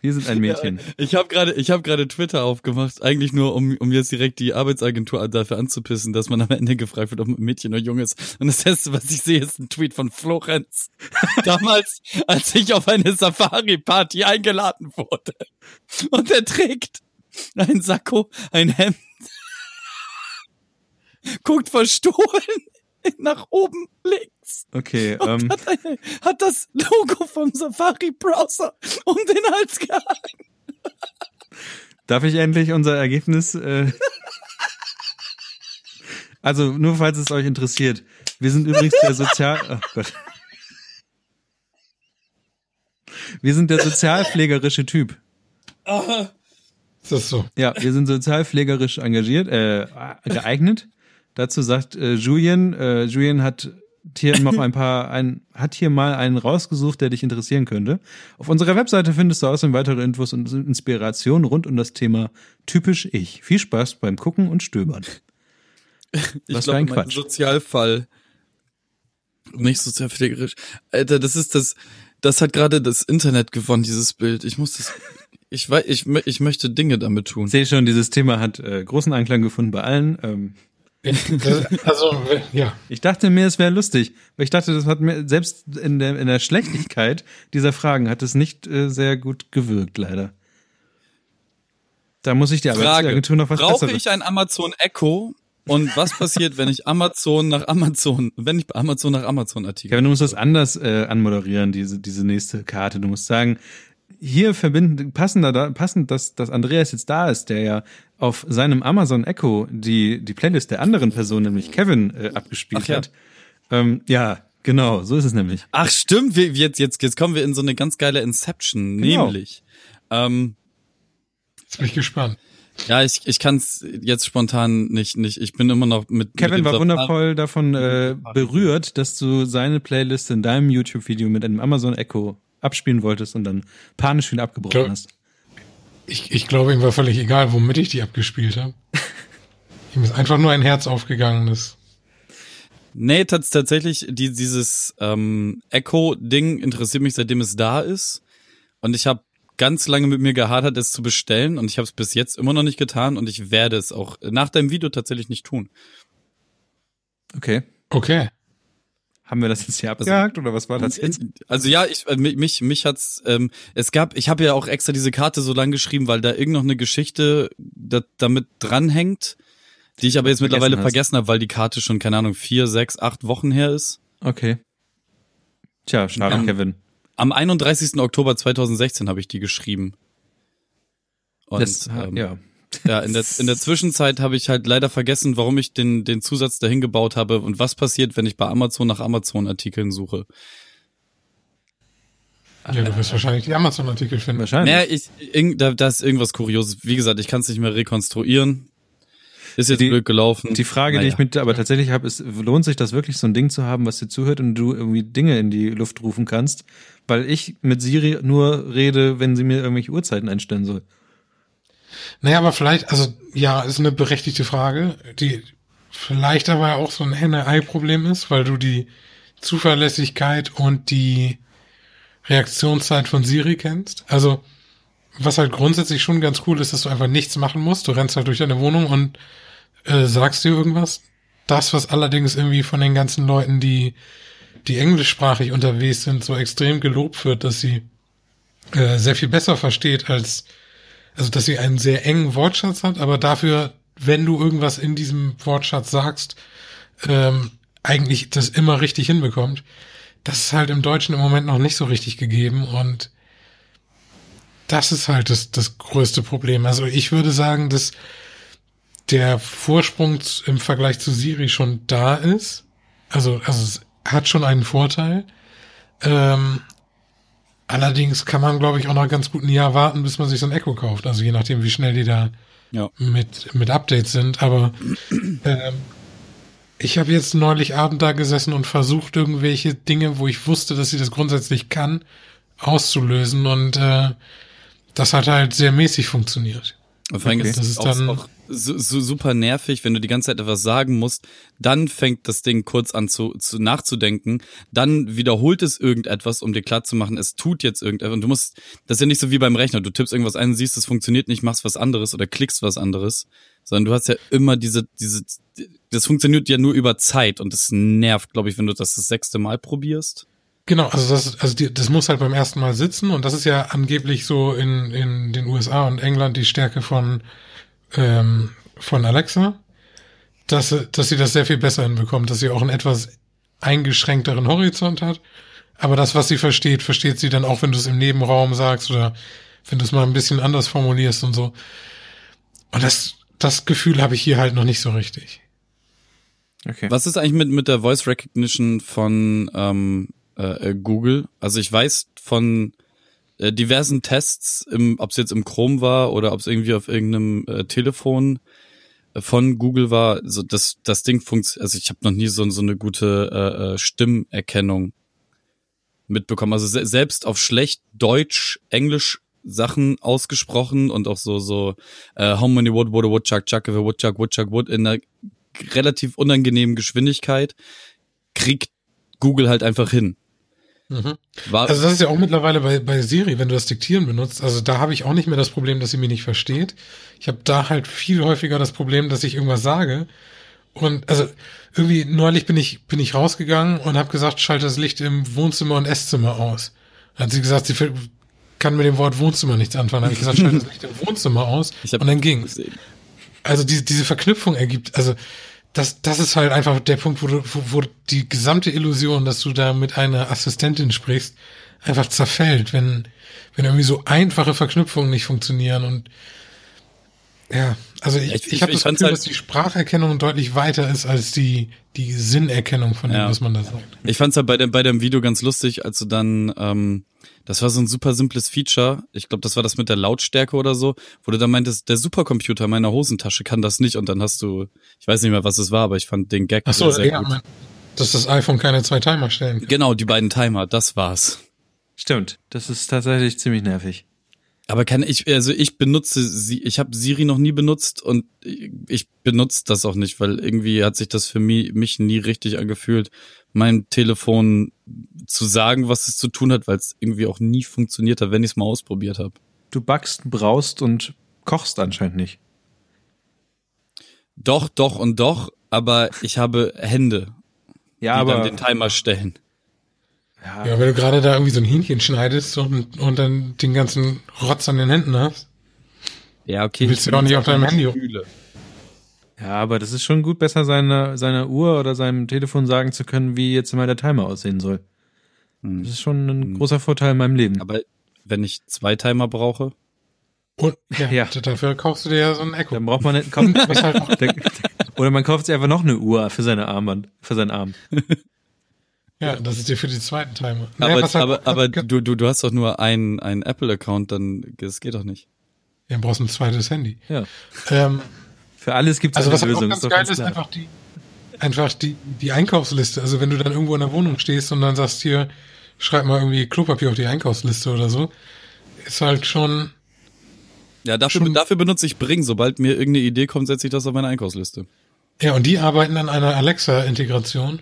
Wir sind ein [laughs] Mädchen. Ich habe gerade, ich habe gerade Twitter aufgemacht, eigentlich nur um, um jetzt direkt die Arbeitsagentur dafür anzupissen, dass man am Ende gefragt wird, ob man Mädchen oder Junge ist. Und das erste, was ich sehe, ist ein Tweet von Florenz. [laughs] Damals, als ich auf eine Safari-Party eingeladen wurde. Und er trägt ein Sakko, ein Hemd, [laughs] guckt verstohlen [laughs] nach oben links. Okay, Und ähm, hat, eine, hat das Logo vom Safari-Browser um den Hals gehangen. darf ich endlich unser Ergebnis? Äh also nur falls es euch interessiert. Wir sind übrigens der Sozial. [laughs] Oh Gott. Wir sind der sozialpflegerische Typ. Ist das so? Ja, wir sind sozialpflegerisch engagiert, äh, geeignet. Dazu sagt äh, Julian, äh, Julian hat hier noch [laughs] ein paar, ein, hat hier mal einen rausgesucht, der dich interessieren könnte. Auf unserer Webseite findest du außerdem weitere Infos und Inspirationen rund um das Thema typisch ich. Viel Spaß beim Gucken und Stöbern. Ich Was für glaube, ein Quatsch. Sozialfall. Nicht sozialpflegerisch. Alter, das ist das, das hat gerade das Internet gewonnen, dieses Bild. Ich muss das, ich weiß, ich, ich möchte Dinge damit tun. Ich sehe schon, dieses Thema hat äh, großen Anklang gefunden bei allen. Ähm, [laughs] also, ja. ich dachte mir, es wäre lustig, weil ich dachte, das hat mir selbst in der, in der Schlechtigkeit dieser Fragen hat es nicht äh, sehr gut gewirkt, leider. Da muss ich die Frage, Arbeitsagentur noch was brauche Besseres. ich ein Amazon Echo? Und was passiert, wenn ich Amazon nach Amazon, wenn ich bei Amazon nach Amazon Artikel? Kevin, du musst das anders äh, anmoderieren, diese, diese nächste Karte. Du musst sagen, hier verbinden, passender, da, passend, dass, dass Andreas jetzt da ist, der ja auf seinem Amazon Echo die, die Playlist der anderen Person, nämlich Kevin, äh, abgespielt Ach ja. hat. Ähm, ja, genau, so ist es nämlich. Ach stimmt, wir, jetzt, jetzt, jetzt kommen wir in so eine ganz geile Inception, Genau. nämlich. Ähm, Jetzt bin ich gespannt. ja, ich, ich kann es jetzt spontan nicht, nicht. Ich bin immer noch mit. Kevin mit war Safari- wundervoll davon äh, berührt, dass du seine Playlist in deinem YouTube-Video mit einem Amazon Echo abspielen wolltest und dann panisch wieder abgebrochen Klar. hast. Ich, ich glaube, ihm war völlig egal, womit ich die abgespielt habe. [laughs] ihm ist einfach nur ein Herz aufgegangen. Das Nee, tats tatsächlich, die, dieses ähm, Echo-Ding interessiert mich, seitdem es da ist. Und ich habe ganz lange mit mir gehadert, es zu bestellen. Und ich habe es bis jetzt immer noch nicht getan. Und ich werde es auch nach deinem Video tatsächlich nicht tun. Okay. okay. Haben wir das jetzt hier abgehakt oder was war das jetzt? Also ja, ich äh, mi- mich mich hat's ähm, es gab ich habe ja auch extra diese Karte so lang geschrieben, weil da irgend noch eine Geschichte da, damit dranhängt, die ich aber jetzt Vergessen mittlerweile hast. vergessen habe, weil die Karte schon keine Ahnung vier, sechs, acht Wochen her ist. Okay. Tja, schade, Ähm, Kevin. Am 31. Oktober 2016 habe ich die geschrieben. Und Das, ähm, ja. Ja, in der in der Zwischenzeit habe ich halt leider vergessen, warum ich den den Zusatz dahin gebaut habe und was passiert, wenn ich bei Amazon nach Amazon Artikeln suche. Ja, du wirst wahrscheinlich die Amazon-Artikel finden. Wahrscheinlich. Naja, ich, irgend, da, da ist irgendwas Kurioses. Wie gesagt, ich kann es nicht mehr rekonstruieren. Ist jetzt Die- blöd gelaufen. Die Frage, die Naja. ich mit aber tatsächlich habe, ist, lohnt sich das wirklich, so ein Ding zu haben, was dir zuhört und du irgendwie Dinge in die Luft rufen kannst? Weil ich mit Siri nur rede, wenn sie mir irgendwelche Uhrzeiten einstellen soll. Naja, aber vielleicht, also ja, ist eine berechtigte Frage, die vielleicht aber auch so ein Henne-Ei-Problem ist, weil du die Zuverlässigkeit und die Reaktionszeit von Siri kennst. Also, was halt grundsätzlich schon ganz cool ist, dass du einfach nichts machen musst. Du rennst halt durch deine Wohnung und äh, sagst dir irgendwas. Das, was allerdings irgendwie von den ganzen Leuten, die, die englischsprachig unterwegs sind, so extrem gelobt wird, dass sie äh, sehr viel besser versteht als also dass sie einen sehr engen Wortschatz hat, aber dafür, wenn du irgendwas in diesem Wortschatz sagst, ähm, eigentlich das immer richtig hinbekommt. Das ist halt im Deutschen im Moment noch nicht so richtig gegeben und das ist halt das, das größte Problem. Also ich würde sagen, dass der Vorsprung im Vergleich zu Siri schon da ist. Also, also es hat schon einen Vorteil. Ähm, allerdings kann man, glaube ich, auch noch ganz gut ein Jahr warten, bis man sich so ein Echo kauft. Also je nachdem, wie schnell die da Ja. mit, mit Updates sind. Aber ähm, ich habe jetzt neulich Abend da gesessen und versucht, irgendwelche Dinge, wo ich wusste, dass sie das grundsätzlich kann, auszulösen. Und äh, das hat halt sehr mäßig funktioniert. Und vor allem Okay. ist Das ist auch, dann- auch so, so super nervig, wenn du die ganze Zeit etwas sagen musst, dann fängt das Ding kurz an zu, zu nachzudenken, dann wiederholt es irgendetwas, um dir klarzumachen, es tut jetzt irgendetwas. Und du musst, das ist ja nicht so wie beim Rechner, du tippst irgendwas ein, siehst, es funktioniert nicht, machst was anderes oder klickst was anderes, sondern du hast ja immer diese, diese, das funktioniert ja nur über Zeit und das nervt, glaube ich, wenn du das das sechste Mal probierst. Genau, also das, also die, das muss halt beim ersten Mal sitzen und das ist ja angeblich so in, in den USA und England die Stärke von, ähm, von Alexa, dass, sie- dass sie das sehr viel besser hinbekommt, dass sie auch einen etwas eingeschränkteren Horizont hat. Aber das, was sie versteht, versteht sie dann auch, wenn du es im Nebenraum sagst oder wenn du es mal ein bisschen anders formulierst und so. Und das, das Gefühl habe ich hier halt noch nicht so richtig. Okay. Was ist eigentlich mit, mit der Voice Recognition von ähm, äh, äh, Google? Also ich weiß von äh, diversen Tests, im, ob es jetzt im Chrome war oder ob es irgendwie auf irgendeinem äh, Telefon äh, von Google war, so das das Ding funktioniert. Also ich habe noch nie so so eine gute äh, äh, Stimmerkennung mitbekommen. Also se selbst auf schlecht Deutsch, Englisch Sachen ausgesprochen und auch so so äh, How many wood a woodchuck chuck if a woodchuck woodchuck would in einer relativ unangenehmen Geschwindigkeit kriegt Google halt einfach hin. War, Also das ist ja auch mittlerweile bei, bei Siri, wenn du das Diktieren benutzt. Also da habe ich auch nicht mehr das Problem, dass sie mich nicht versteht. Ich habe da halt viel häufiger das Problem, dass ich irgendwas sage. Und also irgendwie neulich bin ich bin ich rausgegangen und habe gesagt, schalte das Licht im Wohnzimmer und Esszimmer aus. Dann hat sie gesagt, sie kann mit dem Wort Wohnzimmer nichts anfangen. Dann habe ich gesagt, schalte das Licht im Wohnzimmer aus. Und dann ging's. Also diese, diese Verknüpfung ergibt, also das, das ist halt einfach der Punkt, wo, du, wo, wo die gesamte Illusion, dass du da mit einer Assistentin sprichst, einfach zerfällt, wenn, wenn irgendwie so einfache Verknüpfungen nicht funktionieren und ja, also ich, Ich- ich, habe ich das fand's Gefühl, halt- dass die Spracherkennung deutlich weiter ist als die, die Sinnerkennung von dem, Ja. was man da sagt. Ich fand's halt bei dem, bei dem Video ganz lustig, als du dann, ähm, das war so ein super simples Feature. Ich glaube, das war das mit der Lautstärke oder so, wo du dann meintest, der Supercomputer meiner Hosentasche kann das nicht und dann hast du, ich weiß nicht mehr, was es war, aber ich fand den Gag Ach so, sehr ja, gut. man, dass das iPhone keine zwei Timer stellen kann. Genau, die beiden Timer, das war's. Stimmt. Das ist tatsächlich ziemlich nervig. Aber kann ich, also ich benutze sie, ich habe Siri noch nie benutzt und ich benutze das auch nicht, weil irgendwie hat sich das für mich, mich nie richtig angefühlt, mein Telefon zu sagen, was es zu tun hat, weil es irgendwie auch nie funktioniert hat, wenn ich es mal ausprobiert habe. Du backst, braust und kochst anscheinend nicht. Doch, doch und doch, aber ich habe Hände, Ja, die aber dann den Timer stellen. Ja, Ja, wenn du gerade da irgendwie so ein Hähnchen schneidest und, und dann den ganzen Rotz an den Händen hast. Ja, okay. Willst du doch nicht auf deinem Handy- Gefühle. ja, aber das ist schon gut, besser seiner seiner Uhr oder seinem Telefon sagen zu können, wie jetzt mal der Timer aussehen soll. Hm. Das ist schon ein großer Vorteil in meinem Leben. Aber wenn ich zwei Timer brauche, Und ja, Ja. dafür kaufst du dir ja so ein Echo. Dann braucht man nicht, kommt, [laughs] Was halt [laughs] oder man kauft sich einfach noch eine Uhr für seine Armband, für seinen Arm. [laughs] ja, das ist dir für die zweiten Timer. aber, Naja, halt aber, auch- aber du, du, du hast doch nur einen, einen Apple-Account, dann, das geht doch nicht. Ja, du brauchst ein zweites Handy. Ja. Ähm, Für alles gibt es Also eine was auch Lösung. ganz ist doch geil ganz ist, einfach die, einfach die, die Einkaufsliste. Also wenn du dann irgendwo in der Wohnung stehst und dann sagst hier, schreib mal irgendwie Klopapier auf die Einkaufsliste oder so, ist halt schon, Ja, dafür, Schon- dafür benutze ich Bring. Sobald mir irgendeine Idee kommt, setze ich das auf meine Einkaufsliste. ja, und die arbeiten an einer Alexa-Integration,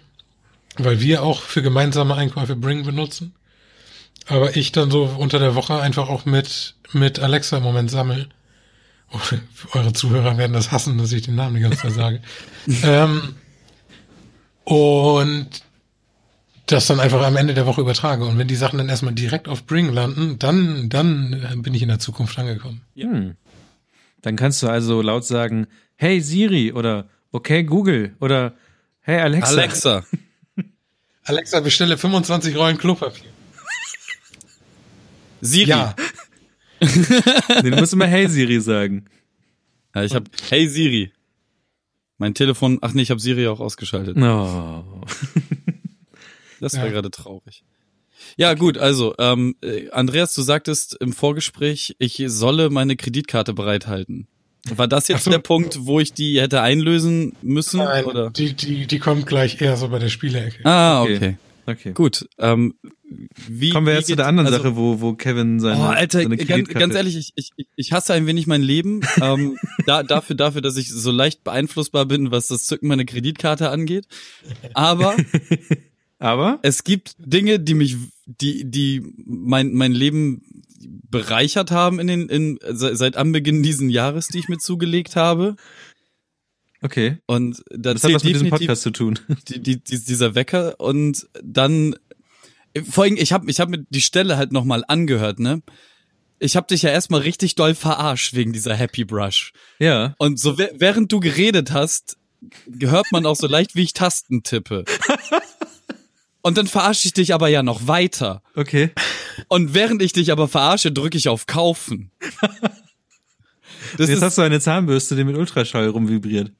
weil wir auch für gemeinsame Einkäufe Bring benutzen. Aber ich dann so unter der Woche einfach auch mit, mit Alexa im Moment sammel. Oh, [laughs] eure Zuhörer werden das hassen, dass ich den Namen die ganze Zeit sage. [laughs] ähm, und das dann einfach am Ende der Woche übertrage. Und wenn die Sachen dann erstmal direkt auf Bring landen, dann, dann bin ich in der Zukunft angekommen. Hm. Dann kannst du also laut sagen, hey Siri oder okay Google oder hey Alexa. Alexa. [laughs] Alexa, bestelle 25 Rollen Klopapier. Siri. Ja, du musst immer hey Siri sagen. Ja, ich habe Hey Siri. Mein Telefon, ach nee, ich habe Siri auch ausgeschaltet. Oh. [laughs] Das war Ja. gerade traurig. Ja, gut, also, ähm, äh, Andreas, du sagtest im Vorgespräch, ich solle meine Kreditkarte bereithalten. War das jetzt so. der Punkt, wo ich die hätte einlösen müssen? nein, oder? die, die, die kommt gleich eher so bei der Spielecke. Ah, Okay. okay. Okay. Gut. Ähm, wie, Kommen wir wie jetzt zu der anderen also, Sache, wo, wo Kevin seine, Oh, Alter, seine ganz, ganz ehrlich, ich, ich, ich hasse ein wenig mein Leben. ähm, da, dafür, dafür, dass ich so leicht beeinflussbar bin, was das Zücken meiner Kreditkarte angeht. Aber [laughs] Aber? es gibt Dinge, die mich, die, die mein, mein Leben bereichert haben in den, in, se- seit Anbeginn diesen Jahres, die ich mir zugelegt habe. Okay. Und da Das hat was mit diesem Podcast zu tun. die, die, die, dieser Wecker und dann vor allem, ich habe ich hab mir die Stelle halt nochmal angehört, ne? Ich habe dich ja erstmal richtig doll verarscht wegen dieser Happy Brush. Ja. Und so wä- während du geredet hast, hört man auch so leicht, wie ich Tasten tippe. [laughs] Und dann verarsche ich dich aber ja noch weiter. Okay. Und während ich dich aber verarsche, drücke ich auf Kaufen. Das Jetzt ist, hast du eine Zahnbürste, die mit Ultraschall rumvibriert.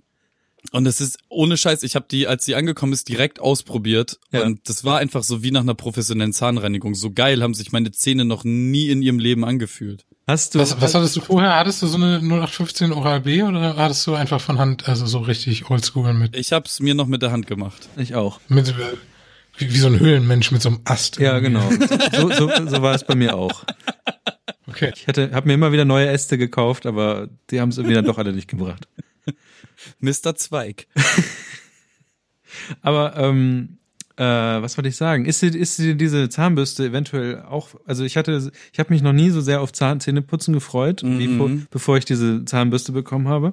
Und es ist ohne Scheiß, ich habe die, als sie angekommen ist, direkt ausprobiert. Ja. Und das war einfach so wie nach einer professionellen Zahnreinigung. So geil haben sich meine Zähne noch nie in ihrem Leben angefühlt. Hast du... Was, was hattest du vorher? Hattest du so eine 0815 Oral B oder hattest du einfach von Hand, also so richtig oldschool mit, Ich habe es mir noch mit der Hand gemacht. Ich auch. mit äh, wie, wie so ein Höhlenmensch mit so einem Ast? Ja, genau. So, so, so war es bei mir auch. Okay. Ich hatte, habe mir immer wieder neue Äste gekauft, aber die haben es irgendwie dann doch alle nicht gebracht. Mr. Zweig. Aber ähm, äh, was wollte ich sagen? Ist ist diese Zahnbürste eventuell auch? Also ich hatte, ich habe mich noch nie so sehr auf Zahn Zähneputzen gefreut, wie vor, Mhm. bevor ich diese Zahnbürste bekommen habe.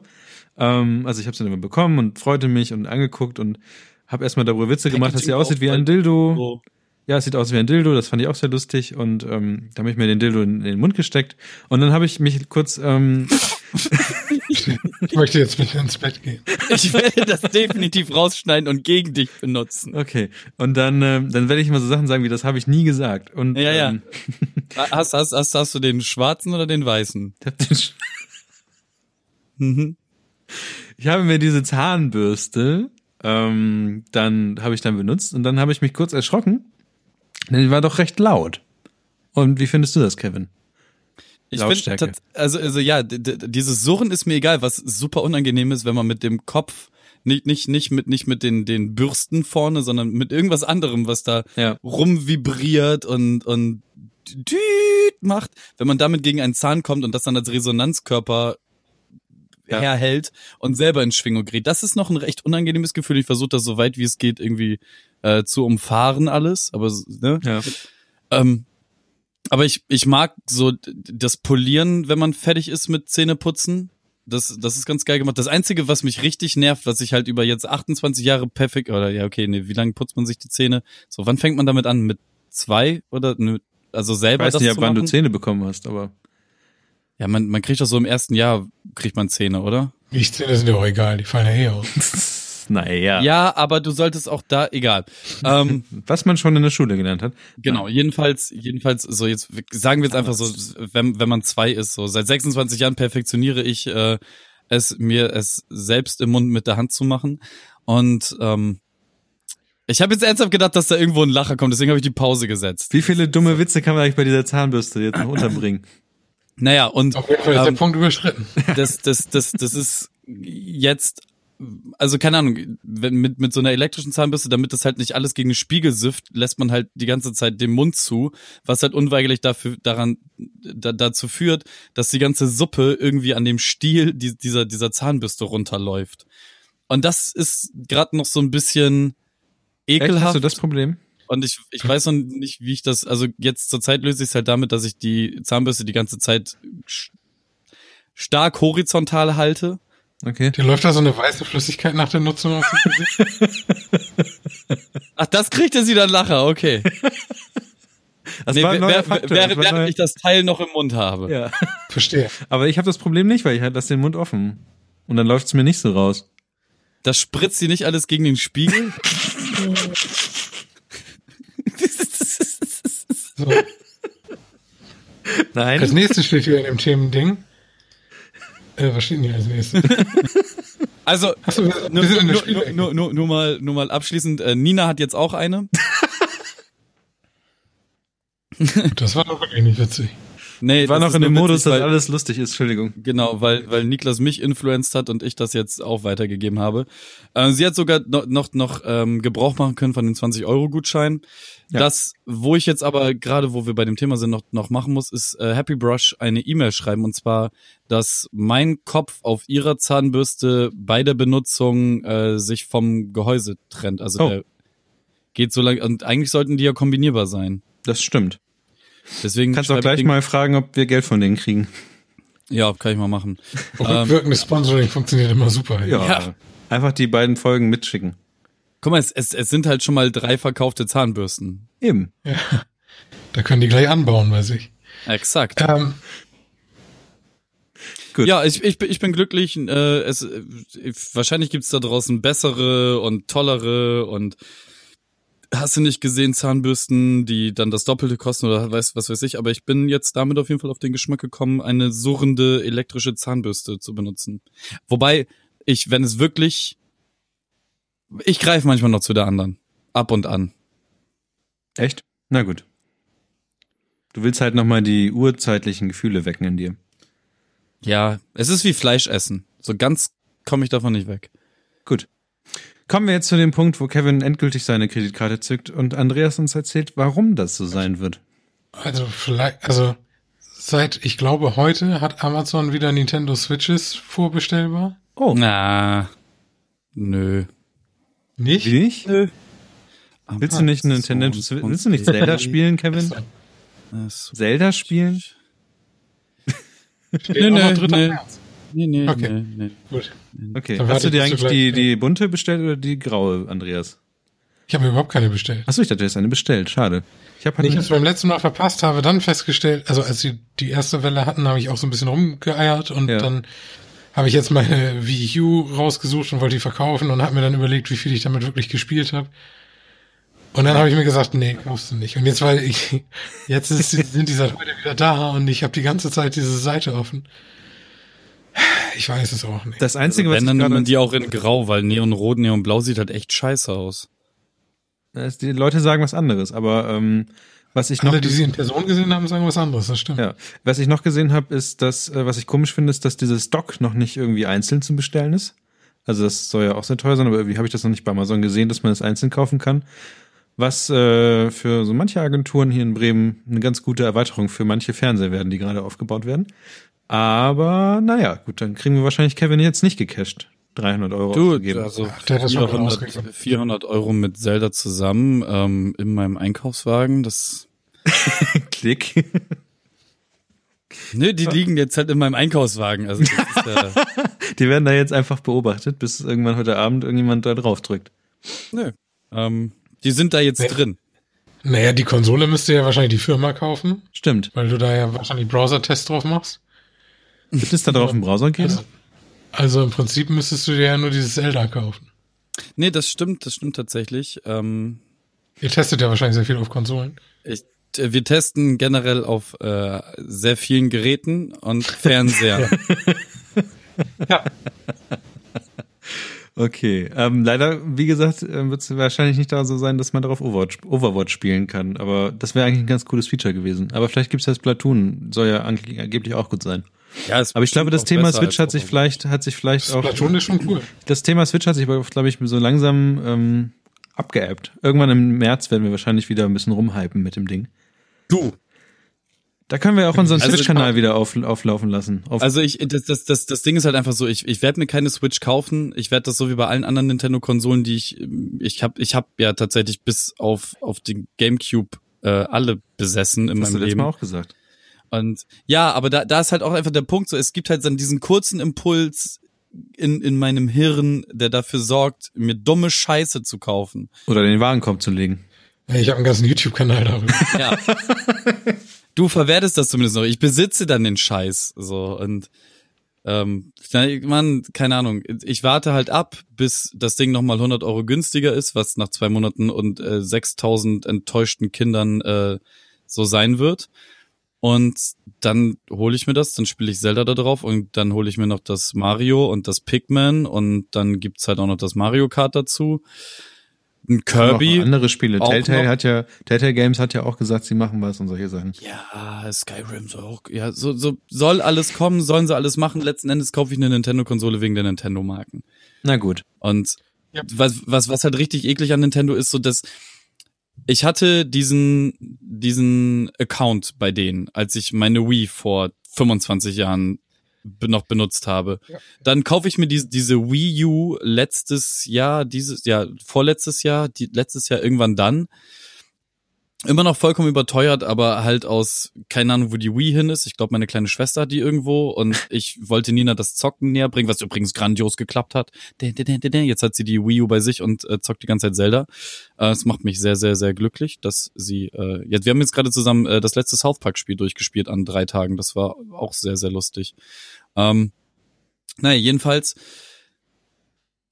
Ähm, also ich habe sie dann immer bekommen und freute mich und angeguckt und habe erstmal darüber Witze gemacht, dass sie Packaging aussieht wie ein Dildo. So. Ja, es sieht aus wie ein Dildo, das fand ich auch sehr lustig und ähm, da habe ich mir den Dildo in, in den Mund gesteckt und dann habe ich mich kurz ähm, [laughs] Ich möchte jetzt mit ins Bett gehen. Ich werde das definitiv rausschneiden und gegen dich benutzen. okay und dann ähm, dann werde ich immer so Sachen sagen wie das habe ich nie gesagt und Ja, ja. ähm, Hast, hast, hast, hast du den schwarzen oder den weißen? ich, hab den, Sch- Mhm. ich habe mir diese Zahnbürste ähm, dann habe ich dann benutzt und dann habe ich mich kurz erschrocken, denn die war doch recht laut. Und wie findest du das, Kevin? Ich Lautstärke. finde, also, also ja, dieses Surren ist mir egal, was super unangenehm ist, wenn man mit dem Kopf nicht nicht nicht mit nicht mit den den Bürsten vorne, sondern mit irgendwas anderem, was da Ja. rumvibriert und und macht, wenn man damit gegen einen Zahn kommt und das dann als Resonanzkörper Ja. herhält und selber in Schwingung gerät. Das ist noch ein recht unangenehmes Gefühl. Ich versuche das so weit wie es geht irgendwie äh, zu umfahren alles, aber ne? Ja. Ähm, aber ich, ich mag so das Polieren, wenn man fertig ist mit Zähneputzen. Das, das ist ganz geil gemacht. Das Einzige, was mich richtig nervt, was ich halt über jetzt 28 Jahre perfekt, oder ja, okay, nee, wie lange putzt man sich die Zähne? So, wann fängt man damit an? Mit zwei? Oder nö, also Ich selber weiß das nicht, ab wann du? Zähne bekommen hast, aber Ja, man, man kriegt doch so im ersten Jahr, kriegt man Zähne, oder? Die Zähne sind ja auch egal, die fallen ja eh aus. [laughs] naja. Ja, aber du solltest auch da, egal. ähm, [laughs] Was man schon in der Schule gelernt hat. Genau, jedenfalls, jedenfalls, so jetzt sagen wir jetzt einfach so, wenn, wenn man zwei ist, so seit 26 Jahren perfektioniere ich äh, es mir es selbst im Mund mit der Hand zu machen. Und ähm, ich habe jetzt ernsthaft gedacht, dass da irgendwo ein Lacher kommt, deswegen habe ich die Pause gesetzt. Wie viele dumme Witze kann man eigentlich bei dieser Zahnbürste jetzt noch unterbringen? [laughs] Naja, und Auf jeden Fall ist Ähm, der Punkt überschritten. [laughs] das, das, das, das ist jetzt, also keine Ahnung, wenn mit, mit so einer elektrischen Zahnbürste, damit das halt nicht alles gegen den Spiegel sifft, lässt man halt die ganze Zeit den Mund zu, was halt unweigerlich dafür, daran, da, dazu führt, dass die ganze Suppe irgendwie an dem Stiel die, dieser, dieser Zahnbürste runterläuft. Und das ist gerade noch so ein bisschen Echt? ekelhaft. Hast du das Problem? Und ich, ich weiß noch nicht, wie ich das, also jetzt zur Zeit löse ich es halt damit, dass ich die Zahnbürste die ganze Zeit stark horizontal halte. Okay. Dir läuft da so eine weiße Flüssigkeit nach der Nutzung aus dem Gesicht. [laughs] Ach, das kriegt er sie dann Lacher, okay. Das Nee, war ein neuer wer- Faktor. während, Das war während neu. ich das Teil noch im Mund habe. ja. Verstehe. Aber ich habe das Problem nicht, weil ich halt lasse den Mund offen. Und dann läuft es mir nicht so raus. Das spritzt sie nicht alles gegen den Spiegel. [laughs] [laughs] So. Nein. Als nächstes steht hier in dem Themending. Äh, was steht denn hier als nächstes? [laughs] Also, Achso, wir, nur, nur, nur, nur, nur, mal, nur mal abschließend, äh, Nina hat jetzt auch eine. [laughs] Das war doch wirklich nicht witzig. Nee, Ich war noch in dem Modus, dass weil, alles lustig ist. Entschuldigung. Genau, weil, weil Niklas mich influenced hat und ich das jetzt auch weitergegeben habe. Äh, sie hat sogar noch, noch, noch ähm, Gebrauch machen können von dem 20-Euro-Gutschein. Ja. Das, wo ich jetzt aber gerade, wo wir bei dem Thema sind, noch, noch machen muss, ist äh, Happy Brush eine E-Mail schreiben und zwar, dass mein Kopf auf ihrer Zahnbürste bei der Benutzung äh, sich vom Gehäuse trennt. Also Oh. der geht so lang und eigentlich sollten die ja kombinierbar sein. Das stimmt. Deswegen Kannst auch schreibe ich gleich mal fragen, ob wir Geld von denen kriegen. Ja, kann ich mal machen. [laughs] Ähm, Rückwirkendes Sponsoring funktioniert immer super. Ja. Einfach die beiden Folgen mitschicken. Guck mal, es, es, es sind halt schon mal drei verkaufte Zahnbürsten. Eben. ja. Da können die gleich anbauen bei sich. Exakt. Ähm, Gut. Ja, ich, ich, bin- ich bin glücklich. Äh, es, äh, wahrscheinlich gibt's da draußen bessere und tollere und hast du nicht gesehen Zahnbürsten, die dann das Doppelte kosten oder weiß was weiß ich. Aber ich bin jetzt damit auf jeden Fall auf den Geschmack gekommen, eine surrende elektrische Zahnbürste zu benutzen. Wobei ich, wenn es wirklich, ich greife manchmal noch zu der anderen, ab und an. Echt? Na gut. Du willst halt nochmal die urzeitlichen Gefühle wecken in dir. Ja, es ist wie Fleisch essen. So ganz komme ich davon nicht weg. Gut. Kommen wir jetzt zu dem Punkt, wo Kevin endgültig seine Kreditkarte zückt und Andreas uns erzählt, warum das so sein wird. also vielleicht, also seit, ich glaube, heute hat Amazon wieder Nintendo Switches vorbestellbar. Oh, Na, nö. Nicht? wie nicht? Nö. Willst du nicht Nintendo, willst du nicht Zelda [laughs] spielen, Kevin? Zelda spielen? Steht Nee, auch noch nee, 3. nee. März. Nee, nee, Okay. nee, nee. Gut. Okay. Dann Hast du dir eigentlich die, die bunte bestellt oder die graue, Andreas? Ich habe mir überhaupt keine bestellt. Achso, ich dachte, du hast eine bestellt. Schade. Ich habe Nee, ich halt habe beim letzten Mal verpasst, habe dann festgestellt, also als sie die erste Welle hatten, habe ich auch so ein bisschen rumgeeiert und Ja. dann habe ich jetzt meine Wii U rausgesucht und wollte die verkaufen und habe mir dann überlegt, wie viel ich damit wirklich gespielt habe. Und dann habe ich mir gesagt, nee, kaufst du nicht. Und jetzt weil ich [laughs] jetzt ist, sind die seit heute [laughs] wieder da und ich habe die ganze Zeit diese Seite offen. Ich weiß es auch nicht. das Einzige, was Wenn, ich dann nimmt man die auch in grau, weil Neonrot, Neonblau sieht halt echt scheiße aus. Das- die Leute sagen was anderes, aber ähm, was ich noch Alle, die sie in Person gesehen haben, sagen was anderes, das stimmt. Ja, was ich noch gesehen habe, ist, dass, äh, was ich komisch finde, ist, dass dieses Dock noch nicht irgendwie einzeln zu bestellen ist. Also das soll ja auch sehr teuer sein, aber irgendwie habe ich das noch nicht bei Amazon gesehen, dass man es einzeln kaufen kann. Was äh, für so manche Agenturen hier in Bremen eine ganz gute Erweiterung für manche Fernseher werden, die gerade aufgebaut werden. Aber naja, gut, dann kriegen wir wahrscheinlich Kevin jetzt nicht gecasht. 300 Euro Du, ausgegeben. also der hat das schon 400, ausgegeben. 400 Euro mit Zelda zusammen ähm, in meinem Einkaufswagen, das... [laughs] Klick. Nö, die liegen jetzt halt in meinem Einkaufswagen. Also das ist, äh, [laughs] Die werden da jetzt einfach beobachtet, bis irgendwann heute Abend irgendjemand da drauf drückt. nö. Ähm, die sind da jetzt Nee. drin. Naja, die Konsole müsste ja wahrscheinlich die Firma kaufen, Stimmt. weil du da ja wahrscheinlich Browser-Tests drauf machst. Wird es da drauf im Browser geben? Also, also im Prinzip müsstest du dir ja nur dieses Zelda kaufen. Nee, das stimmt, das stimmt tatsächlich. Ähm, Ihr testet ja wahrscheinlich sehr viel auf Konsolen. ich, äh, wir testen generell auf äh, sehr vielen Geräten und Fernseher. [laughs] Ja. Okay, ähm, leider, wie gesagt, äh, wird es wahrscheinlich nicht da so sein, dass man darauf Overwatch, Overwatch spielen kann. Aber das wäre eigentlich ein ganz cooles Feature gewesen. Aber vielleicht gibt's ja Splatoon, soll ja ange- angeblich auch gut sein. Ja, Aber ich glaube, das auch Thema Switch hat sich vielleicht, hat sich vielleicht auch, Splatoon ist schon cool. das Thema Switch hat sich aber, glaube ich, so langsam ähm, abgeappt. Irgendwann im März werden wir wahrscheinlich wieder ein bisschen rumhypen mit dem Ding. Du. Da können wir auch unseren Also- Switch-Kanal wieder auf, auflaufen lassen. Auf, Also ich, das, das, das, das Ding ist halt einfach so, ich, ich werde mir keine Switch kaufen. Ich werde das so wie bei allen anderen Nintendo-Konsolen, die ich, ich habe, ich habe ja tatsächlich bis auf auf den GameCube äh, alle besessen in das hast du meinem letztes Leben. Mal auch gesagt. Und ja, aber da, da ist halt auch einfach der Punkt so, es gibt halt dann diesen kurzen Impuls in, in meinem Hirn, der dafür sorgt, mir dumme Scheiße zu kaufen. Oder den Warenkorb zu legen. Ich habe einen ganzen YouTube-Kanal darüber. [laughs] Ja. du verwertest das zumindest noch. Ich besitze dann den Scheiß. So und ähm, man, keine Ahnung. Ich warte halt ab, bis das Ding nochmal 100 Euro günstiger ist, was nach zwei Monaten und äh, 6000 enttäuschten Kindern äh, so sein wird. Und dann hole ich mir das, dann spiele ich Zelda da drauf und dann hole ich mir noch das Mario und das Pikmin und dann gibt's halt auch noch das Mario Kart dazu. Ein Kirby. Andere Spiele. Telltale noch. hat ja, Telltale Games hat ja auch gesagt, sie machen was und solche Sachen. Ja, Skyrim soll auch, ja, so, so soll alles kommen, sollen sie alles machen. Letzten Endes kaufe ich eine Nintendo-Konsole wegen der Nintendo-Marken. Na gut. Und Ja. was, was, was halt richtig eklig an Nintendo ist, so dass ich hatte diesen, diesen Account bei denen, als ich meine Wii vor 25 Jahren noch benutzt habe. Ja. Dann kaufe ich mir diese, diese Wii U letztes Jahr, dieses, ja, vorletztes Jahr, die, letztes Jahr irgendwann dann. Immer noch vollkommen überteuert, aber halt aus, keine Ahnung, wo die Wii hin ist. Ich glaube, meine kleine Schwester hat die irgendwo und ich wollte Nina das Zocken näher bringen, was übrigens grandios geklappt hat. Jetzt hat sie die Wii U bei sich und äh, zockt die ganze Zeit Zelda. Äh, Es macht mich sehr, sehr, sehr glücklich, dass sie, äh, jetzt, wir haben jetzt gerade zusammen äh, das letzte South Park Spiel durchgespielt an drei Tagen. Das war auch sehr, sehr lustig. Ähm, naja, jedenfalls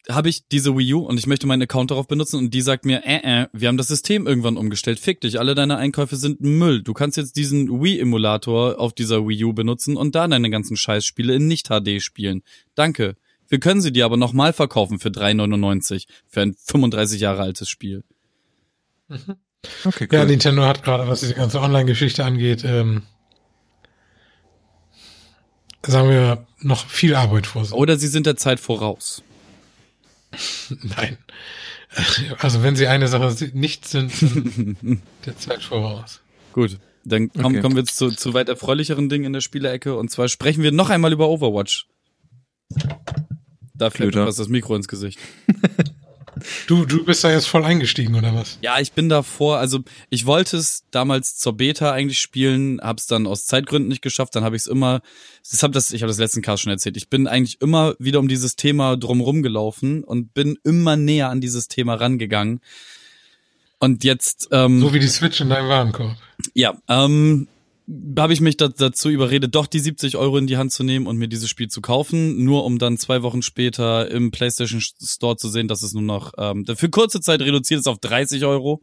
habe ich diese Wii U und ich möchte meinen Account darauf benutzen und die sagt mir, äh, äh, wir haben das System irgendwann umgestellt. Fick dich, alle deine Einkäufe sind Müll. Du kannst jetzt diesen Wii-Emulator auf dieser Wii U benutzen und da deine ganzen Scheißspiele in Nicht-HD spielen. Danke. Wir können sie dir aber nochmal verkaufen für 3,99 für ein 35 Jahre altes Spiel. Okay, cool. Ja, Nintendo hat gerade, was diese ganze Online-Geschichte angeht, ähm, sagen wir, noch viel Arbeit vor sich. Oder sie sind der Zeit voraus. [laughs] Nein. Also wenn sie eine Sache nicht sind, [laughs] der Zeit voraus. Gut, dann komm, Okay. kommen wir jetzt zu, zu weit erfreulicheren Dingen in der Spielecke und zwar sprechen wir noch einmal über Overwatch. Da fällt mir das Mikro ins Gesicht. [laughs] Du, du bist da jetzt voll eingestiegen, oder was? Ja, ich bin davor, also ich wollte es damals zur Beta eigentlich spielen, hab's dann aus Zeitgründen nicht geschafft, dann habe ich es immer, das hab das, ich habe das letzten Cast schon erzählt, ich bin eigentlich immer wieder um dieses Thema drumrum gelaufen und bin immer näher an dieses Thema rangegangen. Und jetzt, ähm, So wie die Switch in deinem Warenkorb. ja, ähm, habe ich mich da, dazu überredet, doch die 70 Euro in die Hand zu nehmen und mir dieses Spiel zu kaufen, nur um dann zwei Wochen später im PlayStation Store zu sehen, dass es nur noch ähm, für kurze Zeit reduziert ist auf 30 Euro.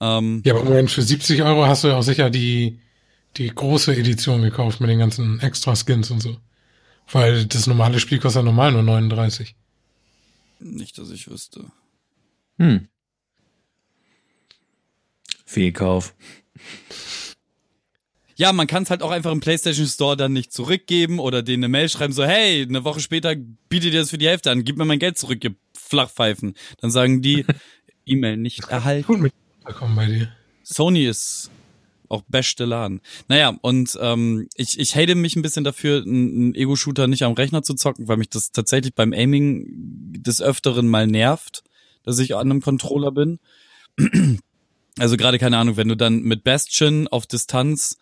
Ähm, Ja, aber Moment, für 70 Euro hast du ja auch sicher die, die große Edition gekauft mit den ganzen extra Skins und so. Weil das normale Spiel kostet ja normal nur 39. Nicht, dass ich wüsste. Hm. Fehlkauf. Ja, man kann es halt auch einfach im PlayStation Store dann nicht zurückgeben oder denen eine Mail schreiben, so, hey, eine Woche später bietet ihr das für die Hälfte an, gib mir mein Geld zurück, ihr Flachpfeifen. Dann sagen die, [laughs] E-Mail nicht erhalten. Gut mit kommen bei dir. Sony ist auch beste Laden. Naja, und ähm, ich, ich hate mich ein bisschen dafür, einen Ego-Shooter nicht am Rechner zu zocken, weil mich das tatsächlich beim Aiming des Öfteren mal nervt, dass ich an einem Controller bin. [clears throat] Also gerade keine Ahnung, wenn du dann mit Bastion auf Distanz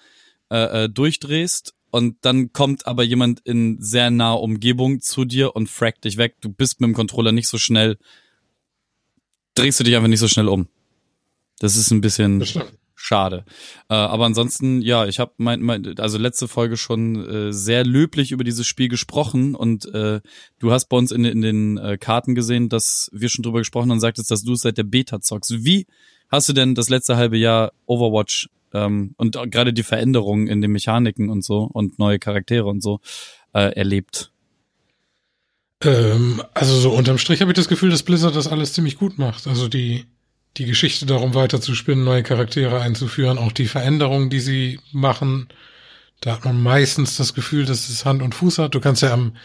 äh, äh, durchdrehst und dann kommt aber jemand in sehr naher Umgebung zu dir und fragt dich weg. Du bist mit dem Controller nicht so schnell, drehst du dich einfach nicht so schnell um. Das ist ein bisschen schade. Äh, aber ansonsten, ja, ich habe mein, mein, also letzte Folge schon äh, sehr löblich über dieses Spiel gesprochen und äh, du hast bei uns in, in den äh, Karten gesehen, dass wir schon drüber gesprochen haben und sagtest, dass du es seit der Beta zockst. Wie hast du denn das letzte halbe Jahr Overwatch ähm, und gerade die Veränderungen in den Mechaniken und so und neue Charaktere und so äh, erlebt? Ähm, also so unterm Strich habe ich das Gefühl, dass Blizzard das alles ziemlich gut macht. Also die, die Geschichte darum weiter zu spinnen, neue Charaktere einzuführen, auch die Veränderungen, die sie machen, Da hat man meistens das Gefühl, dass es Hand und Fuß hat. Du kannst ja am,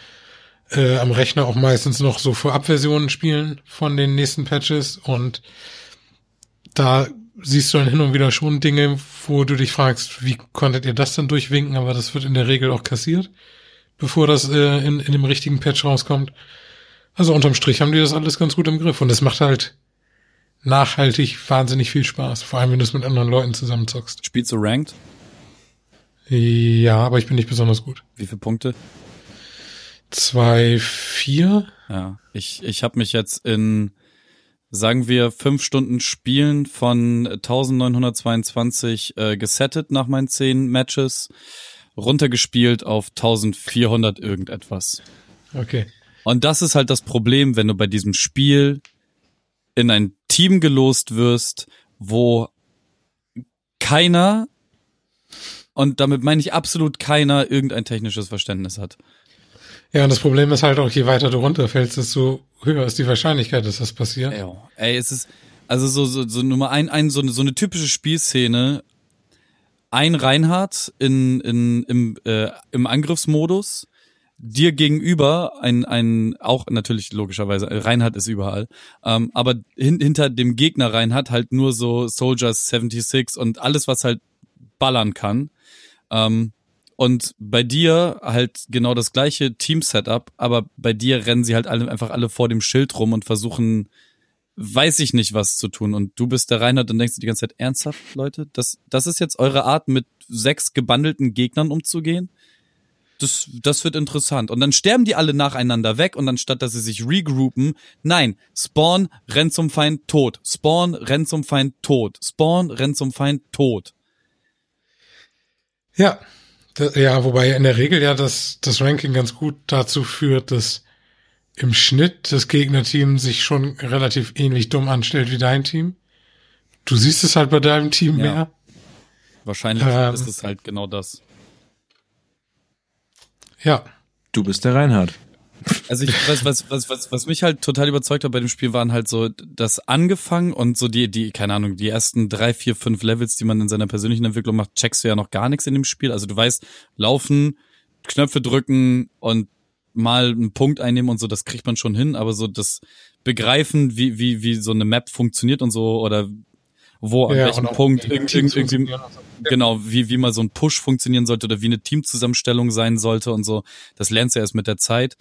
äh, am Rechner auch meistens noch so Vorabversionen spielen von den nächsten Patches und da siehst du dann hin und wieder schon Dinge, wo du dich fragst, wie konntet ihr das dann durchwinken, aber das wird in der Regel auch kassiert, bevor das äh, in, in dem richtigen Patch rauskommt. Also unterm Strich haben die das alles ganz gut im Griff und es macht halt nachhaltig wahnsinnig viel Spaß, vor allem wenn du es mit anderen Leuten zusammenzockst. Spielst du Ranked? Ja, aber ich bin nicht besonders gut. Wie viele Punkte? Zwei, vier. Ja, ich, ich habe mich jetzt in, sagen wir, fünf Stunden Spielen von 1922 äh, gesettet nach meinen zehn Matches, runtergespielt auf 1400 irgendetwas. Okay. Und das ist halt das Problem, wenn du bei diesem Spiel in ein Team gelost wirst, wo keiner, und damit meine ich absolut keiner, irgendein technisches Verständnis hat. Ja, und das Problem ist halt auch, je weiter du runterfällst, desto höher ist die Wahrscheinlichkeit, dass das passiert. Ey, ey es ist, also so, so, so Nummer ein, ein so, eine, so eine typische Spielszene, ein Reinhard in, in, im, äh, im Angriffsmodus, dir gegenüber ein, ein, auch natürlich logischerweise, Reinhard ist überall, ähm, aber hin, hinter dem Gegner Reinhard halt nur so Soldiers 76 und alles, was halt ballern kann. Ähm, und bei dir halt genau das gleiche Team-Setup, aber bei dir rennen sie halt alle einfach alle vor dem Schild rum und versuchen, weiß ich nicht, was zu tun. Und du bist der Reinhard und denkst die ganze Zeit, ernsthaft, Leute? Das, das ist jetzt eure Art, mit sechs gebandelten Gegnern umzugehen? das, das wird interessant. Und dann sterben die alle nacheinander weg und anstatt, dass sie sich regroupen, nein, Spawn rennt zum Feind tot. Spawn rennt zum Feind tot. Spawn rennt zum Feind tot. Ja, ja, wobei in der Regel ja das, das Ranking ganz gut dazu führt, dass im Schnitt das Gegnerteam sich schon relativ ähnlich dumm anstellt wie dein Team. Du siehst es halt bei deinem Team ja. mehr. Wahrscheinlich ähm, ist es halt genau das. Ja. Du bist der Reinhard. Also ich, was, was, was, was, was mich halt total überzeugt hat bei dem Spiel, waren halt so das angefangen und so die, die, keine Ahnung, die ersten drei, vier, fünf Levels, die man in seiner persönlichen Entwicklung macht, checkst du ja noch gar nichts in dem Spiel. Also du weißt, laufen, Knöpfe drücken und mal einen Punkt einnehmen und so, das kriegt man schon hin, aber so das Begreifen, wie, wie, wie so eine Map funktioniert und so, oder wo, an ja, welchem Punkt irgendwie, irgendwie genau, wie, wie mal so ein Push funktionieren sollte oder wie eine Teamzusammenstellung sein sollte und so. Das lernst du erst mit der Zeit.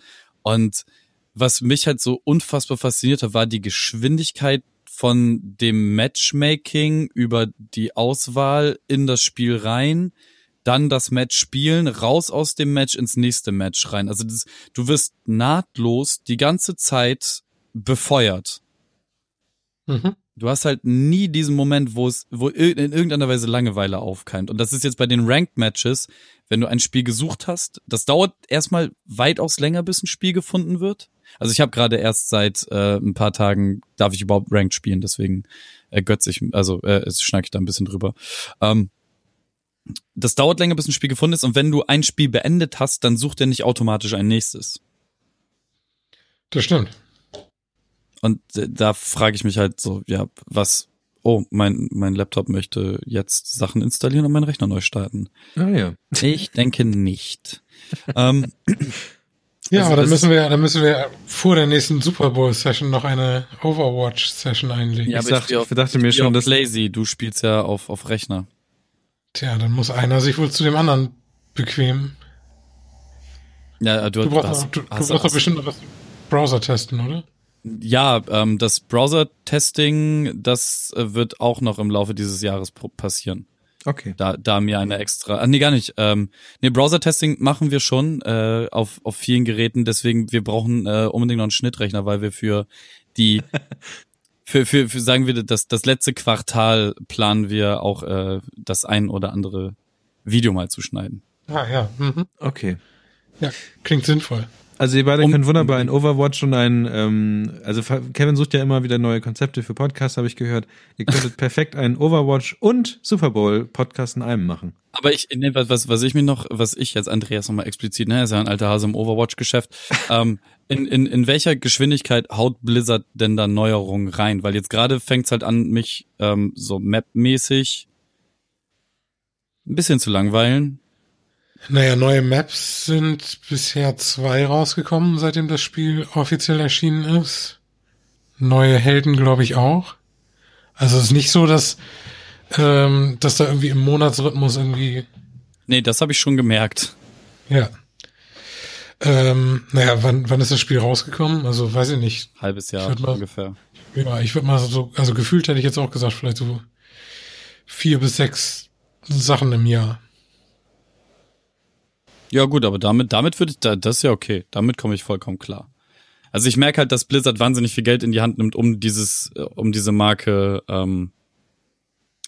Und was mich halt so unfassbar fasziniert hat, war die Geschwindigkeit von dem Matchmaking über die Auswahl in das Spiel rein, dann das Match spielen, raus aus dem Match ins nächste Match rein. Also das, du wirst nahtlos die ganze Zeit befeuert. Mhm. Du hast halt nie diesen Moment, wo es, wo in irgendeiner Weise Langeweile aufkeimt. Und das ist jetzt bei den Ranked Matches, wenn du ein Spiel gesucht hast, das dauert erstmal weitaus länger, bis ein Spiel gefunden wird. Also ich habe gerade erst seit äh, ein paar Tagen darf ich überhaupt Ranked spielen, deswegen ergötze ich, also äh, schneide ich da ein bisschen drüber. Ähm, das dauert länger, bis ein Spiel gefunden ist. Und wenn du ein Spiel beendet hast, dann sucht er nicht automatisch ein nächstes. Das stimmt. Und da frage ich mich halt so, ja, was, oh, mein, mein Laptop möchte jetzt Sachen installieren und meinen Rechner neu starten. Ah ja. Ich denke nicht. ähm, [laughs] ja, also aber dann müssen wir, dann müssen wir vor der nächsten Super Bowl Session noch eine Overwatch Session einlegen. Ja, ich, dachte, ich, auf, ich dachte mir schon, dass lazy, du spielst ja auf, auf Rechner. Tja, dann muss einer sich wohl zu dem anderen bequemen. Ja, du, du brauchst, hast, du, du brauchst doch bestimmt noch was Browser testen, oder? Ja, ähm, das Browser-Testing, das äh, wird auch noch im Laufe dieses Jahres passieren. Okay. Da, da mir eine extra, ah, nee, gar nicht. Ähm, nee, Browser-Testing machen wir schon äh, auf, auf vielen Geräten, deswegen wir brauchen äh, unbedingt noch einen Schnittrechner, weil wir für die [laughs] für, für, für sagen wir das das letzte Quartal planen wir auch äh, das ein oder andere Video mal zu schneiden. Ah ja. Mhm. Okay. Ja, klingt sinnvoll. Also ihr beide um, könnt wunderbar ein Overwatch und ein, ähm, also Kevin sucht ja immer wieder neue Konzepte für Podcasts, habe ich gehört. Ihr könntet [laughs] perfekt einen Overwatch und Super Bowl Podcast in einem machen. Aber ich, ne, was, was ich mir noch, was ich jetzt Andreas nochmal explizit, ne, ist ja ein alter Hase im Overwatch-Geschäft, [laughs] ähm, in, in, in welcher Geschwindigkeit haut Blizzard denn da Neuerungen rein? Weil jetzt gerade fängt's halt an, mich ähm, so map-mäßig ein bisschen zu langweilen Naja, neue Maps sind bisher zwei rausgekommen, seitdem das Spiel offiziell erschienen ist. Neue Helden, glaube ich, auch. Also es ist nicht so, dass, ähm, dass da irgendwie im Monatsrhythmus irgendwie. Nee, das habe ich schon gemerkt. Ja. Ähm, naja, wann, wann ist das Spiel rausgekommen? Also weiß ich nicht. Halbes Jahr mal- ungefähr. Ja, ich würde mal so, also gefühlt hätte ich jetzt auch gesagt, vielleicht so vier bis sechs Sachen im Jahr. Ja gut, aber damit, damit würde ich, da, das ist ja okay. Damit komme ich vollkommen klar. Also ich merke halt, dass Blizzard wahnsinnig viel Geld in die Hand nimmt, um dieses, äh, um diese Marke ähm,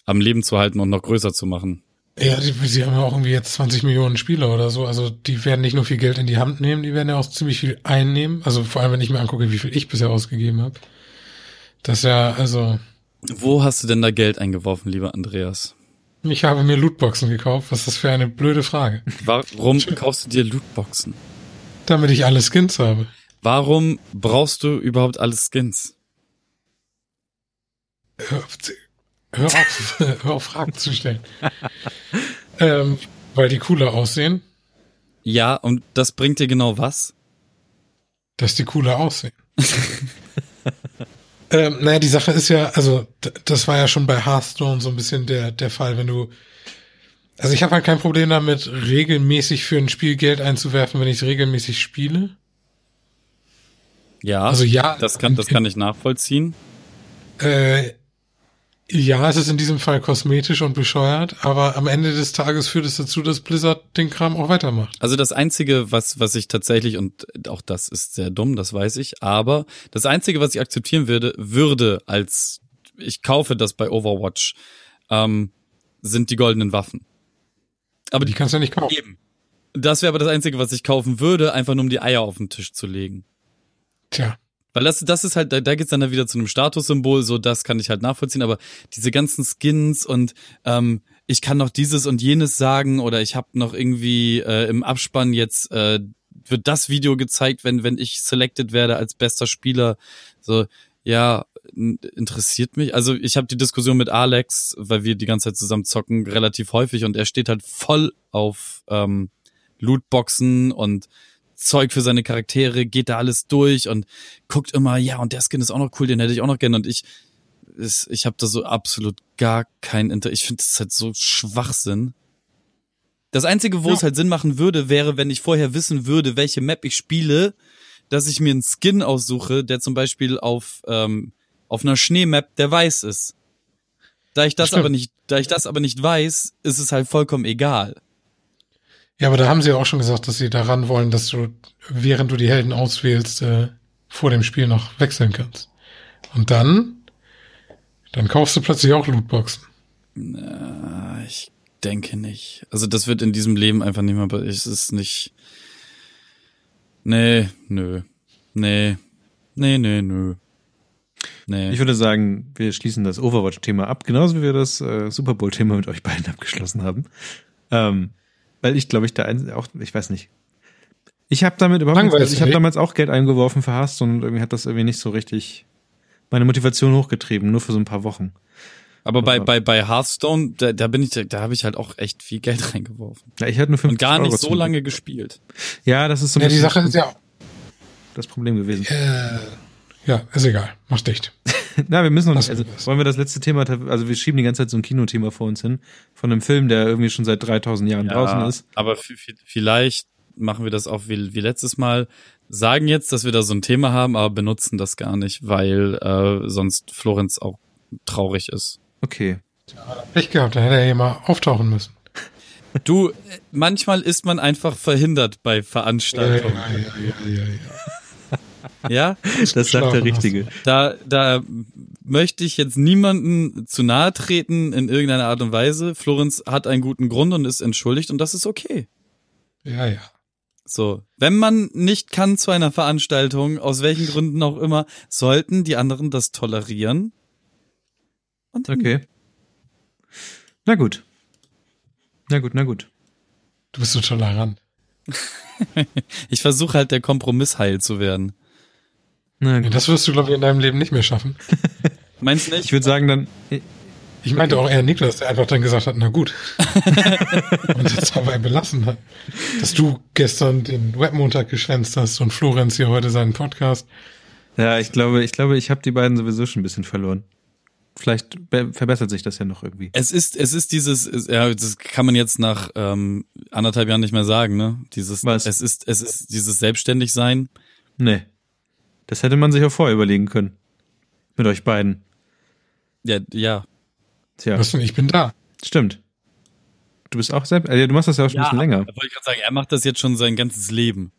am Leben zu halten und noch größer zu machen. Ja, die, sie haben ja auch irgendwie jetzt 20 Millionen Spieler oder so. Also die werden nicht nur viel Geld in die Hand nehmen, die werden ja auch ziemlich viel einnehmen. Also vor allem, wenn ich mir angucke, wie viel ich bisher ausgegeben habe. Das ist ja, also, Wo hast du denn da Geld eingeworfen, lieber Andreas? Ich habe mir Lootboxen gekauft. Was ist das für eine blöde Frage? Warum kaufst du dir Lootboxen? Damit ich alle Skins habe. Warum brauchst du überhaupt alle Skins? Hör auf, hör auf, [laughs] hör auf Fragen zu stellen. [laughs] ähm, weil die cooler aussehen, Ja, und das bringt dir genau was? dass die cooler aussehen. [laughs] ähm, naja, die Sache ist ja, also das war ja schon bei Hearthstone so ein bisschen der, der Fall, wenn du also ich habe halt kein Problem damit, regelmäßig für ein Spiel Geld einzuwerfen, wenn ich es regelmäßig spiele. Ja, Also ja, das kann, das kann ich nachvollziehen. Äh, ja, es ist in diesem Fall kosmetisch und bescheuert, aber am Ende des Tages führt es dazu, dass Blizzard den Kram auch weitermacht. Also das Einzige, was, was ich tatsächlich, und auch das ist sehr dumm, das weiß ich, aber das Einzige, was ich akzeptieren würde, würde als ich kaufe das bei Overwatch, ähm, sind die goldenen Waffen. Aber Die die kannst du ja nicht kaufen. eben. Das wäre aber das Einzige, was ich kaufen würde, einfach nur um die Eier auf den Tisch zu legen. Tja. Weil das, das ist halt, da, da geht's dann wieder zu einem Statussymbol, so das kann ich halt nachvollziehen, aber diese ganzen Skins und ähm, ich kann noch dieses und jenes sagen oder ich habe noch irgendwie äh, im Abspann jetzt äh, wird das Video gezeigt, wenn wenn ich selected werde als bester Spieler. So ja, interessiert mich. Also ich habe die Diskussion mit Alex, weil wir die ganze Zeit zusammen zocken, relativ häufig und er steht halt voll auf ähm, Lootboxen und Zeug für seine Charaktere, geht da alles durch und guckt immer, ja, und der Skin ist auch noch cool, den hätte ich auch noch gerne. Und ich, ist, ich habe da so absolut gar kein Inter. Ich finde das halt so Schwachsinn. Das Einzige, wo Ja. es halt Sinn machen würde, wäre, wenn ich vorher wissen würde, welche Map ich spiele, dass ich mir einen Skin aussuche, der zum Beispiel auf, ähm, auf einer Schneemap der weiß ist. Da ich das Stimmt. aber nicht, da ich das aber nicht weiß, ist es halt vollkommen egal. Ja, aber da haben sie ja auch schon gesagt, dass sie daran wollen, dass du, während du die Helden auswählst, äh, vor dem Spiel noch wechseln kannst. Und dann, dann kaufst du plötzlich auch Lootboxen. Äh, Ich denke nicht. Also das wird in diesem Leben einfach nicht mehr, be- es ist nicht, nee, nö, nee, nee, nee, nö. Nee. Ich würde sagen, wir schließen das Overwatch-Thema ab, genauso wie wir das äh, Super Bowl-Thema mit euch beiden abgeschlossen haben. Ähm, weil ich glaube, ich da ein, auch, ich weiß nicht. Ich habe damit überhaupt nichts, also ich habe damals auch Geld eingeworfen für Hearthstone und irgendwie hat das irgendwie nicht so richtig meine Motivation hochgetrieben, nur für so ein paar Wochen. Aber bei, bei, bei Hearthstone, da, da bin ich, da habe ich halt auch echt viel Geld [laughs] reingeworfen. Ja, ich hatte nur 50 Und gar nicht Euro so lange gespielt. Ja, das ist so ein Ja, die bisschen Sache ist ja, das Problem gewesen. äh, ja, ist egal. Mach dicht. [laughs] [laughs] Na, wir müssen noch nicht. Also, wir das. wollen wir das letzte Thema, also wir schieben die ganze Zeit so ein Kinothema vor uns hin, von einem Film, der irgendwie schon seit 3000 Jahren draußen ist. aber vielleicht machen wir das auch wie, wie letztes Mal. Sagen jetzt, dass wir da so ein Thema haben, aber benutzen das gar nicht, weil äh, sonst Florenz auch traurig ist. Okay. Pech gehabt, da hätte er ja mal auftauchen müssen. [laughs] Du, äh, manchmal ist man einfach verhindert bei Ja, ja, Veranstaltungen. ja, ja, ja, ja. Ja, [laughs] Das sagt der Richtige. da, da möchte ich jetzt niemanden zu nahe treten in irgendeiner Art und Weise. Florenz hat einen guten Grund und ist entschuldigt und das ist okay. Ja, ja. So, wenn man nicht kann zu einer Veranstaltung, aus welchen Gründen auch immer, sollten die anderen das tolerieren. Und Okay. Na gut. Na gut, na gut. Du bist so tolerant. [laughs] ich versuche halt der Kompromissheil zu werden. Na Ja, gut. das wirst du, glaube ich, in deinem Leben nicht mehr schaffen. [laughs] Meinst du Ich nicht? würde sagen, dann. Ich meinte auch eher Niklas, der einfach dann gesagt hat, na gut. [laughs] und das dabei belassen hat. Dass du gestern den Webmontag geschwänzt hast und Florenz hier heute seinen Podcast. Ja, ich glaube, ich glaube, ich habe die beiden sowieso schon ein bisschen verloren. Vielleicht verbessert sich das ja noch irgendwie. Es ist, es ist dieses, ja, das kann man jetzt nach ähm, anderthalb Jahren nicht mehr sagen, ne? Dieses, Was? es ist, es ist dieses Selbstständigsein. Nee. Das hätte man sich auch vorher überlegen können. Mit euch beiden. Ja, ja. Tja, Was denn, ich bin da. stimmt. Du bist auch selbst, äh, du machst das ja auch schon ein bisschen länger. Da wollte ich gerade sagen, er macht das jetzt schon sein ganzes Leben.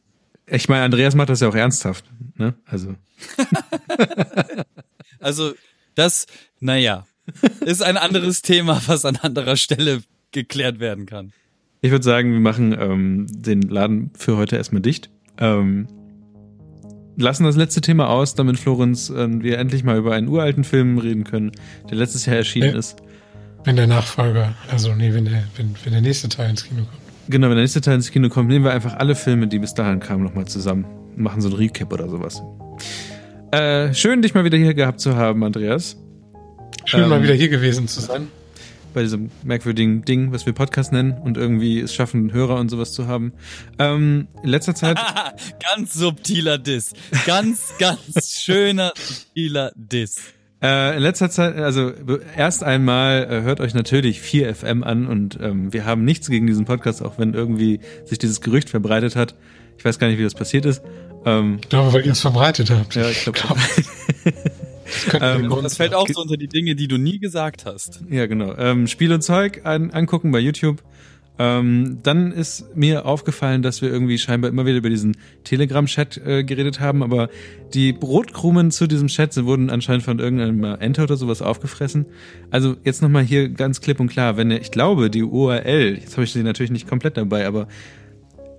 Ich meine, Andreas macht das ja auch ernsthaft, ne? Also. [laughs] Also, das, naja, ist ein anderes Thema, was an anderer Stelle geklärt werden kann. Ich würde sagen, wir machen ähm, den Laden für heute erstmal dicht. Ähm, lassen das letzte Thema aus, damit Florenz äh, wir endlich mal über einen uralten Film reden können, der letztes Jahr erschienen Ja. ist. Wenn der Nachfolger, also nee, wenn der, wenn, wenn der nächste Teil ins Kino kommt. Genau, wenn der nächste Teil ins Kino kommt, nehmen wir einfach alle Filme, die bis dahin kamen, nochmal zusammen. und Machen so ein Recap oder sowas. Äh, schön, dich mal wieder hier gehabt zu haben, Andreas. Schön Ähm, mal wieder hier gewesen zu sein. Bei diesem merkwürdigen Ding, was wir Podcast nennen und irgendwie es schaffen, Hörer und sowas zu haben. Ähm, in letzter Zeit, [laughs] ganz subtiler Diss. Ganz, ganz schöner, [laughs] subtiler Diss. äh, in letzter Zeit, also erst einmal äh, hört euch natürlich 4FM an und ähm, wir haben nichts gegen diesen Podcast, auch wenn irgendwie sich dieses Gerücht verbreitet hat. Ich weiß gar nicht, wie das passiert ist. Ähm, Ich glaube, weil ihr es verbreitet habt. ja, ich glaube, [laughs] Das Ähm, der Grund Das fällt auch so unter die Dinge, die du nie gesagt hast. Ja, genau. Ähm, Spiel und Zeug an, angucken bei YouTube. Ähm, dann ist mir aufgefallen, dass wir irgendwie scheinbar immer wieder über diesen Telegram-Chat äh, geredet haben, aber die Brotkrumen zu diesem Chat sind, wurden anscheinend von irgendeinem Enter oder sowas aufgefressen. Also jetzt nochmal hier ganz klipp und klar, wenn ihr, ich glaube, die URL, jetzt habe ich sie natürlich nicht komplett dabei, aber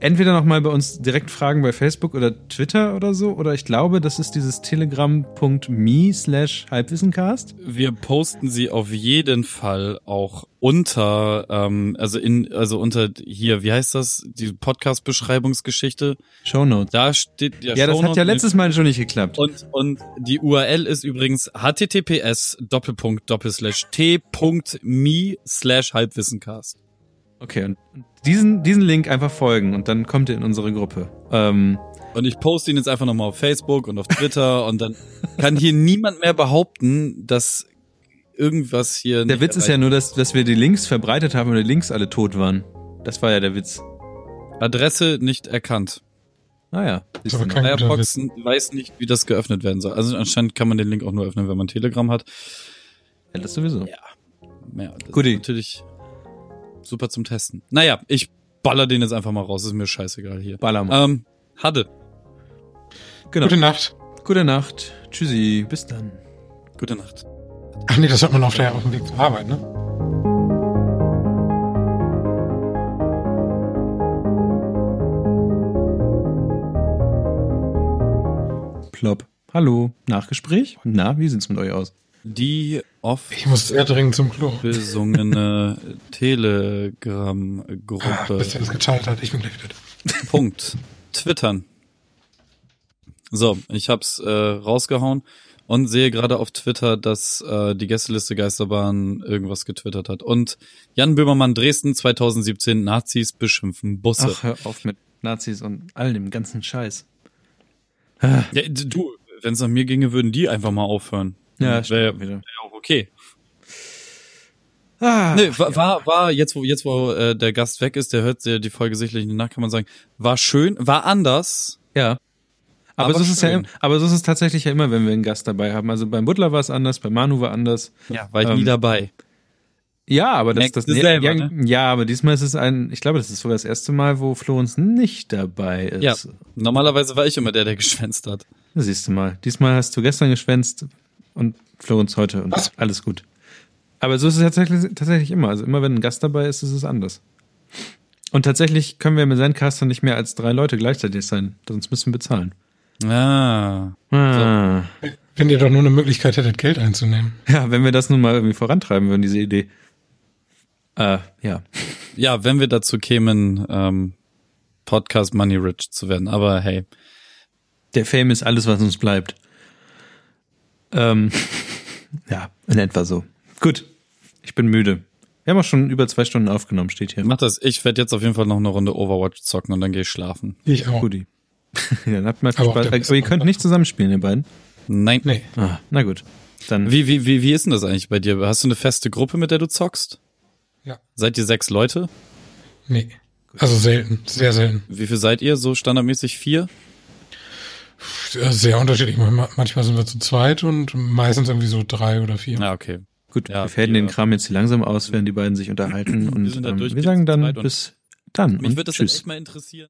entweder nochmal bei uns direkt fragen bei Facebook oder Twitter oder so, oder ich glaube, das ist dieses telegram.me slash Halbwissencast. Wir posten sie auf jeden Fall auch unter, ähm, also in, also unter hier, wie heißt das, die Podcast-Beschreibungsgeschichte. Shownotes. Da steht Ja, das hat ja letztes Mal schon nicht geklappt. Und, und die URL ist übrigens https doppelpunkt doppelslash t.me slash halbwissencast. Okay, und diesen, diesen Link einfach folgen und dann kommt ihr in unsere Gruppe. Ähm, Und ich poste ihn jetzt einfach nochmal auf Facebook und auf Twitter [laughs] und dann kann hier niemand mehr behaupten, dass irgendwas hier. der nicht Witz ist ja nur, dass, dass wir die Links verbreitet haben und die Links alle tot waren. Das war ja der Witz. Adresse nicht erkannt. Naja. guter Firefox weiß nicht, wie das geöffnet werden soll. Also anscheinend kann man den Link auch nur öffnen, wenn man Telegram hat. Ja, das sowieso. Ja. Ja, das ist natürlich super zum Testen. Naja, ich baller den jetzt einfach mal raus. Ist mir scheißegal hier. Baller mal. Ähm, hatte. genau. Gute Nacht. Gute Nacht. Tschüssi. Bis dann. Gute Nacht. Ach nee, das hat man auf, der, auf dem Weg zur Arbeit, ne? Plopp. Hallo. Nachgespräch? Na, wie sieht's mit euch aus? Die oft Ich muss sehr dringend zum Klo. besungene [laughs] Ah, Telegram-Gruppe. bis er das geteilt hat. Ich bin gleich wieder da. Punkt. Twittern. So, ich hab's äh, rausgehauen und sehe gerade auf Twitter, dass äh, die Gästeliste Geisterbahn irgendwas getwittert hat. Und Jan Böhmermann Dresden 2017 Nazis beschimpfen Busse. Ach, hör auf mit Nazis und all dem ganzen Scheiß. Ja, du, wenn es nach mir ginge, würden die einfach mal aufhören. Ja, wäre wär auch okay. Ah, Nee, war, war, war jetzt, wo, jetzt, wo äh, der Gast weg ist, der hört ja die Folge sicherlich nach, kann man sagen, war schön, war anders. Ja. Aber, Aber so ist es ja, aber so ist es tatsächlich ja immer, wenn wir einen Gast dabei haben. Also beim Butler war es anders, bei Manu war anders. Ja, war ich Ähm, nie dabei. Ja, aber das, Merkst das du selber, ja, ne? ja, aber diesmal ist es ein, ich glaube, das ist sogar das erste Mal, wo Florenz nicht dabei ist. Ja, normalerweise war ich immer der, der geschwänzt hat. Das siehst du mal. Diesmal hast du gestern geschwänzt und Florenz heute und Was? alles gut. Aber so ist es tatsächlich, tatsächlich immer. Also immer wenn ein Gast dabei ist, ist es anders. Und tatsächlich können wir mit Zencaster nicht mehr als drei Leute gleichzeitig sein, sonst müssen wir bezahlen. Ah. Ah. Wenn ihr doch nur eine Möglichkeit hättet, Geld einzunehmen. Ja, wenn wir das nun mal irgendwie vorantreiben würden, diese Idee. Äh, ja. Ja, wenn wir dazu kämen, ähm, Podcast Money Rich zu werden. Aber hey, Der Fame ist alles, was uns bleibt. Ähm, [laughs] ja, in etwa so. Gut. Ich bin müde. Wir haben auch schon über zwei Stunden aufgenommen, steht hier. Mach das. Ich werde jetzt auf jeden Fall noch eine Runde Overwatch zocken und dann gehe ich schlafen. Ich auch. Guti. ja, [laughs] dann habt mal Spaß. Aber ihr könnt nicht zusammenspielen, ihr beiden. Nein. Nee. Ah, na gut. Dann Wie, wie, wie, wie ist denn das eigentlich bei dir? Hast du eine feste Gruppe, mit der du zockst? Ja. Seid ihr sechs Leute? Nee. Also selten. Sehr selten. Wie viel seid ihr? So standardmäßig vier? Sehr unterschiedlich. Manchmal sind wir zu zweit und meistens irgendwie so drei oder vier. Ja, okay. gut, Ja, wir fäden den wir- Kram jetzt hier langsam aus, während die beiden sich unterhalten. Und sind da ähm, wir sagen dann bis dann Mich und würde das tschüss. echt mal interessieren.